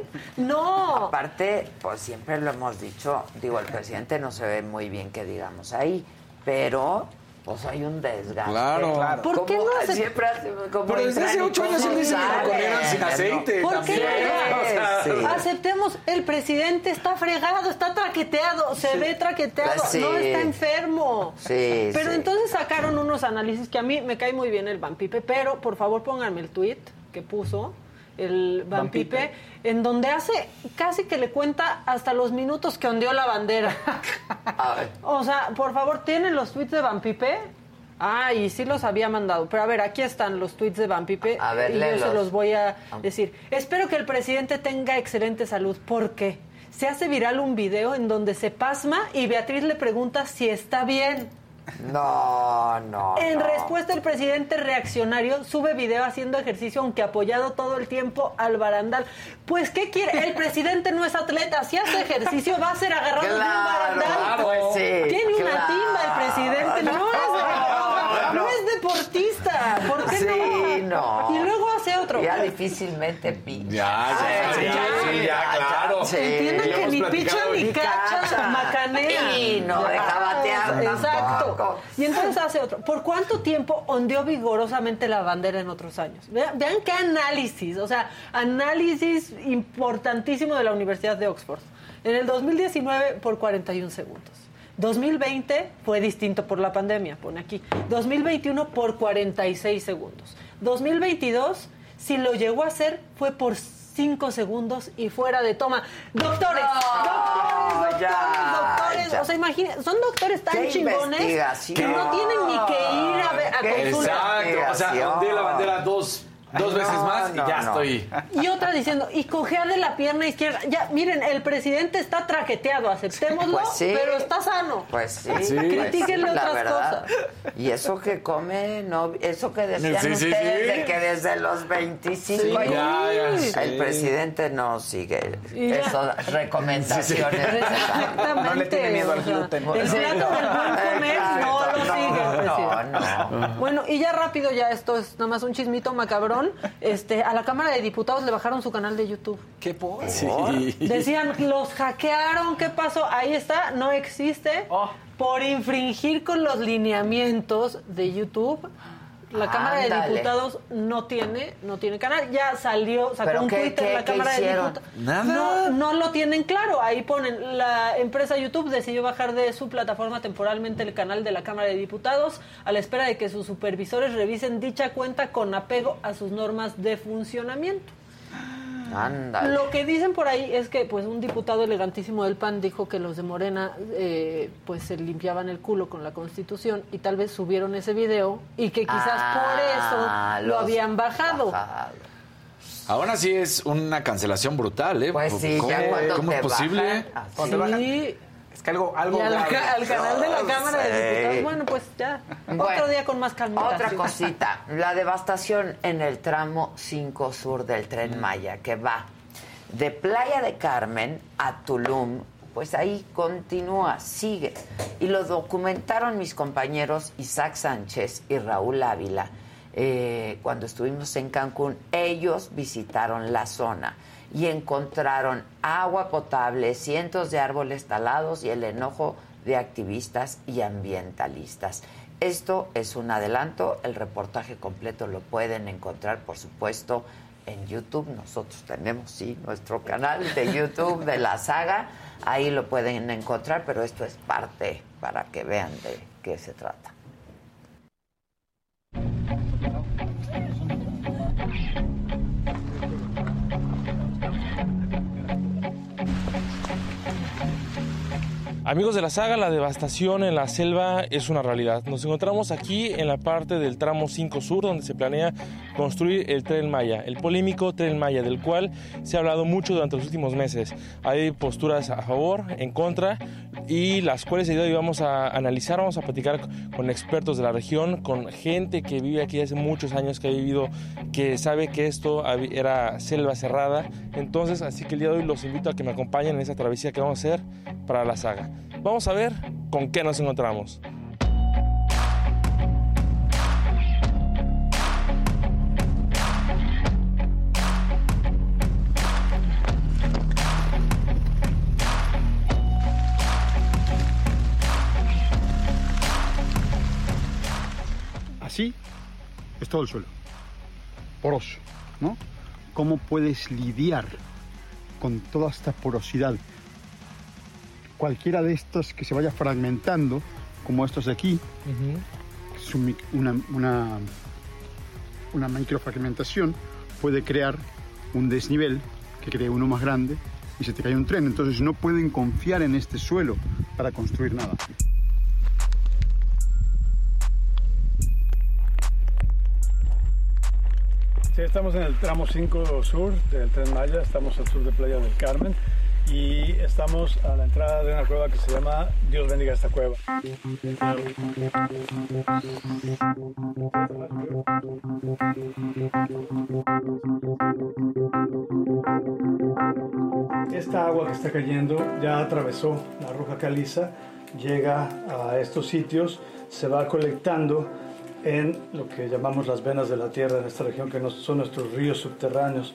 No.
Aparte, pues siempre lo hemos dicho, digo, el presidente no se ve muy bien que digamos ahí, pero pues hay un desgaste.
Claro.
Claro.
¿Por qué no se-
Siempre hace como
Pero desde hace ocho años él dice que lo
salen,
corrieron sin aceite.
¿Por qué no?
O sea.
Aceptemos, el presidente está fregado, está traqueteado, se ve traqueteado,
Pues sí.
no está enfermo.
Sí,
Pero
sí.
entonces sacaron unos análisis que a mí me cae muy bien el Vampipe, pero por favor pónganme el tweet que puso el Vampipe, en donde hace casi que le cuenta hasta los minutos que ondeó la bandera. O sea, por favor, ¿tienen los tweets de Vampipe? Ah, y sí los había mandado. Pero a ver, aquí están los tweets de Vampipe.
A ver,
y yo se los voy a decir. Espero que el presidente tenga excelente salud. ¿Por qué? Se hace viral un video en donde se pasma y Beatriz le pregunta si está bien.
No, no.
En
no.
respuesta, el presidente reaccionario sube video haciendo ejercicio, aunque apoyado todo el tiempo al barandal. Pues, ¿qué quiere? El presidente no es atleta. Si hace ejercicio, va a ser agarrado de un
Claro,
barandal.
pues sí,
Tiene una timba el presidente. No, es, no. es deportista. ¿Por qué
Sí, no.
Y luego hace otro.
Ya difícilmente pi.
Ya, ya,
Sí,
ya,
ya,
sí, ya, claro.
Sí.
Entiendan que ni picha ni
y-
cacha,
cacha.
macanea. (laughs)
Y no deja batear
Exacto. Y entonces hace otro. ¿Por cuánto tiempo ondeó vigorosamente la bandera en otros años? Vean, vean qué análisis, o sea, análisis importantísimo de la Universidad de Oxford. En el 2019 por 41 segundos. 2020 fue distinto por la pandemia, pone aquí. 2021 por 46 segundos. 2022, si lo llegó a hacer, fue por cinco segundos y fuera de toma. Doctores, doctores, doctores, O sea, imagínense, son doctores tan chingones que no tienen ni que ir a, ver, a consultar.
Exacto, o sea, de la bandera dos Dos veces más y ya estoy.
Y otra diciendo, y cojea de la pierna izquierda. Ya, miren, el presidente está traqueteado, aceptémoslo, pues pero está sano.
Pues sí.
Critíquenle otras cosas.
Y eso que come, no, eso que decían ustedes de que desde los 25 años el presidente no sigue esas recomendaciones. (laughs)
Exactamente. No le tiene miedo al gluten.
El plato del buen (laughs) comer no lo sigue.
No, no.
Bueno, y ya rápido, ya esto es nada más un chismito macabrón este, a la Cámara de Diputados le bajaron su canal de YouTube.
¿Qué por?
Decían, los hackearon, ¿qué pasó? Ahí está, no existe. Oh. Por infringir con los lineamientos de YouTube la Cámara de Diputados no tiene, no tiene canal. Ya salió, sacó un Twitter la Cámara de Diputados. No, no lo tienen claro. Ahí ponen, la empresa YouTube decidió bajar de su plataforma temporalmente el canal de la Cámara de Diputados a la espera de que sus supervisores revisen dicha cuenta con apego a sus normas de funcionamiento. Lo que dicen por ahí es que pues un diputado elegantísimo del PAN dijo que los de Morena eh, pues se limpiaban el culo con la Constitución y tal vez subieron ese video y que quizás por ah, eso lo habían bajado.
Aún así es una cancelación brutal, ¿eh?
Pues sí, ¿Cómo,
¿cómo es posible?
sí
algo, algo
al, canal de la Cámara de Diputados. Bueno, pues ya. otro día con más calma.
Otra cosita. La devastación en el tramo 5 sur del tren Maya, que va de Playa de Carmen a Tulum. Pues ahí continúa, sigue. Y lo documentaron mis compañeros Isaac Sánchez y Raúl Ávila eh, cuando estuvimos en Cancún. Ellos visitaron la zona y encontraron agua potable, cientos de árboles talados y el enojo de activistas y ambientalistas. Esto es un adelanto, el reportaje completo lo pueden encontrar, por supuesto, en YouTube. Nosotros tenemos, sí, nuestro canal de YouTube de la saga, ahí lo pueden encontrar, pero esto es parte para que vean de qué se trata.
Amigos de la saga, la devastación en la selva es una realidad. Nos encontramos aquí en la parte del tramo 5 Sur, donde se planea construir el Tren Maya, el polémico Tren Maya, del cual se ha hablado mucho durante los últimos meses. Hay posturas a favor, en contra, y las cuales hoy vamos a analizar, vamos a platicar con expertos de la región, con gente que vive aquí hace muchos años, que ha vivido, que sabe que esto era selva cerrada. Entonces, así que el día de hoy los invito a que me acompañen en esa travesía que vamos a hacer para la saga. Vamos a ver con qué nos encontramos.
Así es todo el suelo, poroso, ¿no? ¿Cómo puedes lidiar con toda esta porosidad cualquiera de estos que se vaya fragmentando, como estos de aquí, una, una, una microfragmentación puede crear un desnivel que cree uno más grande y se te cae un tren. Entonces no pueden confiar en este suelo para construir nada. Sí, estamos en el tramo 5 sur del tren Maya, estamos al sur de Playa del Carmen y estamos a la entrada de una cueva que se llama Dios bendiga esta cueva. Esta agua que está cayendo ya atravesó la roca caliza, llega a estos sitios, se va colectando en lo que llamamos las venas de la tierra en esta región, que son nuestros ríos subterráneos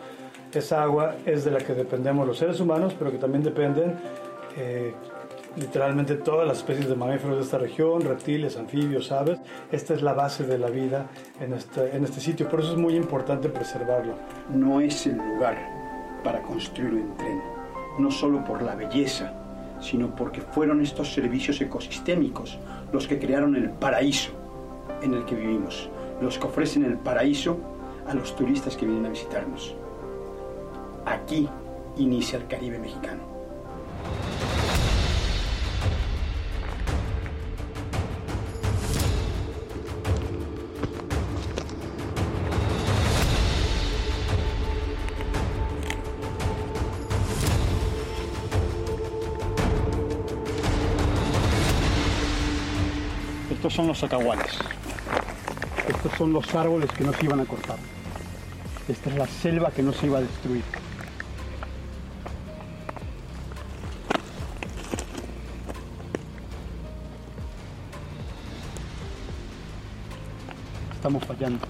esa agua es de la que dependemos los seres humanos, pero que también dependen eh, literalmente todas las especies de mamíferos de esta región, reptiles, anfibios, aves. Esta es la base de la vida en este, en este sitio, por eso es muy importante preservarlo. No es el lugar para construir un tren, no solo por la belleza, sino porque fueron estos servicios ecosistémicos los que crearon el paraíso en el que vivimos, los que ofrecen el paraíso a los turistas que vienen a visitarnos
Aquí inicia el Caribe mexicano. Estos son los acahuales. Estos son los árboles que no se iban a cortar. Esta es la selva que no se iba a destruir. Estamos fallando.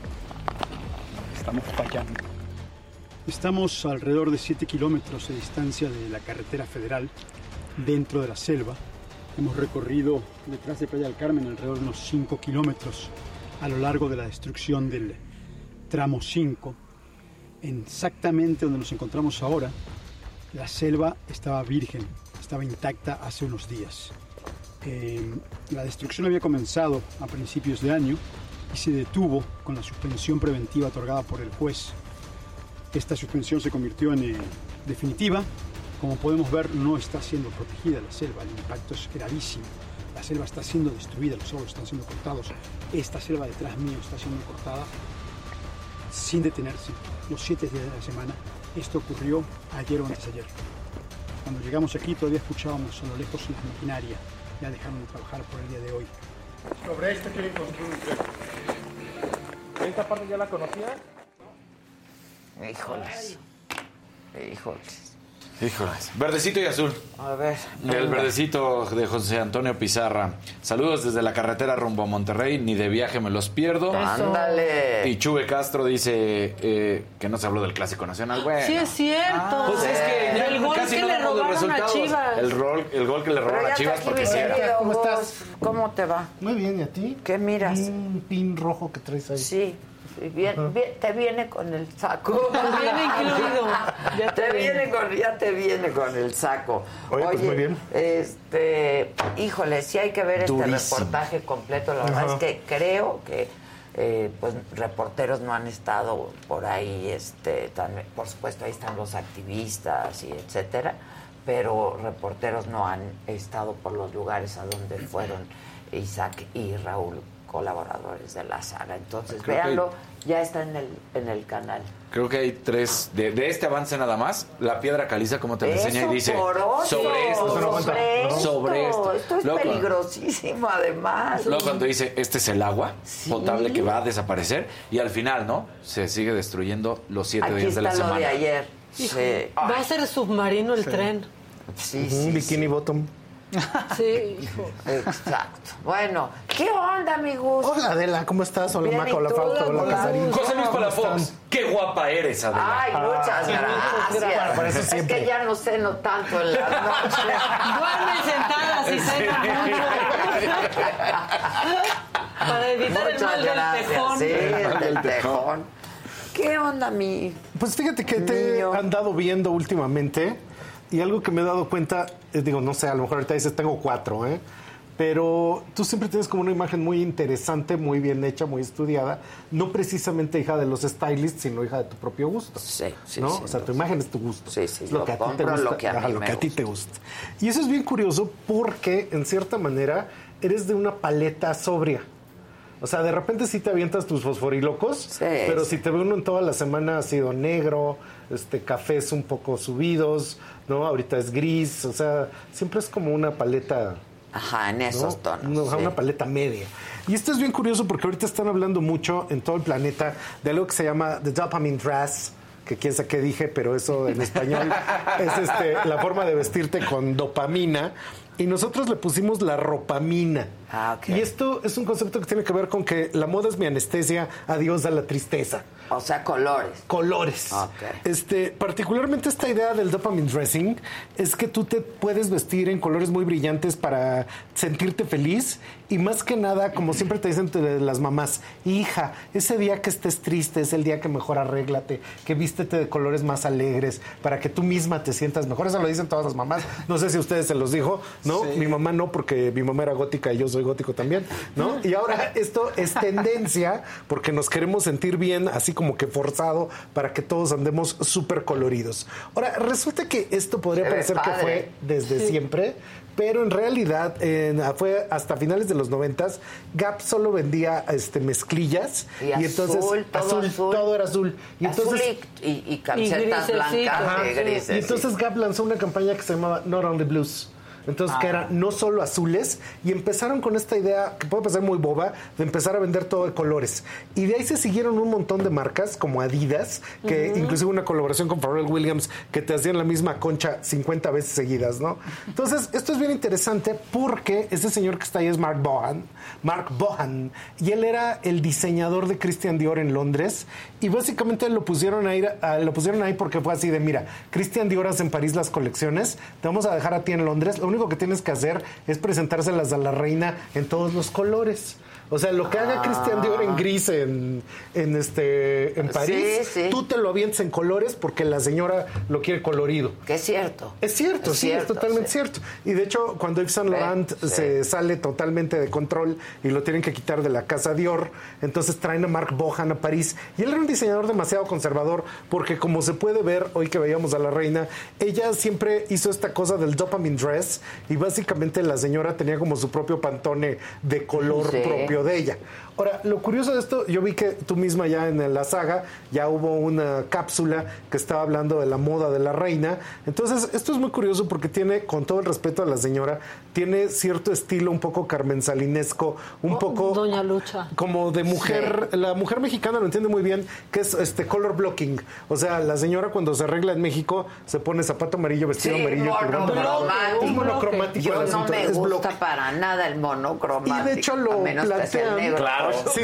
Estamos fallando. Estamos alrededor de 7 kilómetros de distancia de la carretera federal, dentro de la selva. Hemos recorrido detrás de Playa del Carmen alrededor de unos 5 kilómetros a lo largo de la destrucción del tramo 5. Exactamente donde nos encontramos ahora, la selva estaba virgen, estaba intacta hace unos días. Eh, la destrucción había comenzado a principios de año y se detuvo con la suspensión preventiva otorgada por el juez. Esta suspensión se convirtió en eh, definitiva. Como podemos ver, no está siendo protegida la selva, el impacto es gravísimo. La selva está siendo destruida, los árboles están siendo cortados. Esta selva detrás mío está siendo cortada sin detenerse los siete días de la semana. Esto ocurrió ayer o antes ayer. Cuando llegamos aquí todavía escuchábamos a lo lejos las maquinarias. Ya dejaron de trabajar por el día de hoy. Sobre este quieren construir un
¿Esta parte ya la conocía?
Híjoles. Híjoles.
Híjoles. Verdecito y azul.
A ver.
El verdecito de José Antonio Pizarra. Saludos desde la carretera rumbo a Monterrey. Ni de viaje me los pierdo.
Ándale.
Y Chuve Castro dice eh, que no se habló del Clásico Nacional. Bueno.
Sí, es cierto.
Pues es que ya
el gol
casi
que
no
le robaron a. Chivas.
El, rol, el gol que le robaron a Chivas porque sí era.
¿Cómo estás? ¿Cómo te va?
Muy bien, ¿y a ti?
¿Qué miras?
Un pin rojo que traes ahí.
Sí. Bien, bien, te viene con el saco.
Te viene incluido.
Ya te, viene con, ya te viene con el saco.
Oye, pues muy bien.
Este, híjole, sí hay que ver
Durísimo.
este reportaje completo. La verdad
Ajá.
es que creo que eh, pues reporteros no han estado por ahí, este, tan- por supuesto ahí están los activistas y etcétera, pero reporteros no han estado por los lugares a donde fueron Isaac y Raúl colaboradores de la saga. Entonces,
Creo que-
véanlo, ya está en el, en el canal.
Creo que hay tres. De, de este avance nada más, la piedra caliza, como te lo enseña y dice.
poroso,
sobre esto.
sobre esto.
Sobre esto.
Esto es
Luego,
peligrosísimo, además.
Luego cuando dice, este es el agua
Sí.
potable que va a desaparecer. Y al final, ¿no? Se sigue destruyendo los siete
Aquí
días de la
lo
semana.
de ayer. Sí.
Va a ser submarino el tren.
Sí,
Un
sí,
bikini bottom. (laughs)
Sí, hijo.
Exacto. Bueno, ¿qué onda, mi Gus?
Hola Adela, ¿cómo estás? Hola
Bien,
Maca,
¿y
hola? Fausto, hola. Casarín.
José Luis
¿Cómo
Palafox, qué guapa eres, Adela.
Ay, muchas
Ah,
gracias.
para eso
es que ya no ceno tanto en las (laughs) noches.
Duermen sentadas y cenan mucho. (laughs) Para evitar el
Muchas
mal del
gracias.
tejón.
Sí, el del tejón. ¿Qué onda, mi?
Pues fíjate que te he andado viendo últimamente y algo que me he dado cuenta, es, digo, no sé, a lo mejor ahorita dices tengo cuatro, ¿eh? Pero tú siempre tienes como una imagen muy interesante, muy bien hecha, muy estudiada, no precisamente hija de los stylists, sino hija de tu propio gusto.
Sí, sí,
¿no?
sí,
o sea, tu imagen es tu gusto.
Sí, sí,
es
lo
lo que a ti te gusta.
lo que a
ajá,
mí
lo
me
que a ti te gusta. Y eso es bien curioso porque, en cierta manera, eres de una paleta sobria. O sea, de repente sí te avientas tus fosforilocos,
Sí,
pero si te ve uno en toda la semana ha sido negro, este cafés un poco subidos, ¿no? Ahorita es gris, o sea, siempre es como una paleta
Ajá, en
¿no?
esos tonos.
No,
sí.
Una paleta media. Y esto es bien curioso porque ahorita están hablando mucho en todo el planeta de algo que se llama The Dopamine Dress, que quién sabe qué dije, pero eso en español (laughs) es este, la forma de vestirte con dopamina. Y nosotros le pusimos la ropamina.
Ah, ok.
Y esto es un concepto que tiene que ver con que la moda es mi anestesia, adiós a la tristeza
O sea, colores.
colores.
Ok.
Este, particularmente esta idea del dopamine dressing es que tú te puedes vestir en colores muy brillantes para sentirte feliz y más que nada, como siempre te dicen las mamás, hija, ese día que estés triste es el día que mejor arréglate, que vístete de colores más alegres para que tú misma te sientas mejor. Eso lo dicen todas las mamás. No sé si a ustedes se los dijo, ¿no? Mi mamá no, porque mi mamá era gótica y yo soy gótico también, ¿no? Y ahora esto es tendencia porque nos queremos sentir bien, así como como que forzado para que todos andemos súper coloridos. Ahora, resulta que esto podría parecer que fue desde siempre, pero en realidad fue hasta finales de los noventas, Gap solo vendía este mezclillas
y, entonces azul,
todo, era azul.
Y entonces y, camisetas blancas
y entonces Gap lanzó una campaña que se llamaba Not Only Blues entonces, que ah. eran no solo azules, y empezaron con esta idea, que puede parecer muy boba, de empezar a vender todo de colores. Y de ahí se siguieron un montón de marcas, como Adidas, que inclusive una colaboración con Pharrell Williams, que te hacían la misma concha 50 veces seguidas, ¿no? Entonces, esto es bien interesante porque ese señor que está ahí es Mark Bohan, Mark Bohan, y él era el diseñador de Christian Dior en Londres, y básicamente lo pusieron ahí, lo pusieron ahí porque fue así de, mira, Christian Dior hace en París las colecciones, te vamos a dejar a ti en Londres, único que tienes que hacer es presentárselas a la reina en todos los colores. O sea, lo que haga Cristian Dior en gris en, en, este, en París, tú te lo avientes en colores porque la señora lo quiere colorido.
Que es cierto.
Es cierto, sí, es totalmente cierto. Y de hecho, cuando Yves Saint Laurent se sale totalmente de control y lo tienen que quitar de la casa Dior, entonces traen a Mark Bohan a París. Y él era un diseñador demasiado conservador porque como se puede ver hoy que veíamos a la reina, ella siempre hizo esta cosa del dopamine dress y básicamente la señora tenía como su propio pantone de color propio de ella. Ahora, lo curioso de esto, yo vi que tú misma ya en la saga ya hubo una cápsula que estaba hablando de la moda de la reina. Entonces, esto es muy curioso porque tiene, con todo el respeto a la señora, tiene cierto estilo un poco Carmen Salinesco, un oh, poco...
Doña Lucha.
Como de mujer, la mujer mexicana lo entiende muy bien, que es este color blocking. O sea, la señora cuando se arregla en México se pone zapato amarillo, vestido amarillo.
Monocromático. Es monocromático. Yo no me gusta para nada el monocromático.
Y de hecho lo plantean...
Claro.
Sí,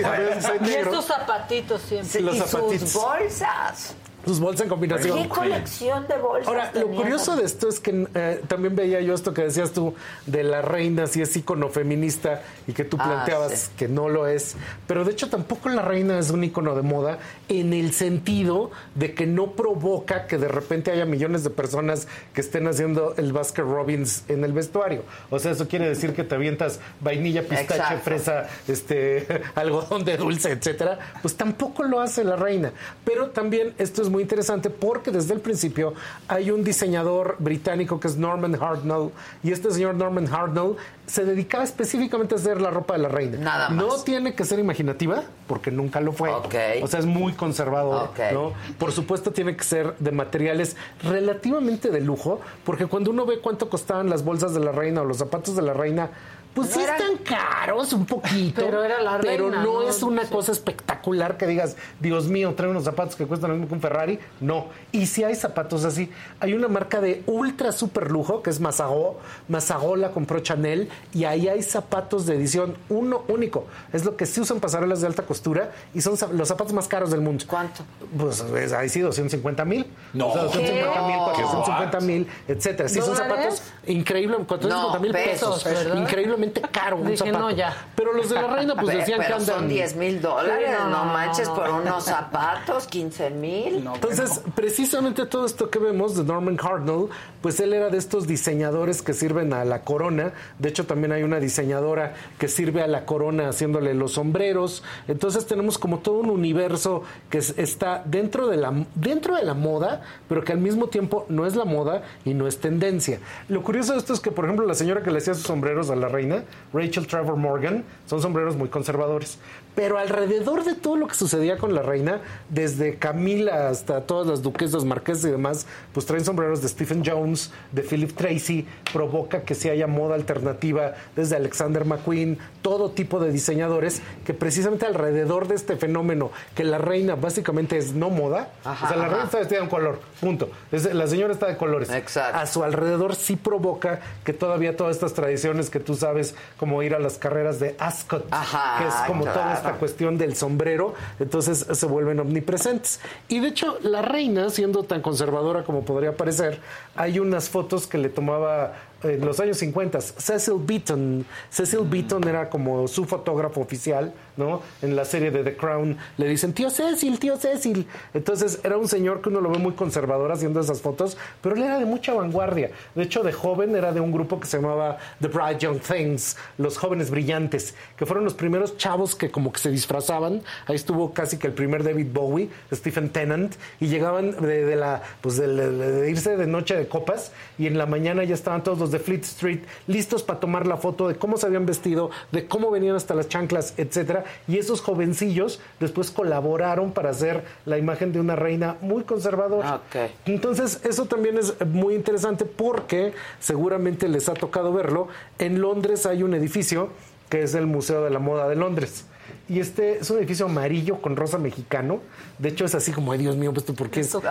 y estos zapatitos siempre.
y sus bolsas
sus bolsas en combinación.
¿Qué colección de bolsas?
Ahora, lo curioso de esto es que eh, también veía yo esto que decías tú de la reina, si es ícono feminista y que tú ah, planteabas que no lo es. Pero de hecho, tampoco la reina es un ícono de moda en el sentido de que no provoca que de repente haya millones de personas que estén haciendo el Basket Robbins en el vestuario. O sea, eso quiere decir que te avientas vainilla, pistache, fresa, este, (laughs) algodón de dulce, etcétera. Pues tampoco lo hace la reina. Pero también esto es muy interesante porque desde el principio hay un diseñador británico que es Norman Hartnell y este señor Norman Hartnell se dedicaba específicamente a hacer la ropa de la reina.
Nada más.
No tiene que ser imaginativa porque nunca lo fue. O sea, es muy conservador. ¿no? Por supuesto tiene que ser de materiales relativamente de lujo porque cuando uno ve cuánto costaban las bolsas de la reina o los zapatos de la reina pues sí están caros un poquito.
Pero era la
Pero no, es una cosa espectacular que digas, Dios mío, trae unos zapatos que cuestan lo mismo que un Ferrari. No. Y si hay zapatos así. Hay una marca de ultra super lujo que es Masagó. Masagó la compró Chanel y ahí hay zapatos de edición uno único. Es lo que sí usan pasarelas de alta costura y son los zapatos más caros del mundo.
¿Cuánto?
Pues ahí sí, 250 mil.
No. O sea,
250 mil, 450 mil, etcétera. Sí, son zapatos increíbles, 450 mil pesos. pesos increíblemente caro un zapato. Pero los de la reina pues decían que andan...
son 10 mil dólares, no, manches, por unos zapatos, 15 mil.
Entonces, precisamente todo esto que vemos de Norman Cardinal, pues él era de estos diseñadores que sirven a la corona. De hecho, también hay una diseñadora que sirve a la corona haciéndole los sombreros. Entonces tenemos como todo un universo que está dentro de la, dentro de la moda, pero que al mismo tiempo no es la moda y no es tendencia. Lo curioso de esto es que, por ejemplo, la señora que le hacía sus sombreros a la reina, Rachel Trevor Morgan, son sombreros muy conservadores. Pero alrededor de todo lo que sucedía con la reina, desde Camila hasta todas las duquesas, marquesas y demás, pues traen sombreros de Stephen Jones, de Philip Tracy, provoca que se haya moda alternativa desde Alexander McQueen, todo tipo de diseñadores que precisamente alrededor de este fenómeno, que la reina básicamente es no moda, o sea, la reina está vestida en color, punto. la señora está de colores. A su alrededor sí provoca que todavía todas estas tradiciones que tú sabes, como ir a las carreras de Ascot, que es como todo esta cuestión del sombrero, entonces se vuelven omnipresentes. Y de hecho, la reina, siendo tan conservadora como podría parecer, hay unas fotos que le tomaba en los años 50, Cecil Beaton. Cecil Beaton era como su fotógrafo oficial, ¿no? En la serie de The Crown le dicen, tío Cecil, tío Cecil. Entonces era un señor que uno lo ve muy conservador haciendo esas fotos, pero él era de mucha vanguardia. De hecho, de joven era de un grupo que se llamaba The Bright Young Things, los jóvenes brillantes, que fueron los primeros chavos que como que se disfrazaban. Ahí estuvo casi que el primer David Bowie, Stephen Tennant, y llegaban de, la, pues de irse de noche de copas y en la mañana ya estaban todos los de Fleet Street listos para tomar la foto de cómo se habían vestido, de cómo venían hasta las chanclas, etcétera. Y esos jovencillos después colaboraron para hacer la imagen de una reina muy conservadora. Entonces, eso también es muy interesante porque seguramente les ha tocado verlo. En Londres hay un edificio que es el Museo de la Moda de Londres. Y este es un edificio amarillo con rosa mexicano. De hecho, es así como, ay Dios mío, pues, ¿por qué, ¿por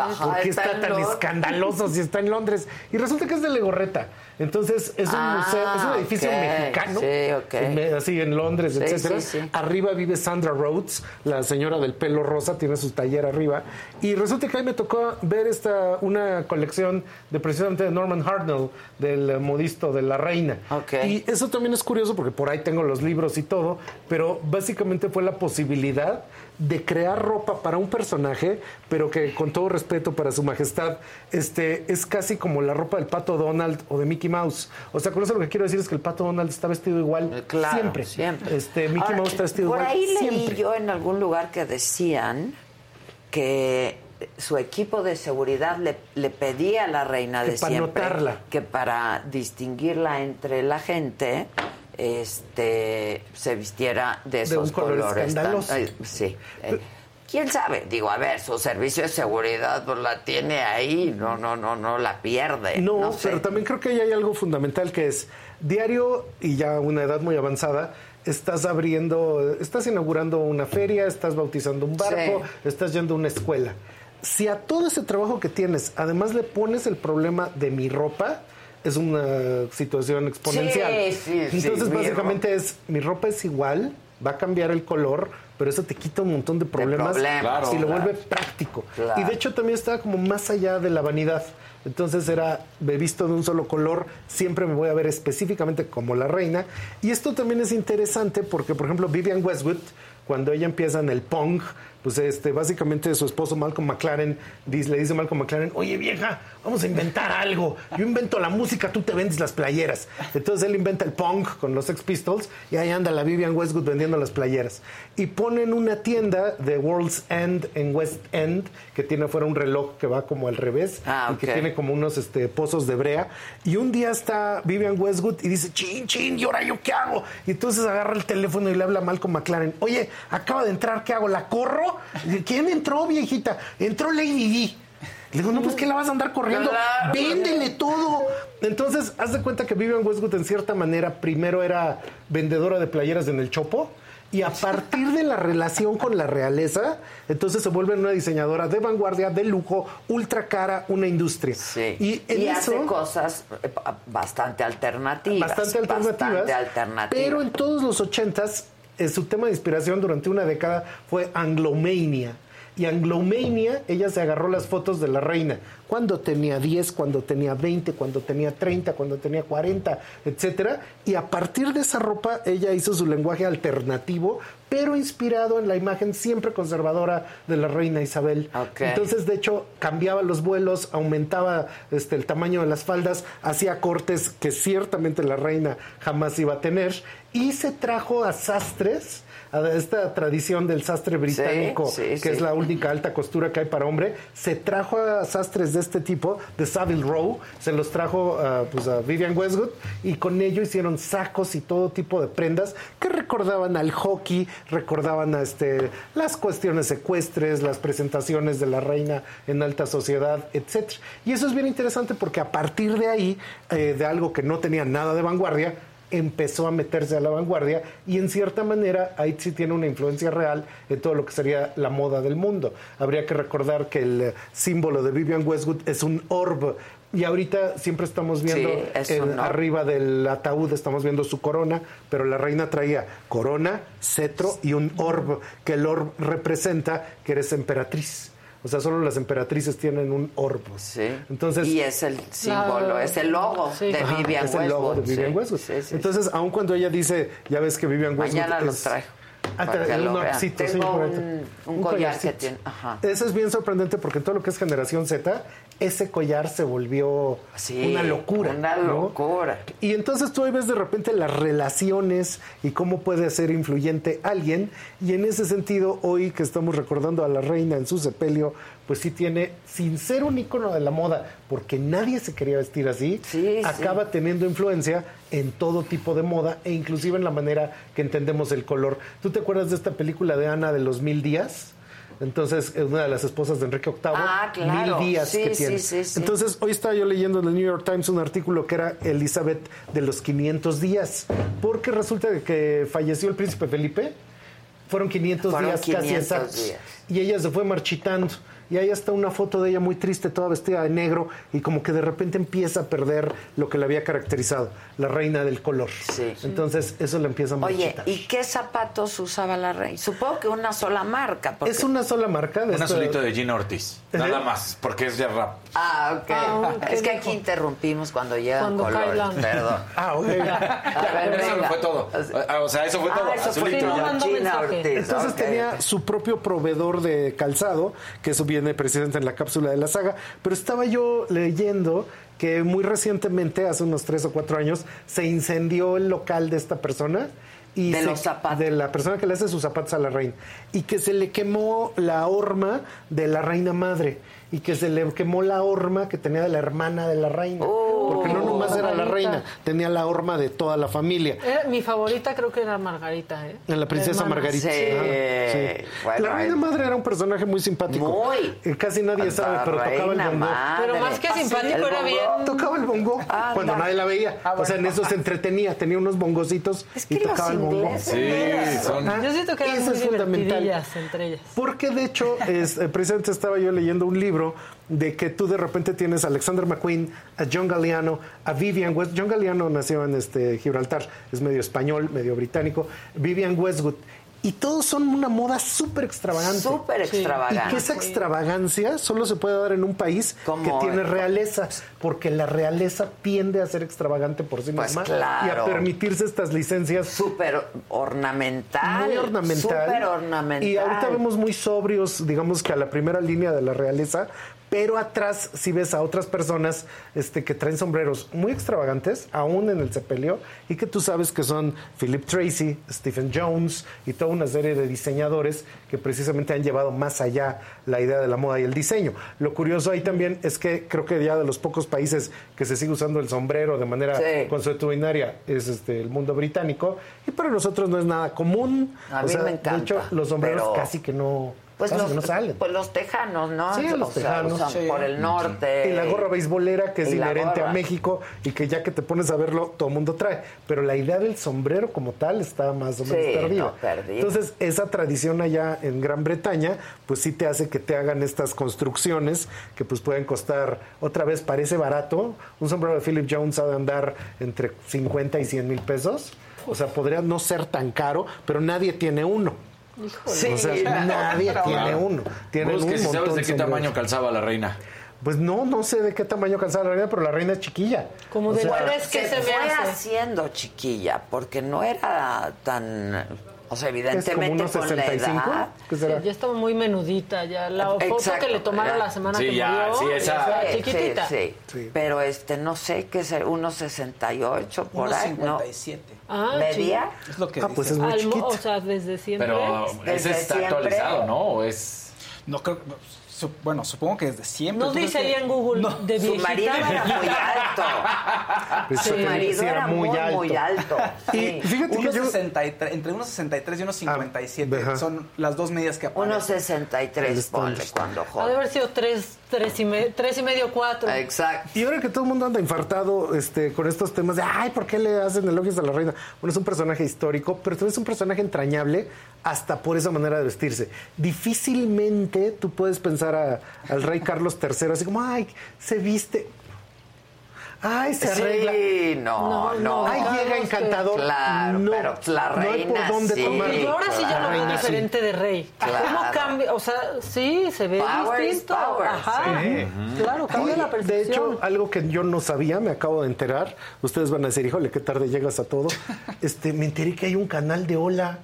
qué está, tan escandaloso si está en Londres? Y resulta que es de Legorreta. Entonces, es un ah, museo, es un edificio mexicano. así en Londres, etcétera. Arriba vive Sandra Rhodes, la señora del pelo rosa, tiene su taller arriba. Y resulta que ahí me tocó ver esta, una colección de precisamente de Norman Hartnell, del modisto de la reina. Y eso también es curioso porque por ahí tengo los libros y todo, pero básicamente fue la posibilidad de crear ropa para un personaje, pero que con todo respeto para su majestad, este es casi como la ropa del pato Donald o de Mickey Mouse. O sea, con eso lo que quiero decir es que el pato Donald está vestido igual eh, siempre. siempre. Este Mickey Mouse está vestido
por
igual.
Por ahí leí yo en algún lugar que decían que su equipo de seguridad le, pedía a la reina de para siempre que para distinguirla entre la gente este se vistiera de esos colores. sí. Eh, ¿Quién sabe? Digo, a ver, su servicio de seguridad pues la tiene ahí, no, no, no, no la pierde.
No, pero también creo que hay algo fundamental que es diario y ya una edad muy avanzada, estás abriendo, estás inaugurando una feria, estás bautizando un barco, estás yendo a una escuela. Si a todo ese trabajo que tienes, además le pones el problema de mi ropa, es una situación exponencial. Entonces, básicamente es, mi ropa es igual, va a cambiar el color, pero eso te quita un montón de problemas, y lo vuelve práctico. Y de hecho también estaba como más allá de la vanidad. Entonces era, he visto de un solo color, siempre me voy a ver específicamente como la reina. Y esto también es interesante porque, por ejemplo, Vivian Westwood, cuando ella empieza en el punk, pues este, básicamente su esposo Malcolm McLaren dice, le dice a Malcolm McLaren, oye vieja, vamos a inventar algo. Yo invento la música, tú te vendes las playeras. Entonces él inventa el punk con los Sex Pistols y ahí anda la Vivian Westwood vendiendo las playeras. Y ponen una tienda de World's End en West End que tiene afuera un reloj que va como al revés ah, y que tiene como unos este, pozos de brea. Y un día está Vivian Westwood y dice, chin, chin, ¿y ahora yo qué hago? Y entonces agarra el teléfono y le habla a Malcolm McLaren, oye, acaba de entrar, ¿qué hago? ¿La corro? ¿Quién entró, viejita? Entró Lady D. Le digo, no, pues que la vas a andar corriendo. Véndele todo. Entonces, haz de cuenta que Vivian Westwood, en cierta manera, primero era vendedora de playeras en el Chopo. Y a partir de la relación con la realeza, entonces se vuelve una diseñadora de vanguardia, de lujo, ultra cara, una industria.
Sí. Y, hace cosas eh, bastante alternativas.
Bastante alternativas. Bastante alternativas. Pero en todos los ochentas su tema de inspiración durante una década fue Anglomania. Y Anglomania, ella se agarró las fotos de la reina. Cuando tenía 10, cuando tenía 20, cuando tenía 30, cuando tenía 40, etcétera. Y a partir de esa ropa, ella hizo su lenguaje alternativo, pero inspirado en la imagen siempre conservadora de la reina Isabel. Entonces, de hecho, cambiaba los vuelos, aumentaba este, el tamaño de las faldas, hacía cortes que ciertamente la reina jamás iba a tener. Y se trajo a sastres a esta tradición del sastre británico, que es la única alta costura que hay para hombre, se trajo a sastres de este tipo, de Savile Row, se los trajo pues, a Vivian Westwood y con ello hicieron sacos y todo tipo de prendas que recordaban al hockey, recordaban a este, las cuestiones ecuestres, las presentaciones de la reina en alta sociedad, etc. Y eso es bien interesante porque a partir de ahí, eh, de algo que no tenía nada de vanguardia, empezó a meterse a la vanguardia y en cierta manera sí tiene una influencia real en todo lo que sería la moda del mundo. Habría que recordar que el símbolo de Vivian Westwood es un orb y ahorita siempre estamos viendo arriba del ataúd, estamos viendo su corona, pero la reina traía corona, cetro y un orb, que el orb representa que eres emperatriz. O sea, solo las emperatrices tienen un orbo.
Sí.
Entonces,
y es el símbolo, es el logo de Vivian
es el logo de Vivian Westwood. Entonces, aun cuando ella dice, ya ves que Vivian Westwood
Mañana los traigo.
Ah, un,
Tengo un, un, collar que tiene. Ajá.
Eso es bien sorprendente porque en todo lo que es generación Z, ese collar se volvió una locura.
Una locura.
Y entonces tú ahí ves de repente las relaciones y cómo puede ser influyente alguien. Y en ese sentido, hoy que estamos recordando a la reina en su sepelio, pues sí tiene, sin ser un ícono de la moda, porque nadie se quería vestir así, acaba teniendo influencia en todo tipo de moda e inclusive en la manera que entendemos el color. ¿Tú te acuerdas de esta película de Ana de los mil días? Entonces, es una de las esposas de Enrique VIII.
Ah, claro.
Mil días que tiene. Entonces, hoy estaba yo leyendo en el New York Times un artículo que era Elizabeth de los 500 días, porque resulta que falleció el príncipe Felipe. Fueron 500 días casi exactos. Y ella se fue marchitando y ahí está una foto de ella muy triste, toda vestida de negro y como que de repente empieza a perder lo que la había caracterizado, la reina del color. Sí. Entonces eso le empieza a marchitar.
Oye, ¿y qué zapatos usaba la reina? Supongo que una sola marca.
Es una sola marca.
De un solito de Gina Ortiz. Nada más, porque es de rap.
Ah, ok. Ah, es que aquí interrumpimos cuando llega cuando color. Perdón. (laughs)
Ah, ok.
eso fue todo. O sea, eso fue ah, todo.
Eso fue Gina Ortiz.
Entonces tenía su propio proveedor de calzado, que subía viene presidente en la cápsula de la saga, pero estaba yo leyendo que muy recientemente, hace unos tres o cuatro años, se incendió el local de esta persona. Y
de los zapatos.
De la persona que le hace sus zapatos a la reina. Y que se le quemó la horma de la reina madre y que se le quemó la horma que tenía de la hermana de la reina. porque no nomás era la reina, tenía la horma de toda la familia.
mi favorita creo que era Margarita, ¿eh?
La princesa Margarita. Sí. la reina madre era un personaje muy simpático.
Muy.
Eh, casi nadie sabe, pero tocaba el bongo.
Pero más que simpático era bien.
Tocaba el bongo cuando nadie la veía. Ah, o sea, en eso se entretenía. Tenía unos bongocitos y tocaba el bongo.
Sí, son...
Yo siento que eran muy entre ellas.
Porque de hecho, es, eh, precisamente estaba yo leyendo un libro de que tú de repente tienes a Alexander McQueen, a John Galliano, a Vivian West. John Galliano nació en este Gibraltar, es medio español, medio británico. Vivian Westwood y todos son una moda súper extravagante.
Súper extravagante.
Y que esa extravagancia solo se puede dar en un país que tiene realeza, porque la realeza tiende a ser extravagante por sí
pues
misma y a permitirse estas licencias.
Súper ornamental.
Muy ornamental.
Súper ornamental.
Y ahorita vemos muy sobrios, digamos que a la primera línea de la realeza, pero atrás si ves a otras personas este, que traen sombreros muy extravagantes, aún en el sepelio, y que tú sabes que son Philip Tracy, Stephen Jones y toda una serie de diseñadores que precisamente han llevado más allá la idea de la moda y el diseño. Lo curioso ahí también es que creo que ya de los pocos países que se sigue usando el sombrero de manera consuetudinaria es este, el mundo británico, y para nosotros no es nada común.
A mí me encanta.
De hecho, los sombreros casi que no
pues los, no salen. Pues los tejanos, ¿no?
Sí, los tejanos.
Por el norte.
Y la gorra beisbolera que es inherente a México y que ya que te pones a verlo, todo el mundo trae. Pero la idea del sombrero como tal está más o menos perdida. Entonces, esa tradición allá en Gran Bretaña, pues sí te hace que te hagan estas construcciones que pues pueden costar, otra vez parece barato. Un sombrero de Philip Jones ha de andar entre 50 y 100 mil pesos. O sea, podría no ser tan caro, pero nadie tiene uno.
Sí,
o sea, (laughs) nadie tiene uno. Tienen un
que sabes de qué tamaño calzaba la reina.
Pues no, no sé de qué tamaño calzaba la reina, pero la reina es chiquilla.
Como de
sea, que se, se fue haciendo chiquilla, porque no era tan o sea, evidentemente
es como con 65? la
edad. ya estaba muy menudita, ya la foto que le tomaron la semana que ya, murió,
sí, esa,
chiquitita.
Sí, sí, Pero este, no sé qué es, 1.68 por ahí, ¿no?
1.57.
Ah,
¿Media?
Es lo que
ah, pues es muy chiquito.
O sea, desde siempre.
Pero ese está siempre. actualizado, ¿no? ¿O es...?
No creo bueno, supongo que desde siempre.
No dice ahí en Google no. de
Su marido era muy alto. (laughs) Su marido era muy, alto. Muy alto. (laughs)
Y fíjate que yo... 63, entre unos 63 y unos 57 ah, son las dos medidas que aparecen.
Unos 63, ponle cuando joven.
Ha de haber sido tres, tres, y, me, tres y medio, cuatro.
Exacto.
Y ahora que todo el mundo anda infartado este, con estos temas de, ay, ¿por qué le hacen elogios a la reina? Bueno, es un personaje histórico, pero también es un personaje entrañable hasta por esa manera de vestirse. Difícilmente tú puedes pensar al rey Carlos III así como, ay, se viste. Ay, se arregla.
Sí, no, no.
Ay, llega encantador.
Claro,
no,
pero la reina
no hay por dónde
sí,
tomar.
Y ahora sí ya lo veo
Reina,
diferente de rey.
Claro.
¿Cómo cambia? O sea, sí, se ve
Power is
distinto.
power.
Ajá.
Sí.
Claro, cambia
Oye,
la
de
percepción.
hecho, algo que yo no sabía, me acabo de enterar. Ustedes van a decir, híjole, qué tarde llegas a todo. (laughs) Este, me enteré que hay un canal de Hola.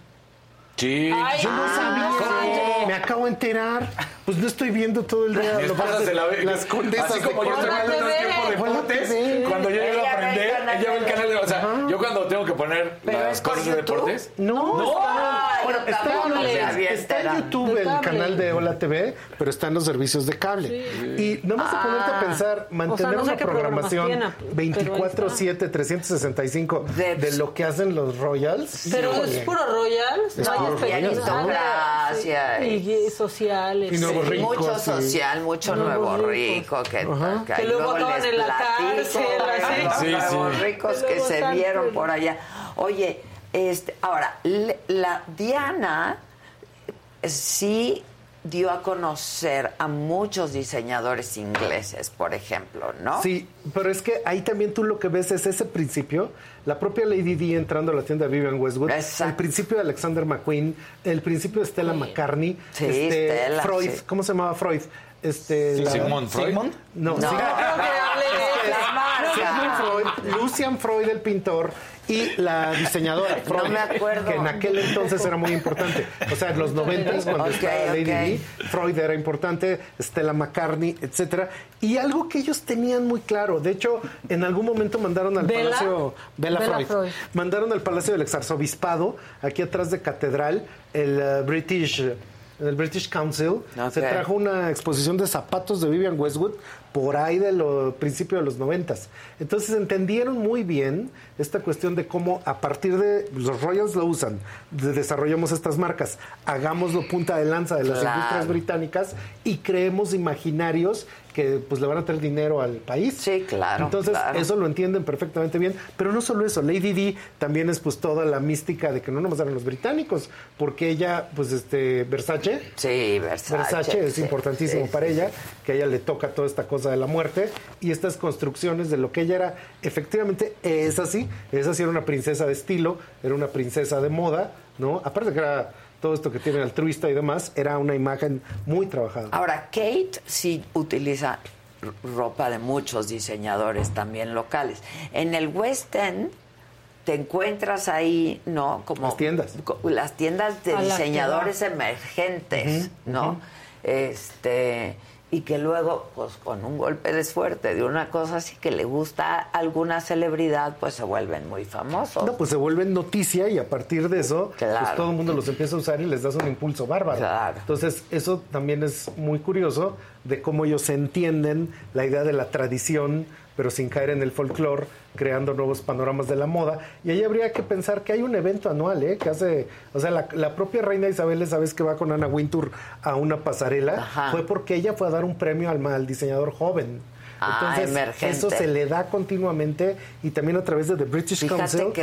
Sí.
Ay,
Yo no
ah,
sabía.
¿cómo?
Me acabo de enterar. Pues no estoy viendo todo el día
Mi
lo
se la ve.
las condesas
Así como
de
yo estoy viendo el tiempo deportes,
TV.
cuando yo llego
Ella
a
ve
ella ve el canal de. O sea. Yo cuando tengo que poner
¿Pero
las cosas de deportes.
No,
No.
está, bueno, está, está en. YouTube el canal de Hola TV, pero está en los servicios de cable. Y nomás de ponerte a
Ah.
pensar, mantener
no sé
una programación
tiene, pero ahí
24-7, 365
De-
de lo que hacen los Royals.
Pero
híjole.
es puro Royals.
Es
no hay
puro Royals,
aristocracia
Sí.
y-
Y, sociales.
Y nuevos
sí.
ricos,
mucho
sí.
social, mucho
Nuevos
nuevo
ricos.
rico que, que
luego acaban en la cárcel,
los
Sí,
nuevos
sí.
ricos
Que
se
están
vieron
por-
por allá. Oye, este, ahora, la Diana eh, sí dio a conocer a muchos diseñadores ingleses, por ejemplo, ¿no?
Sí, pero es que ahí también tú lo que ves es ese principio, la propia Lady Di entrando a la tienda de Vivian Westwood,
Exacto.
el principio de Alexander McQueen, el principio de Stella McCartney,
Sí,
este,
Stella,
Freud,
sí.
¿cómo se llamaba Freud? Este, la-
Sigmund Freud.
Sigmund.
No,
No.
sí.
No creo que hable de
Es-
la marca.
Sigmund Freud, Lucian Freud, el pintor, y la diseñadora (laughs) Freud,
me acuerdo.
que en aquel entonces era muy importante. O sea, en los noventas, cuando
Ok,
estaba Lady
ok.
Di, Freud era importante, Stella McCartney, etcétera. Y algo que ellos tenían muy claro, de hecho, en algún momento mandaron al
¿Bella?
Palacio Bella,
Bella
Freud,
Freud.
mandaron al Palacio del Exarzobispado, aquí atrás de Catedral, el eh, British el British Council se trajo una exposición de zapatos de Vivian Westwood por ahí de los principios de los noventas. Entonces entendieron muy bien esta cuestión de cómo a partir de los Royals lo usan, de- desarrollamos estas marcas, hagámoslo punta de lanza de las
Claro.
industrias británicas y creemos imaginarios que pues le van a traer dinero al país.
Sí, claro,
Entonces
claro.
eso lo entienden perfectamente bien, pero no solo eso, Lady Di también es pues toda la mística de que no nomás eran los británicos, porque ella pues este Versace
Sí, Versace.
Versace es
sí,
importantísimo
sí,
para
sí,
ella, que a ella le toca toda esta cosa de la muerte y estas construcciones de lo que ella era, efectivamente es así, es así, era una princesa de estilo, era una princesa de moda, ¿no? Aparte que era todo esto que tiene altruista y demás, era una imagen muy trabajada.
Ahora, Kate sí utiliza ropa de muchos diseñadores también locales. En el West End te encuentras ahí, ¿no? Como
Las tiendas.
las tiendas de
A
diseñadores emergentes, ¿no? Este y que luego, pues con un golpe de suerte de una cosa así que le gusta a alguna celebridad, pues se vuelven muy famosos.
No, pues se vuelven noticia y a partir de eso,
Claro.
pues todo el mundo los empieza a usar y les das un impulso bárbaro.
Claro.
Entonces, eso también es muy curioso de cómo ellos entienden la idea de la tradición, pero sin caer en el folclore, creando nuevos panoramas de la moda. Y ahí habría que pensar que hay un evento anual, ¿eh? Que hace, o sea, la, la propia reina Isabel, esa vez que va con Ana Wintour a una pasarela,
Ajá.
fue porque ella fue a dar un premio al, al diseñador joven.
Ah,
Entonces,
emergente.
eso se le da continuamente y también a través de The British
Fíjate
Council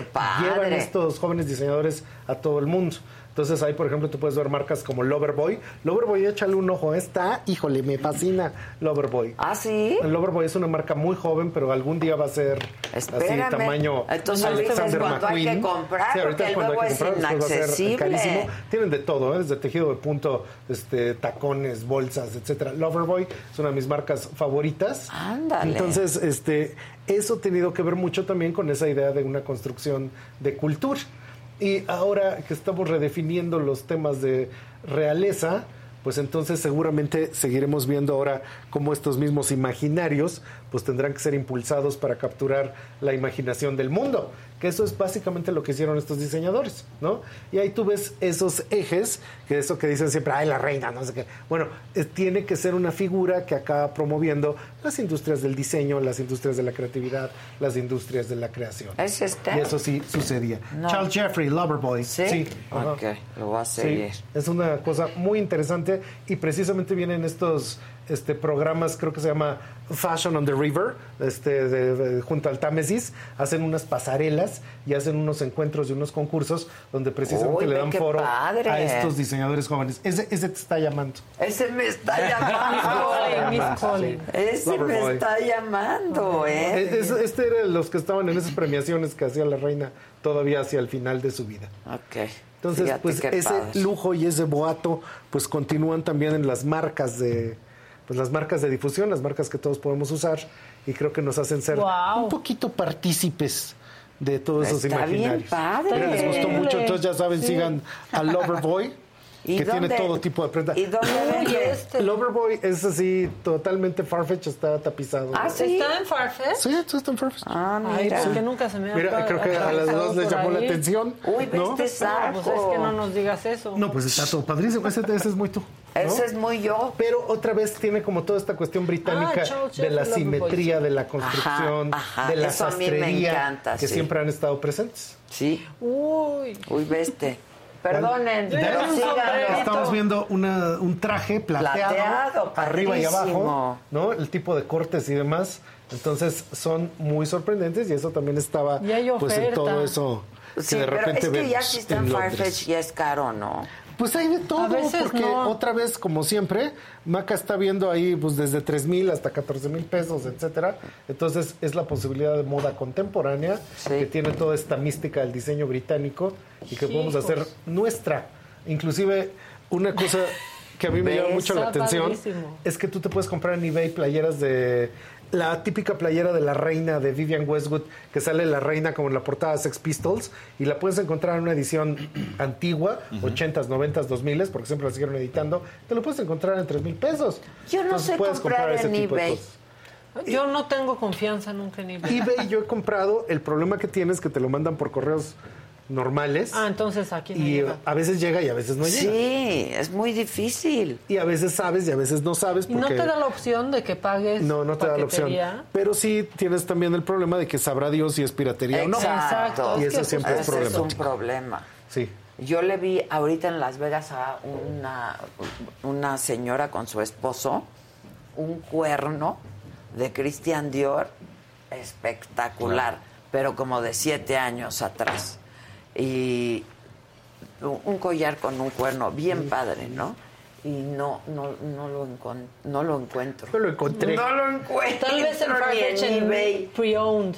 llevan estos jóvenes diseñadores a todo el mundo. Entonces ahí, por ejemplo, tú puedes ver marcas como Loverboy. Loverboy, échale un ojo. Está, híjole, me fascina Loverboy.
¿Ah, sí?
El Loverboy es una marca muy joven, pero algún día va a ser
Espérame.
así, tamaño
Entonces, ahorita cuando hay
McQueen.
que comprar,
ahorita
porque
es cuando hay que
es
comprar, después va a ser
inaccesible.
carísimo. Tienen de todo, ¿eh? desde tejido de punto, este, tacones, bolsas, etcétera. Loverboy es una de mis marcas favoritas.
Ándale.
Entonces, este, eso ha tenido que ver mucho también con esa idea de una construcción de cultura. Y ahora que estamos redefiniendo los temas de realeza, pues entonces seguramente seguiremos viendo ahora cómo estos mismos imaginarios pues tendrán que ser impulsados para capturar la imaginación del mundo, que eso es básicamente lo que hicieron estos diseñadores, ¿no? Y ahí tú ves esos ejes, que eso que dicen siempre, ay, la reina, no sé qué. Bueno, eh, tiene que ser una figura que acaba promoviendo las industrias del diseño, las industrias de la creatividad, las industrias de la creación.
¿Es este?
Y eso sí sucedía.
No.
Charles Jeffrey, Loverboy.
¿Sí?
ajá.
Ok, lo voy a
Sí,
seguir.
es una cosa muy interesante y precisamente vienen estos este, programas, creo que se llama Fashion on the River, este, junto al Támesis, hacen unas pasarelas y hacen unos encuentros y unos concursos donde precisamente le dan foro a estos diseñadores jóvenes. Ese, ese te está llamando.
Ese me está llamando. (laughs) ese me está llamando, ¿eh?
este era los que estaban en esas premiaciones que hacía la reina todavía hacia el final de su vida.
Ok.
Entonces, pues ese lujo y ese boato, pues continúan también en las marcas de, pues las marcas de difusión, las marcas que todos podemos usar y creo que nos hacen ser un poquito partícipes de todos esos imaginarios. Bien
padre.
les gustó mucho, entonces ya saben, sigan a Loverboy que tiene todo tipo de prenda.
¿Y dónde
este? Loverboy es así, totalmente Farfetch, está tapizado.
¿Ah, sí? ¿Está en Farfetch?
Sí, está en Farfetch.
Ah, mira. Ay, que nunca se me ha
Mira, creo que a las dos les llamó la atención.
Uy, ¿no? este
saco. Pues es que no nos digas eso.
No, pues está todo padrísimo. Ese, ese es muy tú.
Ese es muy yo.
Pero otra vez tiene como toda esta cuestión británica ah, de la simetría, de la construcción, de la sastrería, que siempre han estado presentes.
Sí.
Uy.
Uy, veste. Perdonen,
Estamos viendo un traje plateado, arriba y abajo, ¿no? El tipo de cortes y demás. Entonces son muy sorprendentes y eso también estaba pues en todo eso que de repente
pero es que ya si está en Farfetch ya es caro, ¿no?
Pues hay de todo, porque otra vez, como siempre, Maca está viendo ahí pues desde 3 mil hasta 14 mil pesos, etcétera. Entonces es la posibilidad de moda contemporánea que tiene toda esta mística del diseño británico y que podemos hacer nuestra. Inclusive una cosa que a mí me llama mucho la (laughs) atención es que tú te puedes comprar en eBay playeras de la típica playera de la reina de Vivian Westwood, que sale la reina como en la portada de Sex Pistols, y la puedes encontrar en una edición (clears throat) antigua, 80s, 90s, 2000 porque siempre la siguieron editando, te lo puedes encontrar en 3 mil pesos.
Yo no sé comprar, en eBay.
Yo no tengo confianza nunca en eBay.
eBay yo he comprado, el problema que tienes es que te lo mandan por correos normales.
Ah, entonces aquí no
Y a veces llega y a veces no llega.
Sí, es muy difícil.
Y a veces sabes y a veces no sabes.
Porque... ¿Y no te da la opción de que pagues
No, no te da la opción. Pero sí tienes también el problema de que sabrá Dios si es piratería o no.
Exacto.
Y eso siempre es,
es un problema.
Sí.
Yo le vi ahorita en Las Vegas a una, una señora con su esposo un cuerno de Christian Dior espectacular, pero como de siete años atrás y un collar con un cuerno bien padre, ¿no? Y no, no, no lo, no lo encuentro.
No lo encontré.
No lo encuentro.
Tal vez en, en eBay. Pre-owned.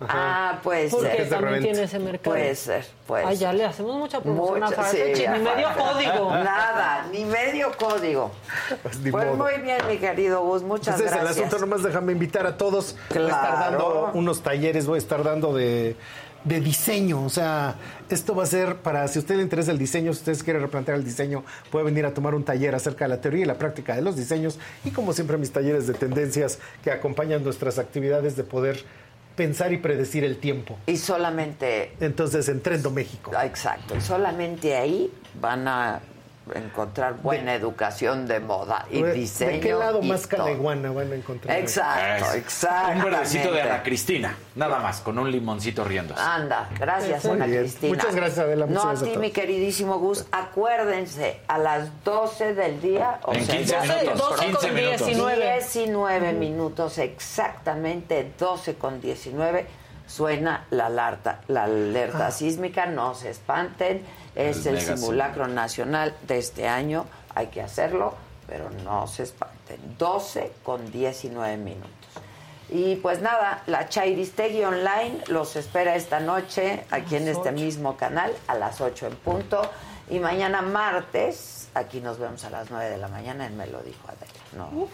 Ah, puede
ser.
Porque
también tiene ese mercado.
Puede ser, puede
Ay, ya le hacemos mucha promoción a Farfetch, ni medio código.
Nada, ni medio código. (laughs) Pues, pues muy bien, mi querido Gus, muchas
Entonces,
gracias.
el asunto nomás déjame invitar a todos. Voy a estar dando unos talleres, voy a estar dando de de diseño. O sea, esto va a ser para, si a usted le interesa el diseño, si usted quiere replantear el diseño, puede venir a tomar un taller acerca de la teoría y la práctica de los diseños. Y como siempre, mis talleres de tendencias que acompañan nuestras actividades de poder pensar y predecir el tiempo.
Y solamente...
Entonces, en Trendo México.
Exacto. Solamente ahí van a encontrar buena educación de moda y diseño.
¿De qué lado más caleguana van a encontrar?
Exacto, exacto.
Un verdecito de Ana Cristina, nada más, con un limoncito riendo.
Anda, gracias Ana Cristina.
Muchas gracias Adela.
No
a
ti, mi queridísimo Gus, acuérdense, a las 12 del día,
o en 15 minutos, 12 15
con 19.
19 minutos, exactamente 12 con 19, suena la alerta, la alerta ah. sísmica, no se espanten es el, simulacro nacional de este año, hay que hacerlo, pero no se espanten. 12 con 19 minutos. Y pues nada, la Chairistegui Online los espera esta noche aquí en este mismo canal a las 8 en punto. Y mañana martes, aquí nos vemos a las 9 de la mañana en Me lo dijo No.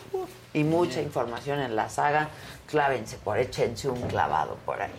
Y mucha información en la saga clávense por, échense un clavado por ahí.